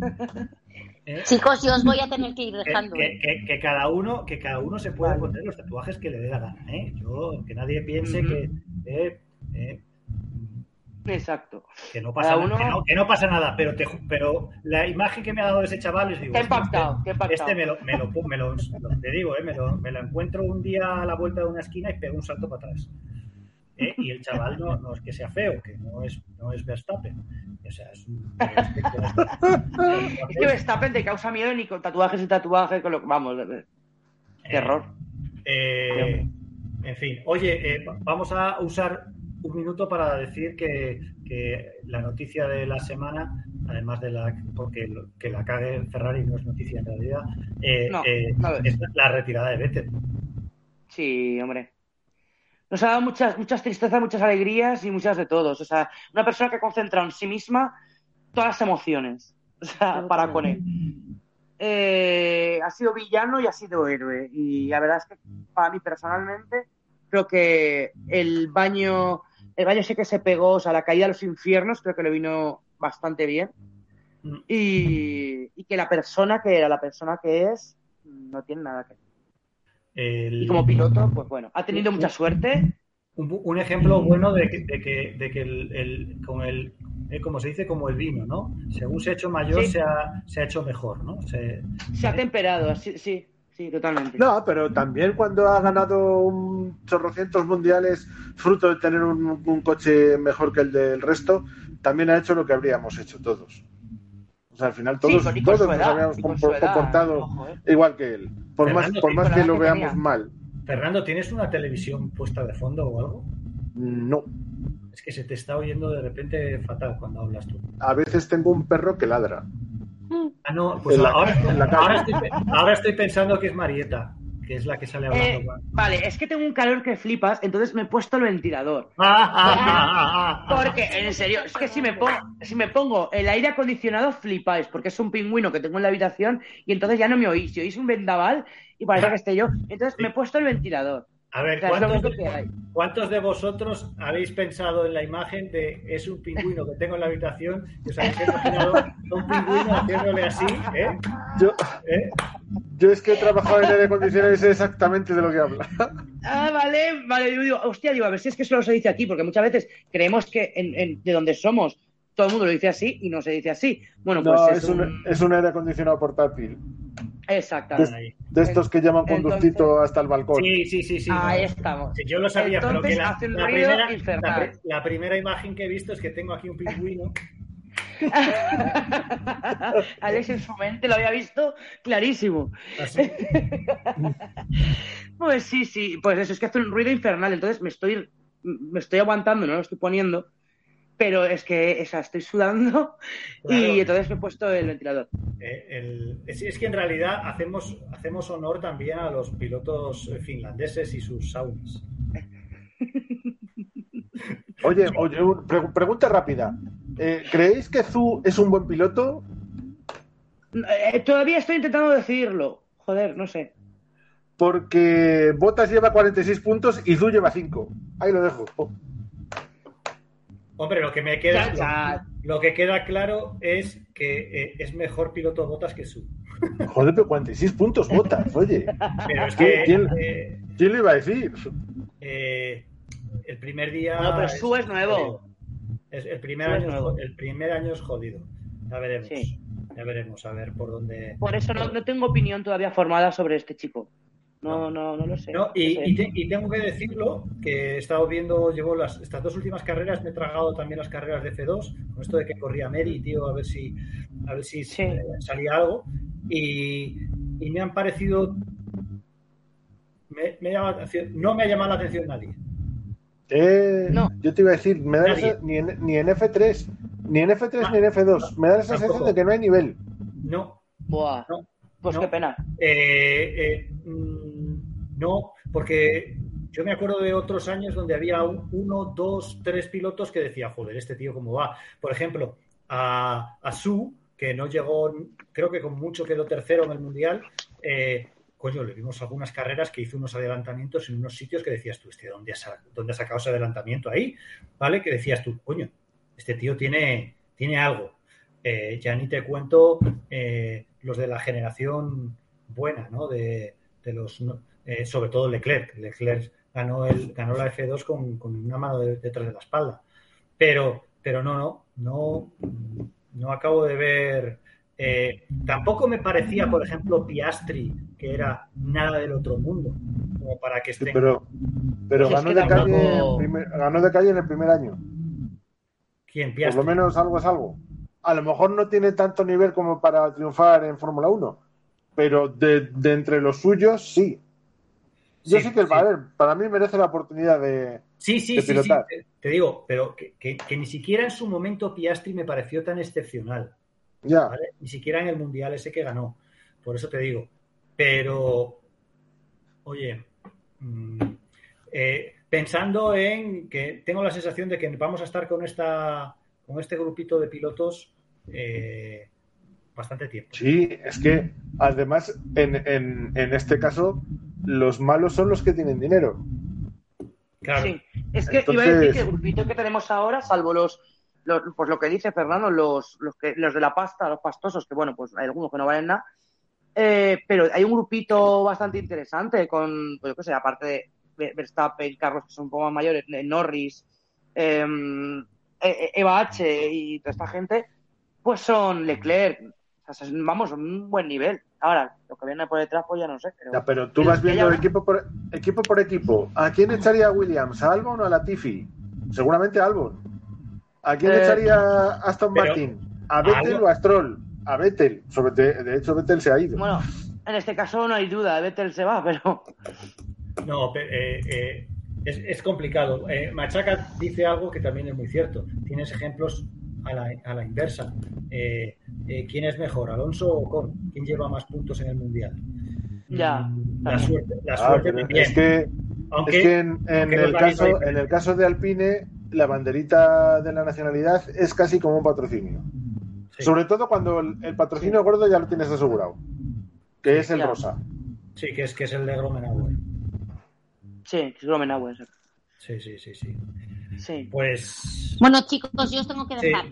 ¿Eh? Chicos, yo os voy a tener que ir dejando. que- ¿eh? que- que cada uno que cada uno se pueda poner los tatuajes que le dé la gana ¿eh? yo que nadie piense que eh, eh, Exacto. Que no pasa, nada, uno- que no, que no pasa nada, pero, te, pero la imagen que me ha dado ese chaval es digo, Te ha este- impactado, te impactado. Este me lo, me lo, me lo- lo- te digo, eh, me, lo, me lo encuentro un día a la vuelta de una esquina y pego un salto para atrás. Eh, Y el chaval no, no es que sea feo, que no es, no es Verstappen. O sea, es un. Es que Verstappen te causa miedo ni con tatuajes y tatuajes, con lo vamos, de- terror. Eh, en fin, oye, eh, va- vamos a usar un minuto para decir que, que la noticia de la semana, además de la porque lo- que la cague Ferrari no es noticia en realidad, eh, No, eh, es la retirada de Vettel. Sí, hombre. Nos ha dado muchas, muchas tristezas, muchas alegrías y muchas de todos. O sea, una persona que ha concentrado en sí misma todas las emociones. O sea, para con él. Eh, ha sido villano y ha sido héroe. Y la verdad es que para mí personalmente, creo que el baño, el baño ese que se pegó, o sea, la caída a los infiernos, creo que le vino bastante bien. Mm. Y, y que la persona que era, la persona que es, no tiene nada que ver. El- Y como piloto, pues bueno, ha tenido mucha suerte. un, un ejemplo bueno de que, de que, de que el, el- con el, eh, como se dice, como el vino, ¿no? Según se ha hecho mayor, Sí. se, ha, se ha hecho mejor, ¿no? Se- Se ha temperado, sí, sí, sí, totalmente. No, pero también cuando ha ganado un chorrocientos mundiales fruto de tener un, un coche mejor que el del resto, también ha hecho lo que habríamos hecho todos. O sea, al final todos, todos nos edad, habíamos edad, comportado ojo, eh. igual que él. Por más, por más que lo que veamos tenía. mal. Fernando, ¿tienes una televisión puesta de fondo o algo? No. Es que se te está oyendo de repente fatal cuando hablas tú. A veces tengo un perro que ladra. Ah, no, pues En la- ahora, en la calle. ahora estoy, pe- ahora estoy pensando que es Marieta, que es la que sale hablando. Eh, vale, es que tengo un calor que flipas, entonces me he puesto el ventilador. Ah, ah, ah. Porque, en serio, es que si me, pongo, si me pongo el aire acondicionado, flipáis, porque es un pingüino que tengo en la habitación y entonces ya no me oís. Si oís un vendaval y parece que esté yo. Entonces me he puesto el ventilador. A ver, ¿cuántos, de vosotros habéis pensado en la imagen de es un pingüino que tengo en la habitación y os habéis imaginado a un pingüino haciéndole así, ¿eh? Yo, ¿Eh? yo es que he trabajado en aire acondicionado y sé exactamente de lo que habla. Ah, vale, vale. Yo digo, hostia, digo, a ver si es que solo se dice aquí, porque muchas veces creemos que en, en- de donde somos todo el mundo lo dice así y no se dice así. Bueno, pues No, es, es un... un, es un aire acondicionado portátil. Exactamente. De estos que llevan conductito Entonces- hasta el balcón. Sí, sí, sí, sí. Ahí no. estamos. Yo lo sabía, Entonces pero que la, hace un la ruido primera, infernal. la pri- la primera imagen que he visto es que tengo aquí un pingüino. Alex en su mente lo había visto clarísimo. Así. Pues sí, sí, pues eso es que hace un ruido infernal, entonces me estoy, me estoy aguantando, no lo estoy poniendo, pero es que o sea, estoy sudando Claro. y entonces me he puesto el ventilador. Eh, el- es, es que en realidad hacemos, hacemos honor también a los pilotos eh, finlandeses y sus saunas. Oye, oye, un- pre- pregunta rápida. Eh, ¿Creéis que Zu es un buen piloto? Eh, todavía estoy intentando decidirlo, joder, no sé. Porque Botas lleva 46 puntos y Zu lleva 5. Ahí lo dejo. Oh, Hombre, lo que me queda, Chan, chan. lo, lo que queda claro es que eh, es mejor piloto Botas que su. Joder, pero 46 puntos Botas, oye. Pero es ¿Quién- que quién- eh, ¿Quién le iba a decir? eh, el primer día. No, pero Su es nuevo. Es- el, primer año, es nuevo. el primer año es jodido. Ya veremos. Sí. Ya veremos, a ver por dónde. Por eso no, no tengo opinión todavía formada sobre este chico. No, no, no lo sé. No, y, No sé. y te- y tengo que decirlo que he estado viendo, llevo las, estas dos últimas carreras, me he tragado también las carreras de F2, con esto de que corría Mary, tío, a ver si, a ver si Sí. eh, salía algo. Y, y me han parecido. Me, me llama la atención- no me ha llamado la atención nadie. Eh, No. Yo te iba a decir, me da sen- ni, en, ni en F3, ni en F3 Ah, ni en F2. Me da la sensación de que no hay nivel. No, Buah, no. Pues no. qué pena. Eh, eh, mm, no, porque yo me acuerdo de otros años donde había un- uno, dos, tres pilotos que decía, joder, este tío cómo va. Por ejemplo, a, a Su, que no llegó, creo que con mucho quedó tercero en el Mundial, eh, coño, le vimos algunas carreras que hizo unos adelantamientos en unos sitios que decías tú, este, ¿dónde has, dónde sacado ese adelantamiento ahí? ¿Vale? Que decías tú, coño, este tío tiene, tiene algo. Eh, ya ni te cuento eh, los de la generación buena, ¿no? De, de los, no- eh, sobre todo Leclerc. Leclerc ganó, el, ganó la F2 con, con una mano de- detrás de la espalda. Pero, pero no, no, no, no acabo de ver. eh, tampoco me parecía, por ejemplo, Piastri, que era nada del otro mundo, como para que Sí, estén. pero pero Pues es ganó, que de calle primer- ganó de calle en el primer año. ¿Quién? Por Piastri. lo menos algo es algo. A lo mejor no tiene tanto nivel como para triunfar en Fórmula 1, pero de, de entre los suyos sí. Yo Sí, que, sí. para mí merece la oportunidad de... Sí, sí, de sí, sí, te, digo, pero que, que- que ni siquiera en su momento Piastri me pareció tan excepcional, Ya, ¿vale? Ni siquiera en el Mundial ese que ganó. Por eso te digo. Pero, oye, mm, eh, pensando en que tengo la sensación de que vamos a estar con esta con este grupito de pilotos eh, bastante tiempo. sí, es que además en, en, en este caso los malos son los que tienen dinero. Claro. Sí, es que iba a decir que el grupito que tenemos ahora, salvo los, los pues lo que dice Fernando, los, los que los de la pasta, los pastosos, que bueno, pues hay algunos que no valen nada, eh, pero hay un grupito bastante interesante con, pues yo qué sé, aparte de Ver- Verstappen, Carlos, que son un poco más mayores, Norris, eh, Eva H y toda esta gente, pues son Leclerc, o sea, vamos, un buen nivel. Ahora, lo que viene por detrás, pues ya no sé. Pero... Ya, pero tú vas viendo ya- equipo por, equipo por equipo. ¿A quién echaría a Williams? ¿A Albon o a Latifi? Seguramente a Albon. ¿A quién Eh, echaría a Aston pero- Martin? ¿A Vettel o a Stroll? A Vettel. Sobre de, de hecho, Vettel se ha ido. Bueno, en este caso no hay duda, Vettel se va, pero... No, eh, eh, es, es complicado. Eh, Machaca dice algo que también es muy cierto. Tienes ejemplos a la, a la inversa. Eh, eh, ¿Quién es mejor, Alonso o Ocon? ¿Quién lleva más puntos en el Mundial? Ya, La también. suerte, la Ah, suerte también. es que, Aunque, es que en, el caso, diferencia. en el caso de Alpine, la banderita de la nacionalidad es casi como un patrocinio. sí, Sobre todo cuando el, el patrocinio gordo ya lo tienes asegurado, que es el Ya. rosa. sí, que es, que es el de Gromenauer. Sí, es Gromenauer. Sí, sí, sí, sí. Sí. Pues Bueno, chicos, yo os tengo que sí, dejar.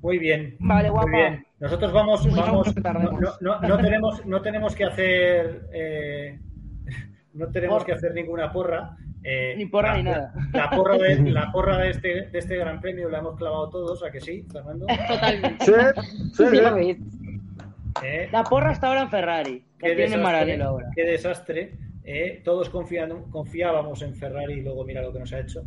muy bien. Vale, Muy guapa. bien. Nosotros vamos, Muy vamos que no, no- no tenemos, no tenemos que hacer, eh, no tenemos Porra. que hacer ninguna porra. eh, Ni porra la, ni nada. La porra, de, la porra de, este, de este gran premio la hemos clavado todos, ¿a que sí, Fernando? Totalmente. Sí, sí, Sí. Eh, La porra está ahora en Ferrari. La tiene desastre, ahora. qué desastre. Eh, todos confiábamos en Ferrari y luego mira lo que nos ha hecho.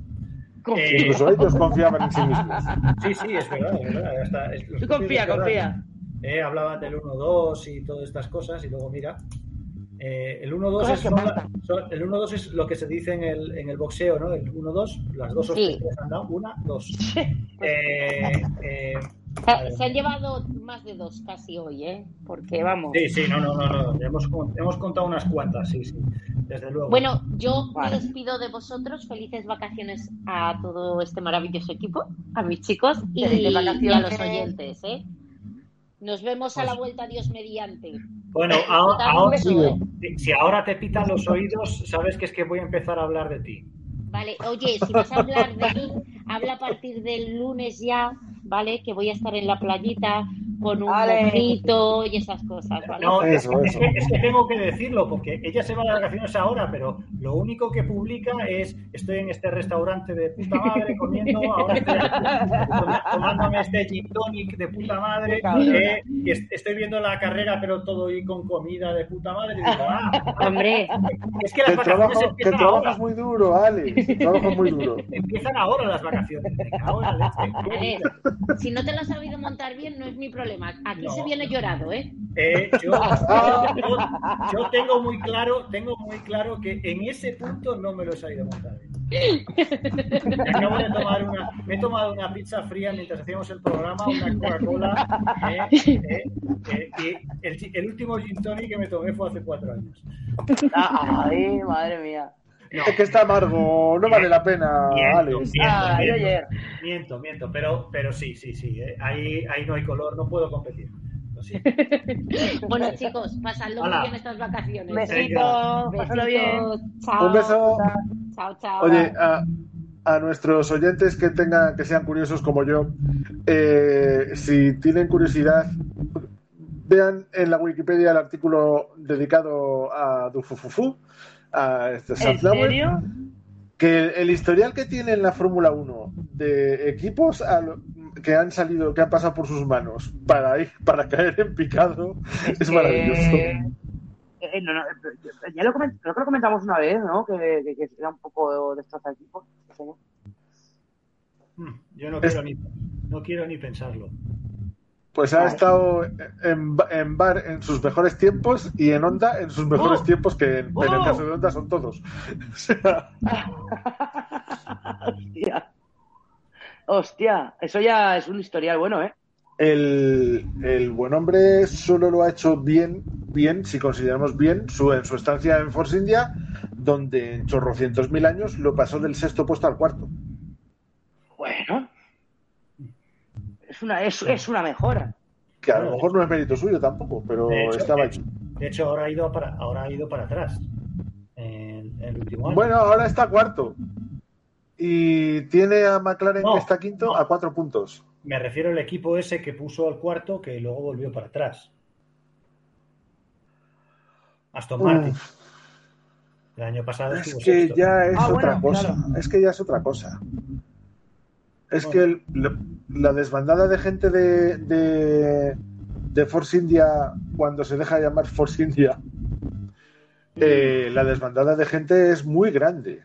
Eh, Incluso ellos confiaban en sí mismos. Sí, sí, es verdad, es verdad. hasta- es- Tú confía, confía. Eh, hablaban del 1-2 y todas estas cosas y luego mira. eh, el 1-2 Cosas es, que son la- pasan. son- el 1-2 es lo que se dice en el, en el boxeo, ¿no? El 1-2, las dos Sí. han dado, una, dos. Se, han llevado más de dos casi hoy, ¿eh? Porque vamos. sí, sí, no, no, no, no. Hemos, hemos contado unas cuantas, sí, sí, desde luego. Bueno, yo Vale. me despido de vosotros. Felices vacaciones a todo este maravilloso equipo, a mis chicos y, y a los oyentes, ¿eh? Nos vemos a Pues la vuelta, Dios mediante. Bueno, ahora, beso, ¿eh? si, si ahora te pitan los oídos, sabes que es que voy a empezar a hablar de ti. Vale, oye, si vas a hablar de mí, habla a partir del lunes ya, ¿vale? Que voy a estar en la playita con un mojito y esas cosas, ¿vale? No, Eso, es, que, es que tengo que decirlo, porque ella se va de vacaciones ahora, pero lo único que publica es estoy en este restaurante de puta madre comiendo, ahora estoy aquí, tomándome este gin tonic de puta madre, eh, y es- estoy viendo la carrera, pero todo ahí con comida de puta madre. Y digo, ah, Hombre, es que las trabajo, que trabajo ahora. es muy duro, Alex. El trabajo es muy duro. Empiezan ahora las vacaciones. A ver, si no te lo has sabido montar bien, no es mi problema. Aquí No. se viene llorado, ¿eh? Eh, yo, yo- yo tengo muy claro, tengo muy claro que en ese punto no me lo he sabido montar. Me acabo de tomar una, me he tomado una pizza fría mientras hacíamos el programa, una Coca-Cola, eh, eh, eh, y el, el último gin tonic que me tomé fue hace cuatro años. Ay, madre mía. No, Es que está amargo, no vale la pena, miento, Alex. miento, Ah, miento, ayer. miento, miento, pero, pero sí, sí, sí, eh, ahí, ahí no hay color, no puedo competir. Bueno, chicos, pasadlo muy Hala. bien estas vacaciones. Besito, pásalo bien. Chao. Un beso. Chao, chao. Oye, a, a nuestros oyentes que tengan, que sean curiosos como yo, eh, si tienen curiosidad, vean en la Wikipedia el artículo dedicado a Dufufufu, a este ¿En Sunflower, serio? que el historial que tiene en la Fórmula 1 de equipos que han salido, que han pasado por sus manos para ir, para caer en picado es, que- maravilloso. Eh, no, no, eh, ya lo, coment- creo que lo comentamos una vez, ¿no? Que, que, que era un poco destroza equipo. Mm, Yo no Es- quiero, ni, no quiero ni pensarlo. Pues ha estado en, en bar en sus mejores tiempos y en onda en sus mejores ¡Oh! tiempos, que en, en el ¡Oh! caso de onda son todos. O sea, Hostia. Hostia, eso ya es un historial bueno, ¿eh? el, el buen hombre solo lo ha hecho bien, bien, si consideramos bien, su, en su estancia en Force India, donde en chorrocientos mil años lo pasó del sexto puesto al cuarto. Bueno. Es una, es, es una mejora. Que a lo mejor no es mérito suyo tampoco, pero De hecho, estaba hecho. De hecho, ahora ha ido para, ahora ha ido para atrás. En, en el último año. Bueno, ahora está cuarto. Y tiene a McLaren No, que está quinto no. a cuatro puntos. Me refiero al equipo ese que puso al cuarto que luego volvió para atrás. Aston Martin. Uf, El año pasado es estuvo que sexto. ya es Ah, otra bueno, cosa. claro. Es que ya es otra cosa. Es que el- la, la desbandada de gente de, de, de Force India, cuando se deja llamar Force India, eh, la desbandada de gente es muy grande.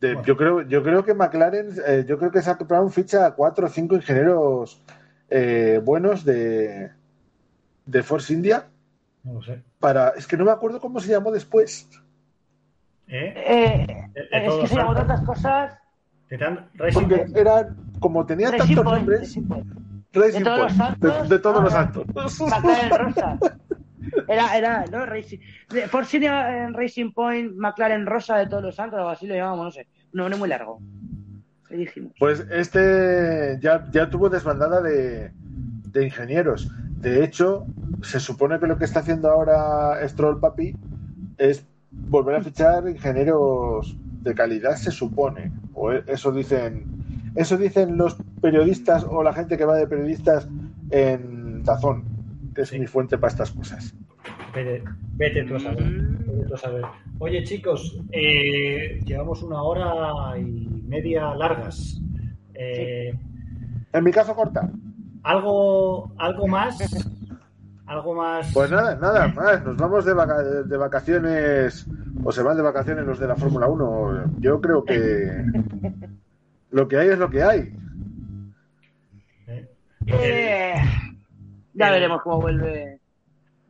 De- Bueno. yo creo yo creo que McLaren eh, yo creo que Zac Brown ficha a cuatro o cinco ingenieros eh, buenos de de Force India No lo sé. para es que no me acuerdo cómo se llamó después ¿Eh? Eh, De- de es que se santos. tantas cosas. Titan Racing porque Point. eran como tenía Racing tantos Point, nombres Racing Point. Racing De todos los Point, de, todos los ah, Rosa. Era, era, ¿no? Racing. India en Racing Point, McLaren Rosa de todos los santos, o así lo llamamos, no sé. No, no muy largo. Pues este ya, ya tuvo desbandada de, de ingenieros. De hecho, se supone que lo que está haciendo ahora Stroll Papi es volver a fichar ingenieros de calidad, se supone. O e- eso dicen, eso dicen los periodistas o la gente que va de periodistas en Tazón, que es Sí. mi fuente para estas cosas. Vete, vete tú a saber. Vete tú a saber. Oye, chicos, eh, llevamos una hora y media largas. Eh, En mi caso corta. ¿algo, ¿Algo más? ¿Algo más? Pues nada, nada más. Nos vamos de, vaca- de vacaciones o se van de vacaciones los de la Fórmula 1. Yo creo que lo que hay es lo que hay. Eh, Eh, ya el- veremos cómo vuelve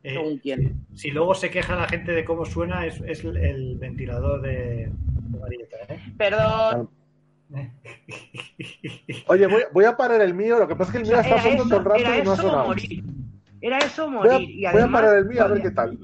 eh, según quién. si luego se queja la gente de cómo suena, es, es el ventilador de, de Marieta. ¿eh? Perdón. Oye, voy, voy a parar el mío. Lo que pasa es que el mío está sonando todo el rato y no ha sonado. morir. Era eso Voy a, morir. y voy a además, parar el mío a ver qué tal.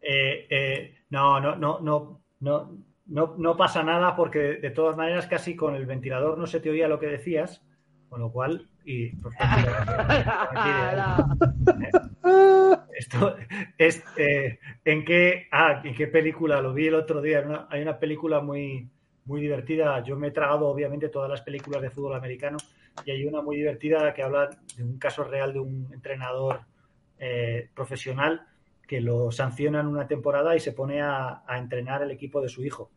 Eh, eh, no, no, no, no, no, no, no pasa nada porque de todas maneras casi con el ventilador no se te oía lo que decías, con lo cual y pues, esto es eh, en qué ah, en qué película lo vi el otro día. una- hay una película muy muy divertida. Yo me he tragado obviamente todas las películas de fútbol americano y hay una muy divertida que habla de un caso real de un entrenador eh, profesional que lo sancionan una temporada y se pone a, a entrenar el equipo de su hijo.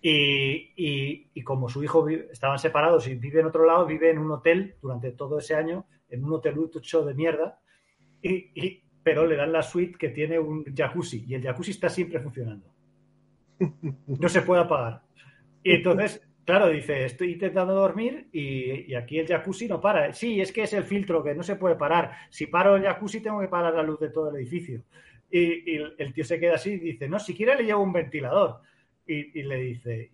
Y, y- y como su hijo vi- estaban separados y vive en otro lado, vive en un hotel durante todo ese año, en un hotelucho de mierda, y, y- pero le dan la suite que tiene un jacuzzi y el jacuzzi está siempre funcionando. No se puede apagar. Y entonces, claro, dice, estoy intentando dormir y, y aquí el jacuzzi no para. Sí, es que es el filtro que no se puede parar. Si paro el jacuzzi tengo que parar la luz de todo el edificio. Y, y el tío se queda así y dice, no, siquiera le llevo un ventilador. Y, y le dice,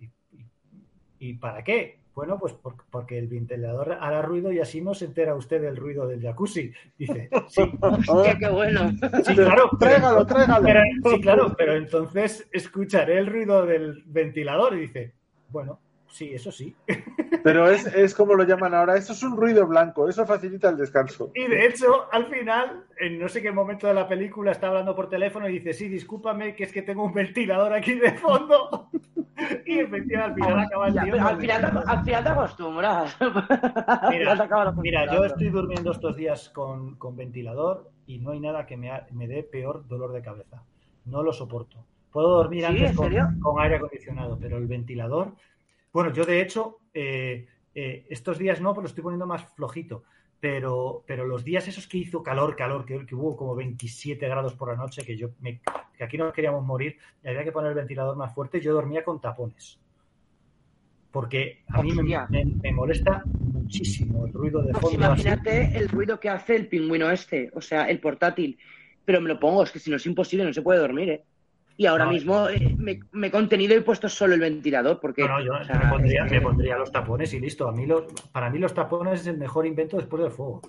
¿y, para qué? Bueno, pues por- porque el ventilador hará ruido y así no se entera usted del ruido del jacuzzi. Dice, sí, Hostia, qué bueno. sí, claro. pero- Tráigalo, tráigalo. pero- sí, claro, pero entonces escucharé el ruido del ventilador y dice, bueno, sí, eso sí. Pero es, es como lo llaman ahora. Eso es un ruido blanco. Eso facilita el descanso. Y de hecho, al final, en no sé qué momento de la película, está hablando por teléfono y dice, sí, discúlpame, que es que tengo un ventilador aquí de fondo. Y efectivamente, al final acaba el tío. al final, al final te acostumbras. Al final te acabas Mira, yo estoy durmiendo estos días con, con ventilador y no hay nada que me, ha- me dé peor dolor de cabeza. No lo soporto. Puedo dormir ¿Sí? antes ¿En con, con aire acondicionado, pero el ventilador. Bueno, yo de hecho, eh, eh, estos días no, pero lo estoy poniendo más flojito. Pero, pero los días esos que hizo calor, calor, que, que hubo como 27 grados por la noche, que yo me, que aquí nos queríamos morir, y había que poner el ventilador más fuerte, yo dormía con tapones. Porque a mí me, Hostia. me- me molesta muchísimo el ruido de Pues fondo. así. imagínate el ruido que hace el pingüino este, o sea, el portátil. Pero me lo pongo, es que si no es imposible, no se puede dormir, ¿eh? Y ahora No, mismo eh, me, me he contenido y he puesto solo el ventilador, porque... No, no, yo o sea, me, pondría, me los tapones y listo. A mí los, para mí los tapones es el mejor invento después del fuego.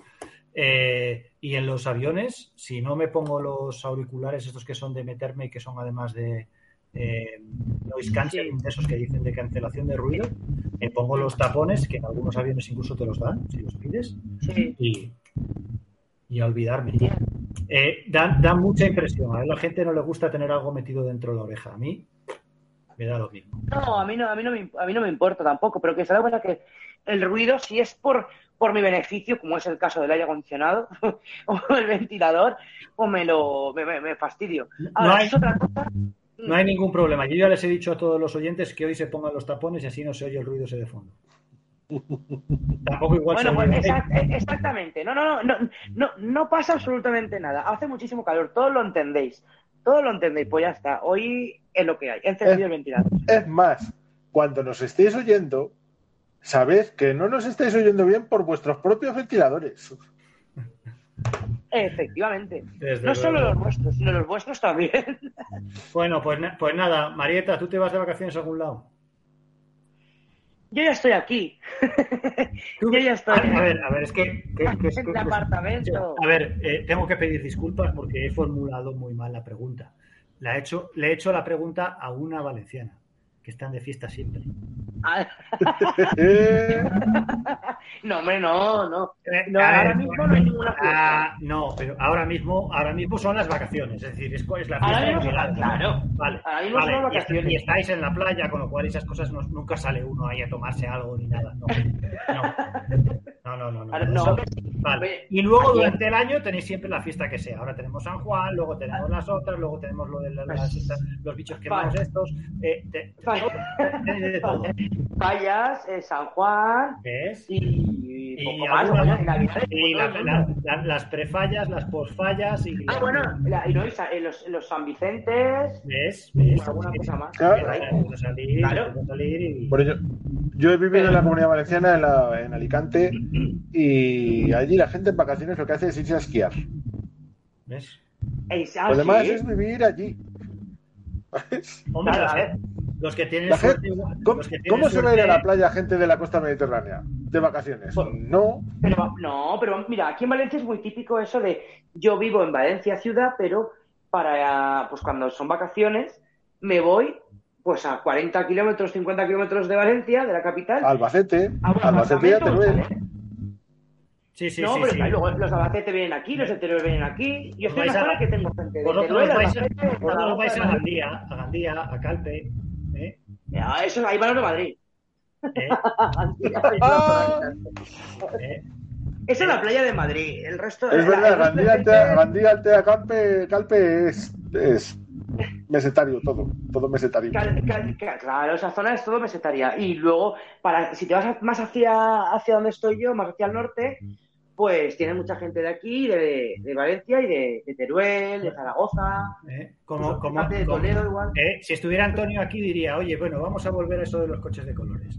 Eh, y en los aviones, si no me pongo los auriculares, estos que son de meterme y que son además de eh, noise cancelling, de esos que dicen de cancelación de ruido, me pongo los tapones, que en algunos aviones incluso te los dan, si los pides, Sí. y, y a olvidarme. Eh, dan, dan mucha impresión. A la gente no le gusta tener algo metido dentro de la oreja. A mí me da lo mismo. No, a mí no, a mí no, me, a mí no me importa tampoco, pero que se da cuenta que el ruido, si es por, por mi beneficio, como es el caso del aire acondicionado o el ventilador, o me lo me, me- me fastidio. Ahora, hay- es otra cosa. No hay ningún problema. Yo ya les he dicho a todos los oyentes que hoy se pongan los tapones y así no se oye el ruido ese de fondo. Tampoco igual Bueno, pues exact- eh, exactamente. No, no, no, no, no, no pasa absolutamente nada. Hace muchísimo calor, todos lo entendéis. Todos lo entendéis, pues ya está. Hoy es lo que hay. He encendido el ventilador. Es más, cuando nos estéis oyendo, sabed que no nos estáis oyendo bien por vuestros propios ventiladores. Efectivamente. Desde No solo los vuestros, sino los vuestros también. Bueno, pues, pues nada, Marieta, ¿tú te vas de vacaciones a algún lado? Yo ya estoy aquí. Yo ya estoy. A ver, a ver, es que... que- que- En que- apartamento. A ver, eh, tengo que pedir disculpas porque he formulado muy mal la pregunta. La he hecho, le he hecho la pregunta a una valenciana, que están de fiesta siempre. Ah, No, hombre, no, no. Eh, No, a ahora ver, mismo no hay ninguna fiesta. Ah, no, pero ahora mismo, ahora mismo son las vacaciones, es decir, es, es la Ahora fiesta mismo son- verano. claro. Vale, Ahora mismo vale, son est- vacaciones. Y, estáis en la playa, con lo cual esas cosas no- nunca sale uno ahí a tomarse algo ni nada. No, no, no, no. no, no, Ahora- vale. Y luego durante el año tenéis siempre la fiesta que sea. Ahora tenemos San Juan, luego tenemos las otras, luego tenemos lo de la- las- los bichos quemados estos. eh, te-. Fallas, eh, San Juan ¿Ves? y, Y, poco más. algunas- ¿no? Y la- la- la- las prefallas, las posfallas y Ah, bueno, la- y no, y sa- eh, los, los San Vicentes, ¿Ves? ¿Ves? alguna cosa más. Claro. Por salir, Claro. salir bueno, yo, yo he vivido en la comunidad valenciana, en, la- en Alicante, y allí la gente en vacaciones lo que hace es irse a esquiar. ¿Ves? Ah, Lo demás es vivir allí. Los, a ver. los que tienen suerte... ¿Cómo, los que tienen cómo se va a ir a la playa gente de la costa mediterránea de vacaciones? Pues- No. Pero no, pero mira, aquí en Valencia es muy típico eso de yo vivo en Valencia ciudad, pero para pues cuando son vacaciones me voy pues a 40 kilómetros, 50 kilómetros de Valencia, de la capital. Albacete, a un Albacete ya. ¿sale? Sí, sí, no, sí. pero luego los Albacete vienen aquí, los Teruel vienen aquí. Yo Os estoy en una a- zona que tengo gente de Vosotros Teruel, vais, a, vosotros vais a. Gandía, a Gandía, a Calpe, ¿eh? Eso, ahí van los de Madrid. ¿Eh? ¿Eh? Esa es la playa de Madrid. El resto es la- verdad, Gandía, Altea, Gandía, Altea, Calpe, Calpe es, es mesetario todo, todo mesetario. Claro, esa zona es todo mesetaria. Y luego, para si te vas a- más hacia, hacia donde estoy yo, más hacia el norte, pues tiene mucha gente de aquí, de, de Valencia y de, de Teruel, de Zaragoza, ¿Eh? Como, incluso como, parte de como- Toledo igual. ¿eh? Si estuviera Antonio aquí diría, oye, bueno, vamos a volver a eso de los coches de colores.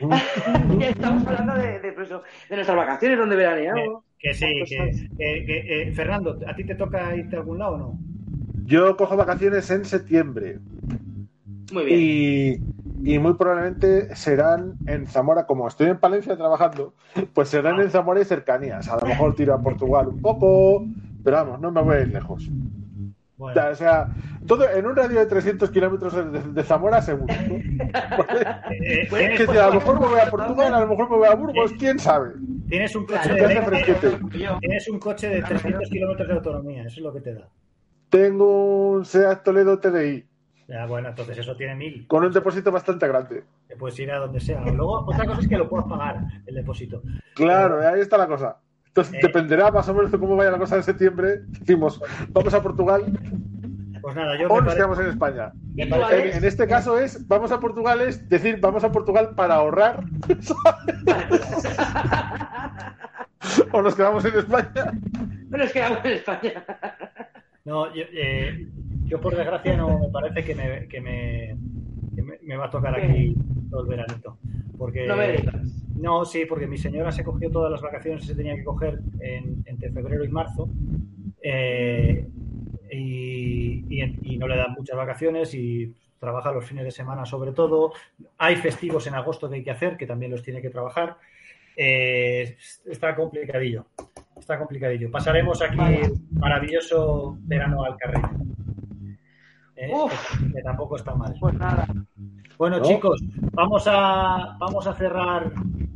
Estamos hablando de, de, pues, de nuestras vacaciones donde Eh, veraneamos. que sí, Pues, que, pues, que- que, eh, Fernando, ¿a ti te toca irte a algún lado o no? Yo cojo vacaciones en septiembre Muy bien. y, y muy probablemente serán en Zamora, como estoy en Palencia trabajando, pues serán en Zamora y cercanías. A lo mejor tiro a Portugal un poco, pero vamos, no me voy a ir lejos. Bueno, O sea, todo en un radio de 300 kilómetros de, de- de Zamora seguro. ¿no? eh, Bueno, ¿tienes, que a lo mejor me voy a Portugal, a lo mejor me voy a Burgos, quién sabe. tienes un coche de. Yo. tienes un coche de 300 kilómetros de autonomía, eso es lo que te da. Tengo un Seat Toledo TDI Ya, bueno, entonces eso tiene mil. con un depósito bastante grande. Te puedes ir a donde sea. Luego, otra cosa es que lo puedas pagar, el depósito. Claro, ahí está la cosa. Entonces Eh. dependerá más o menos de cómo vaya la cosa en septiembre. Decimos, vamos a Portugal Pues nada, yo o nos quedamos en España. ¿Y tú, parece- En, este caso es, vamos a Portugal, es decir, vamos a Portugal para ahorrar o nos quedamos en España. Pero es que vamos en España. No, yo, eh, yo por desgracia no me parece que me, que me, que me- me va a tocar aquí todo el veranito. Porque, No me digas. No, sí, porque mi señora se cogió todas las vacaciones que se tenía que coger en- entre febrero y marzo. eh, y, y- y no le dan muchas vacaciones y trabaja los fines de semana sobre todo. Hay festivos en agosto que hay que hacer, que también los tiene que trabajar. Eh, está complicadillo. Está complicadillo. Pasaremos aquí un maravilloso verano al carril. Eh, Uf. que, tampoco está mal. Pues nada. Bueno, ¿No? chicos, vamos a, vamos a cerrar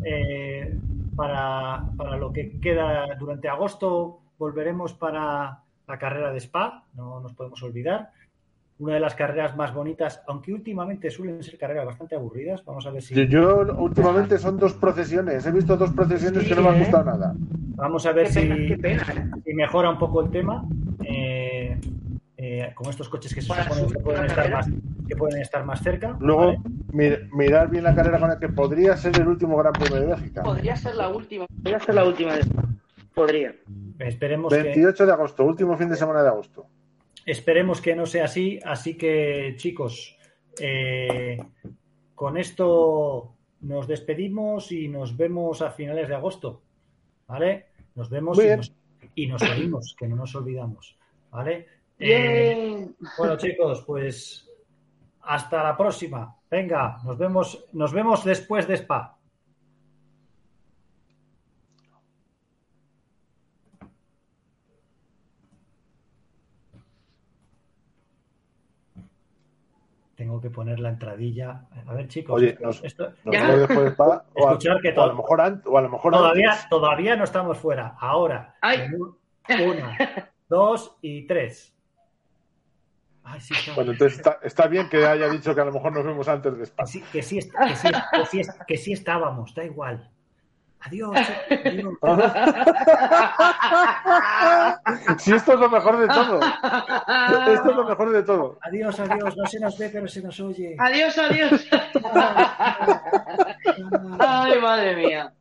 eh, para, para lo que queda durante agosto. Volveremos para la carrera de Spa, no nos podemos olvidar. Una de las carreras más bonitas, aunque últimamente suelen ser carreras bastante aburridas. Vamos a ver si, Yo, últimamente son dos procesiones, he visto dos procesiones Sí, que no me han ¿eh? gustado nada. vamos a ver Qué pena, si, qué pena. si mejora un poco el tema. Eh, con estos coches que se Para supone que pueden, la estar más, que pueden estar más cerca. Luego, ¿vale? mir- mirar bien la carrera con el que podría ser el último Gran Premio de Bélgica. Podría ser la última. Podría ser la última de esta. Podría. Esperemos que, 28 de agosto, último fin de semana de agosto. Esperemos que no sea así. Así que, chicos, eh, con esto nos despedimos y nos vemos a finales de agosto. ¿Vale? Nos vemos y nos, y nos oímos, que no nos olvidamos. ¿Vale? Eh, Bien. bueno, chicos, pues hasta la próxima. Venga, nos vemos, nos vemos después de Spa. Tengo que poner la entradilla. A ver, chicos. Oye, esto- nos- esto- Nos después de Spa, o, a, Escuchar que o a lo todo- mejor antes, o a lo mejor todavía, antes. todavía no estamos fuera. Ahora. Ay. Una, dos y tres. Ay, sí, está- Bueno, entonces está, está bien que haya dicho que a lo mejor nos vemos antes de Spa. que, sí, que, sí, que, sí, que, sí, est- que sí estábamos, da igual. Adiós. adiós. Si esto es lo mejor de todo. Esto es lo mejor de todo. Adiós, adiós. No se nos ve, pero se nos oye. Adiós, adiós. Ay, madre mía.